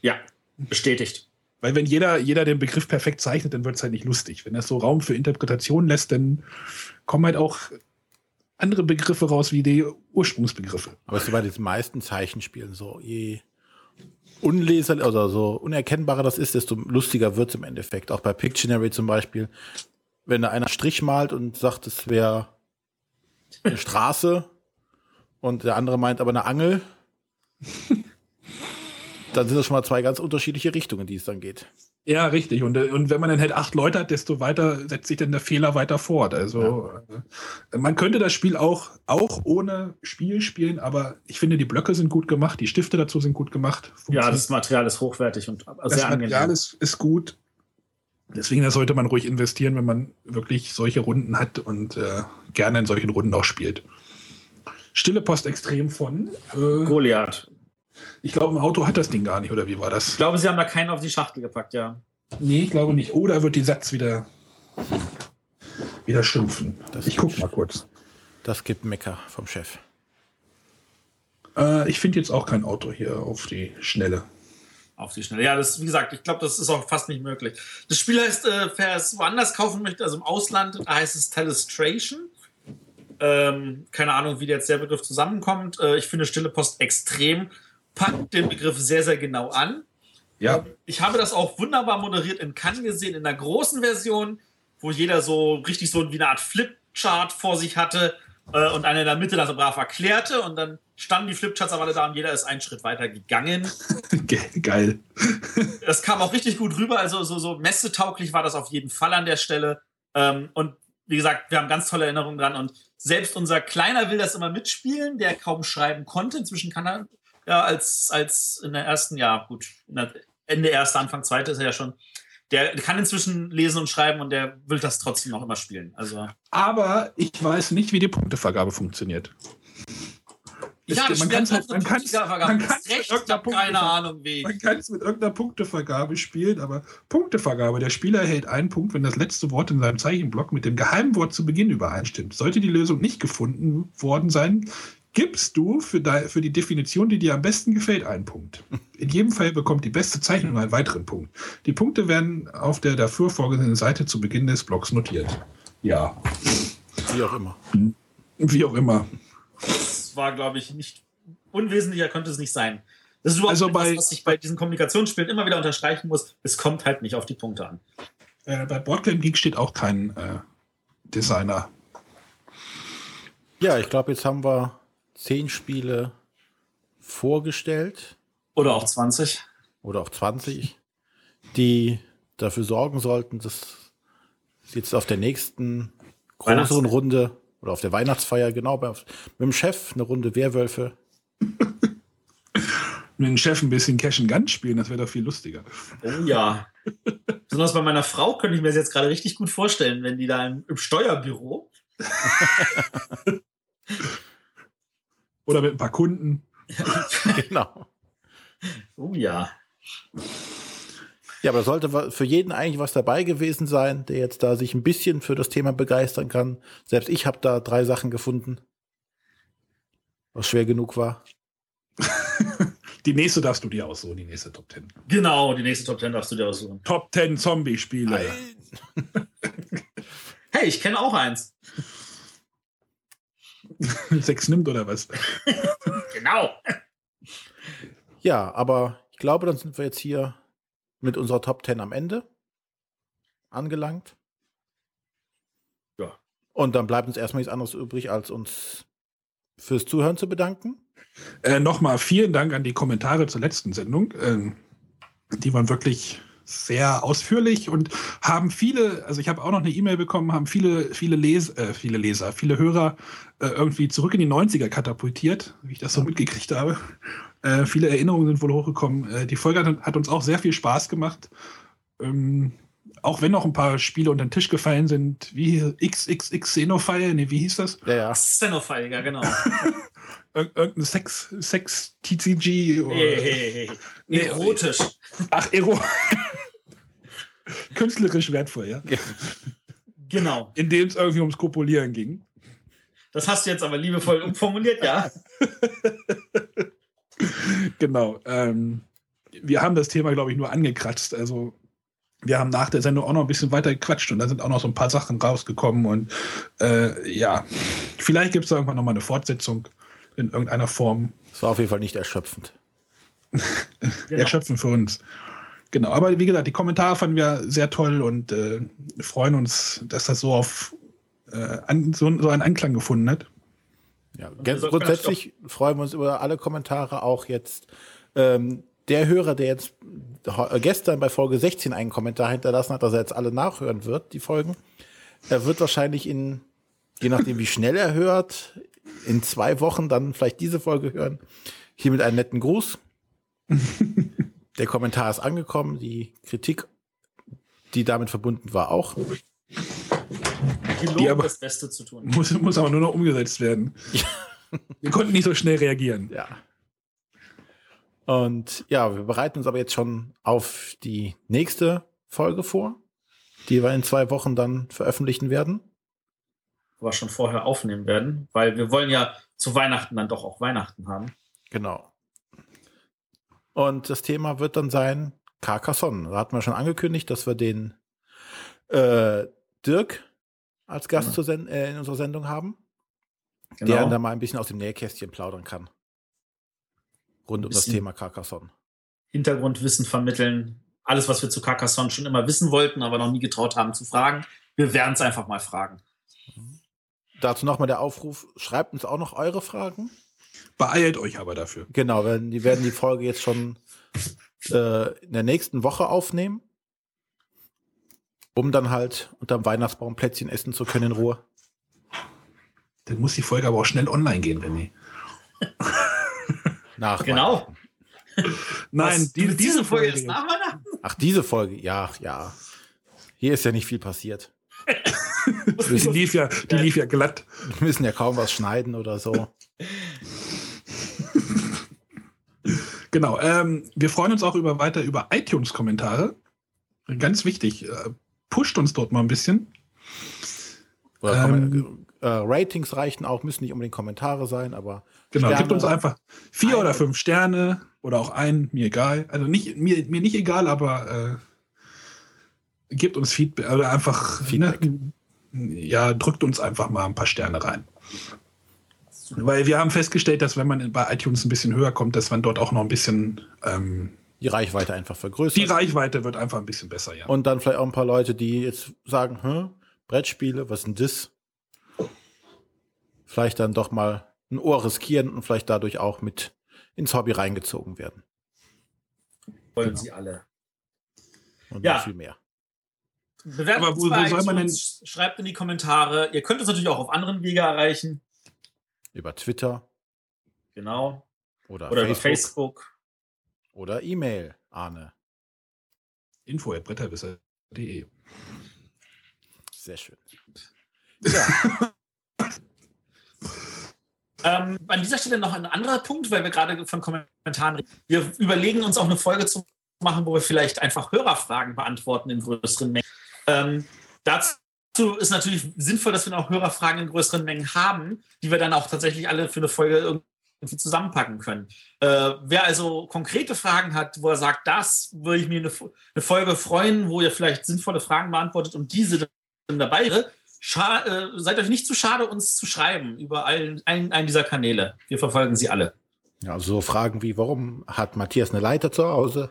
Ja, bestätigt. Weil wenn jeder, jeder den Begriff perfekt zeichnet, dann wird es halt nicht lustig. Wenn das so Raum für Interpretation lässt, dann kommen halt auch andere Begriffe raus wie die Ursprungsbegriffe. Aber es ist bei den meisten Zeichenspielen so, je unleser, also so unerkennbarer das ist, desto lustiger wird es im Endeffekt. Auch bei Pictionary zum Beispiel, wenn da einer Strich malt und sagt, es wäre eine Straße und der andere meint aber eine Angel, dann sind das schon mal zwei ganz unterschiedliche Richtungen, die es dann geht. Ja, richtig. Und, und wenn man dann halt acht Leute hat, desto weiter setzt sich dann der Fehler weiter fort. Also ja. Äh, man könnte das Spiel auch, auch ohne Spiel spielen, aber ich finde, die Blöcke sind gut gemacht, die Stifte dazu sind gut gemacht. Ja, das Material ist hochwertig und sehr das angenehm. Material ist, ist gut. Deswegen da sollte man ruhig investieren, wenn man wirklich solche Runden hat und äh, gerne in solchen Runden auch spielt. Stille Post extrem von äh, Goliath. Ich glaube, ein Auto hat das Ding gar nicht, oder wie war das? Ich glaube, sie haben da keinen auf die Schachtel gepackt, ja. Nee, ich glaube nicht. Oder wird die Satz wieder, wieder schimpfen? Das ich gucke mal kurz. Das gibt Mecker vom Chef. Äh, ich finde jetzt auch kein Auto hier auf die Schnelle. Auf die Schnelle. Ja, das, wie gesagt, ich glaube, das ist auch fast nicht möglich. Das Spiel heißt, äh, wer es woanders kaufen möchte, also im Ausland, da heißt es Telestration. Ähm, keine Ahnung, wie jetzt der Begriff zusammenkommt. Äh, ich finde Stille Post extrem packt den Begriff sehr, sehr genau an. Ja. Ähm, ich habe das auch wunderbar moderiert in Cannes gesehen, in der großen Version, wo jeder so richtig so wie eine Art Flipchart vor sich hatte äh, und einer in der Mitte das so brav erklärte und dann standen die Flipcharts aber alle da und jeder ist einen Schritt weiter gegangen. Geil. Das kam auch richtig gut rüber, also so, so messetauglich war das auf jeden Fall an der Stelle. Ähm, und wie gesagt, wir haben ganz tolle Erinnerungen dran und selbst unser Kleiner will das immer mitspielen, der kaum schreiben konnte. Inzwischen kann er ja, als, als in der ersten, ja, gut, Ende erste, Anfang zweite ist er ja schon. Der kann inzwischen lesen und schreiben und der will das trotzdem noch immer spielen. Also. Aber ich weiß nicht, wie die Punktevergabe funktioniert. Ja, man kann es halt, man kann's, man kann's recht, mit irgendeiner keine Ahnung wie. Man kann es mit irgendeiner Punktevergabe spielen, aber Punktevergabe. Der Spieler erhält einen Punkt, wenn das letzte Wort in seinem Zeichenblock mit dem Geheimwort zu Beginn übereinstimmt. Sollte die Lösung nicht gefunden worden sein, gibst du für, die, für die Definition, die dir am besten gefällt, einen Punkt. In jedem Fall bekommt die beste Zeichnung einen weiteren Punkt. Die Punkte werden auf der dafür vorgesehenen Seite zu Beginn des Blocks notiert. Ja. Wie auch immer. Wie auch immer. Das war, glaube ich, nicht unwesentlicher könnte es nicht sein. Das ist überhaupt also etwas, bei, was ich bei diesen Kommunikationsspielen immer wieder unterstreichen muss. Es kommt halt nicht auf die Punkte an. Äh, bei Boardgame Geek steht auch kein äh, Designer. Ja, ich glaube, jetzt haben wir zehn Spiele vorgestellt. Oder auch 20. Oder auch 20, die dafür sorgen sollten, dass jetzt auf der nächsten größeren Runde oder auf der Weihnachtsfeier, genau, mit dem Chef eine Runde Werwölfe. mit dem Chef ein bisschen Cash and Gun spielen, das wäre doch viel lustiger. Oh ja. Besonders bei meiner Frau könnte ich mir das jetzt gerade richtig gut vorstellen, wenn die da im, im Steuerbüro. Oder mit ein paar Kunden. genau. Oh ja. Ja, aber da sollte für jeden eigentlich was dabei gewesen sein, der jetzt da sich ein bisschen für das Thema begeistern kann. Selbst ich habe da drei Sachen gefunden, was schwer genug war. die nächste darfst du dir aussuchen, die nächste Top 10. Genau, die nächste Top 10 darfst du dir aussuchen. Top 10 Zombie-Spiele. hey, ich kenne auch eins. Sechs nimmt oder was? genau. Ja, aber ich glaube, dann sind wir jetzt hier mit unserer Top 10 am Ende angelangt. Ja. Und dann bleibt uns erstmal nichts anderes übrig, als uns fürs Zuhören zu bedanken. Äh, Nochmal vielen Dank an die Kommentare zur letzten Sendung. Ähm, die waren wirklich sehr ausführlich und haben viele, also ich habe auch noch eine E-Mail bekommen, haben viele, viele, Les äh, viele Leser, viele Hörer äh, irgendwie zurück in die 90er katapultiert, wie ich das so mitgekriegt habe. Äh, viele Erinnerungen sind wohl hochgekommen. Äh, die Folge hat, hat, uns auch sehr viel Spaß gemacht. Ähm, auch wenn noch ein paar Spiele unter den Tisch gefallen sind, wie XXX Xenophile, nee, wie hieß das? Ja, ja. Xenophile, ja, genau. Ir irgendein Sex, Sex TCG oder. Hey, hey, hey. Nee, erotisch. Ach, ero Künstlerisch wertvoll, ja. Genau. In dem es irgendwie ums Kopulieren ging. Das hast du jetzt aber liebevoll umformuliert, ja. genau. Ähm, wir haben das Thema, glaube ich, nur angekratzt. Also wir haben nach der Sendung auch noch ein bisschen weiter gequatscht und da sind auch noch so ein paar Sachen rausgekommen und äh, ja, vielleicht gibt es da irgendwann noch mal eine Fortsetzung in irgendeiner Form. Es war auf jeden Fall nicht erschöpfend. genau. Erschöpfend für uns. Genau, aber wie gesagt, die Kommentare fanden wir sehr toll und äh, freuen uns, dass das so auf äh, an, so, so einen Anklang gefunden hat. Ja, grundsätzlich freuen wir uns über alle Kommentare, auch jetzt ähm, der Hörer, der jetzt gestern bei Folge 16 einen Kommentar hinterlassen hat, dass er jetzt alle nachhören wird, die Folgen, er wird wahrscheinlich in, je nachdem wie schnell er hört, in zwei Wochen dann vielleicht diese Folge hören. Hier mit einem netten Gruß. Der Kommentar ist angekommen, die Kritik, die damit verbunden war, auch. Die aber das Beste zu tun. Muss, muss aber nur noch umgesetzt werden. Ja. Wir konnten nicht so schnell reagieren. Ja. Und ja, wir bereiten uns aber jetzt schon auf die nächste Folge vor, die wir in zwei Wochen dann veröffentlichen werden. Wir schon vorher aufnehmen werden, weil wir wollen ja zu Weihnachten dann doch auch Weihnachten haben. Genau. Und das Thema wird dann sein Carcassonne. Da hatten wir schon angekündigt, dass wir den äh, Dirk als Gast ja. äh, in unserer Sendung haben, genau. der dann mal ein bisschen aus dem Nähkästchen plaudern kann. Rund um das Thema Carcassonne. Hintergrundwissen vermitteln. Alles, was wir zu Carcassonne schon immer wissen wollten, aber noch nie getraut haben zu fragen. Wir werden es einfach mal fragen. Dazu nochmal der Aufruf, schreibt uns auch noch eure Fragen. Beeilt euch aber dafür. Genau, wenn, die werden die Folge jetzt schon äh, in der nächsten Woche aufnehmen, um dann halt unterm Weihnachtsbaum Plätzchen essen zu können in Ruhe. Dann muss die Folge aber auch schnell online gehen, René. Nach genau. Nein, die, diese, diese Folge ist nach Weihnachten. Ach, diese Folge, ja, ja. Hier ist ja nicht viel passiert. die lief ja, die lief ja glatt. Wir müssen ja kaum was schneiden oder so. Genau. Ähm, wir freuen uns auch über weiter über iTunes-Kommentare. Ganz wichtig. Äh, pusht uns dort mal ein bisschen. Ähm, äh, Ratings reichen auch, müssen nicht unbedingt Kommentare sein, aber. Genau, Sterne, gibt uns einfach vier ein, oder fünf Sterne oder auch ein, mir egal. Also nicht, mir, mir nicht egal, aber äh, gebt uns Feedback oder einfach Feedback. Ne, ja, drückt uns einfach mal ein paar Sterne rein. Weil wir haben festgestellt, dass wenn man bei iTunes ein bisschen höher kommt, dass man dort auch noch ein bisschen ähm, die Reichweite einfach vergrößert. Die Reichweite wird einfach ein bisschen besser, ja. Und dann vielleicht auch ein paar Leute, die jetzt sagen, hm, Brettspiele, was ist denn das? Vielleicht dann doch mal ein Ohr riskieren und vielleicht dadurch auch mit ins Hobby reingezogen werden. Wollen genau. sie alle. Und ja. noch viel mehr. Bewerbt Aber wo, wo soll man denn? Schreibt in die Kommentare. Ihr könnt uns natürlich auch auf anderen Wege erreichen. Über Twitter. Genau. Oder, Oder Facebook. über Facebook. Oder E-Mail, Arne. Info at. Sehr schön. Ja. ähm, an dieser Stelle noch ein anderer Punkt, weil wir gerade von Kommentaren reden. Wir überlegen uns auch eine Folge zu machen, wo wir vielleicht einfach Hörerfragen beantworten in größeren Mengen. Ähm, dazu ist natürlich sinnvoll, dass wir auch Hörerfragen in größeren Mengen haben, die wir dann auch tatsächlich alle für eine Folge irgendwie zusammenpacken können. Äh, wer also konkrete Fragen hat, wo er sagt, das würde ich mir eine, eine Folge freuen, wo ihr vielleicht sinnvolle Fragen beantwortet und diese dann dabei wäre, äh, seid euch nicht zu schade, uns zu schreiben über allen, einen, einen dieser Kanäle. Wir verfolgen sie alle. Ja, so Fragen wie, warum hat Matthias eine Leiter zu Hause?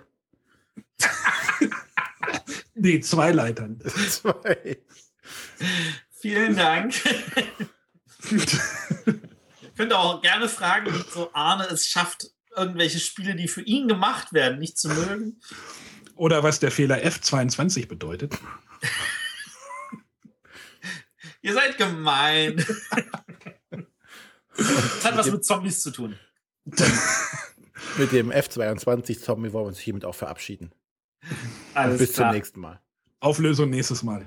nee, zwei Leitern. zwei. Vielen Dank. könnt auch gerne fragen, wie so Arne es schafft, irgendwelche Spiele, die für ihn gemacht werden, nicht zu mögen. Oder was der Fehler F22 bedeutet. Ihr seid gemein. das hat was mit Zombies zu tun. mit dem F22-Zombie wollen wir uns hiermit auch verabschieden. Alles bis klar. zum nächsten Mal. Auflösung nächstes Mal.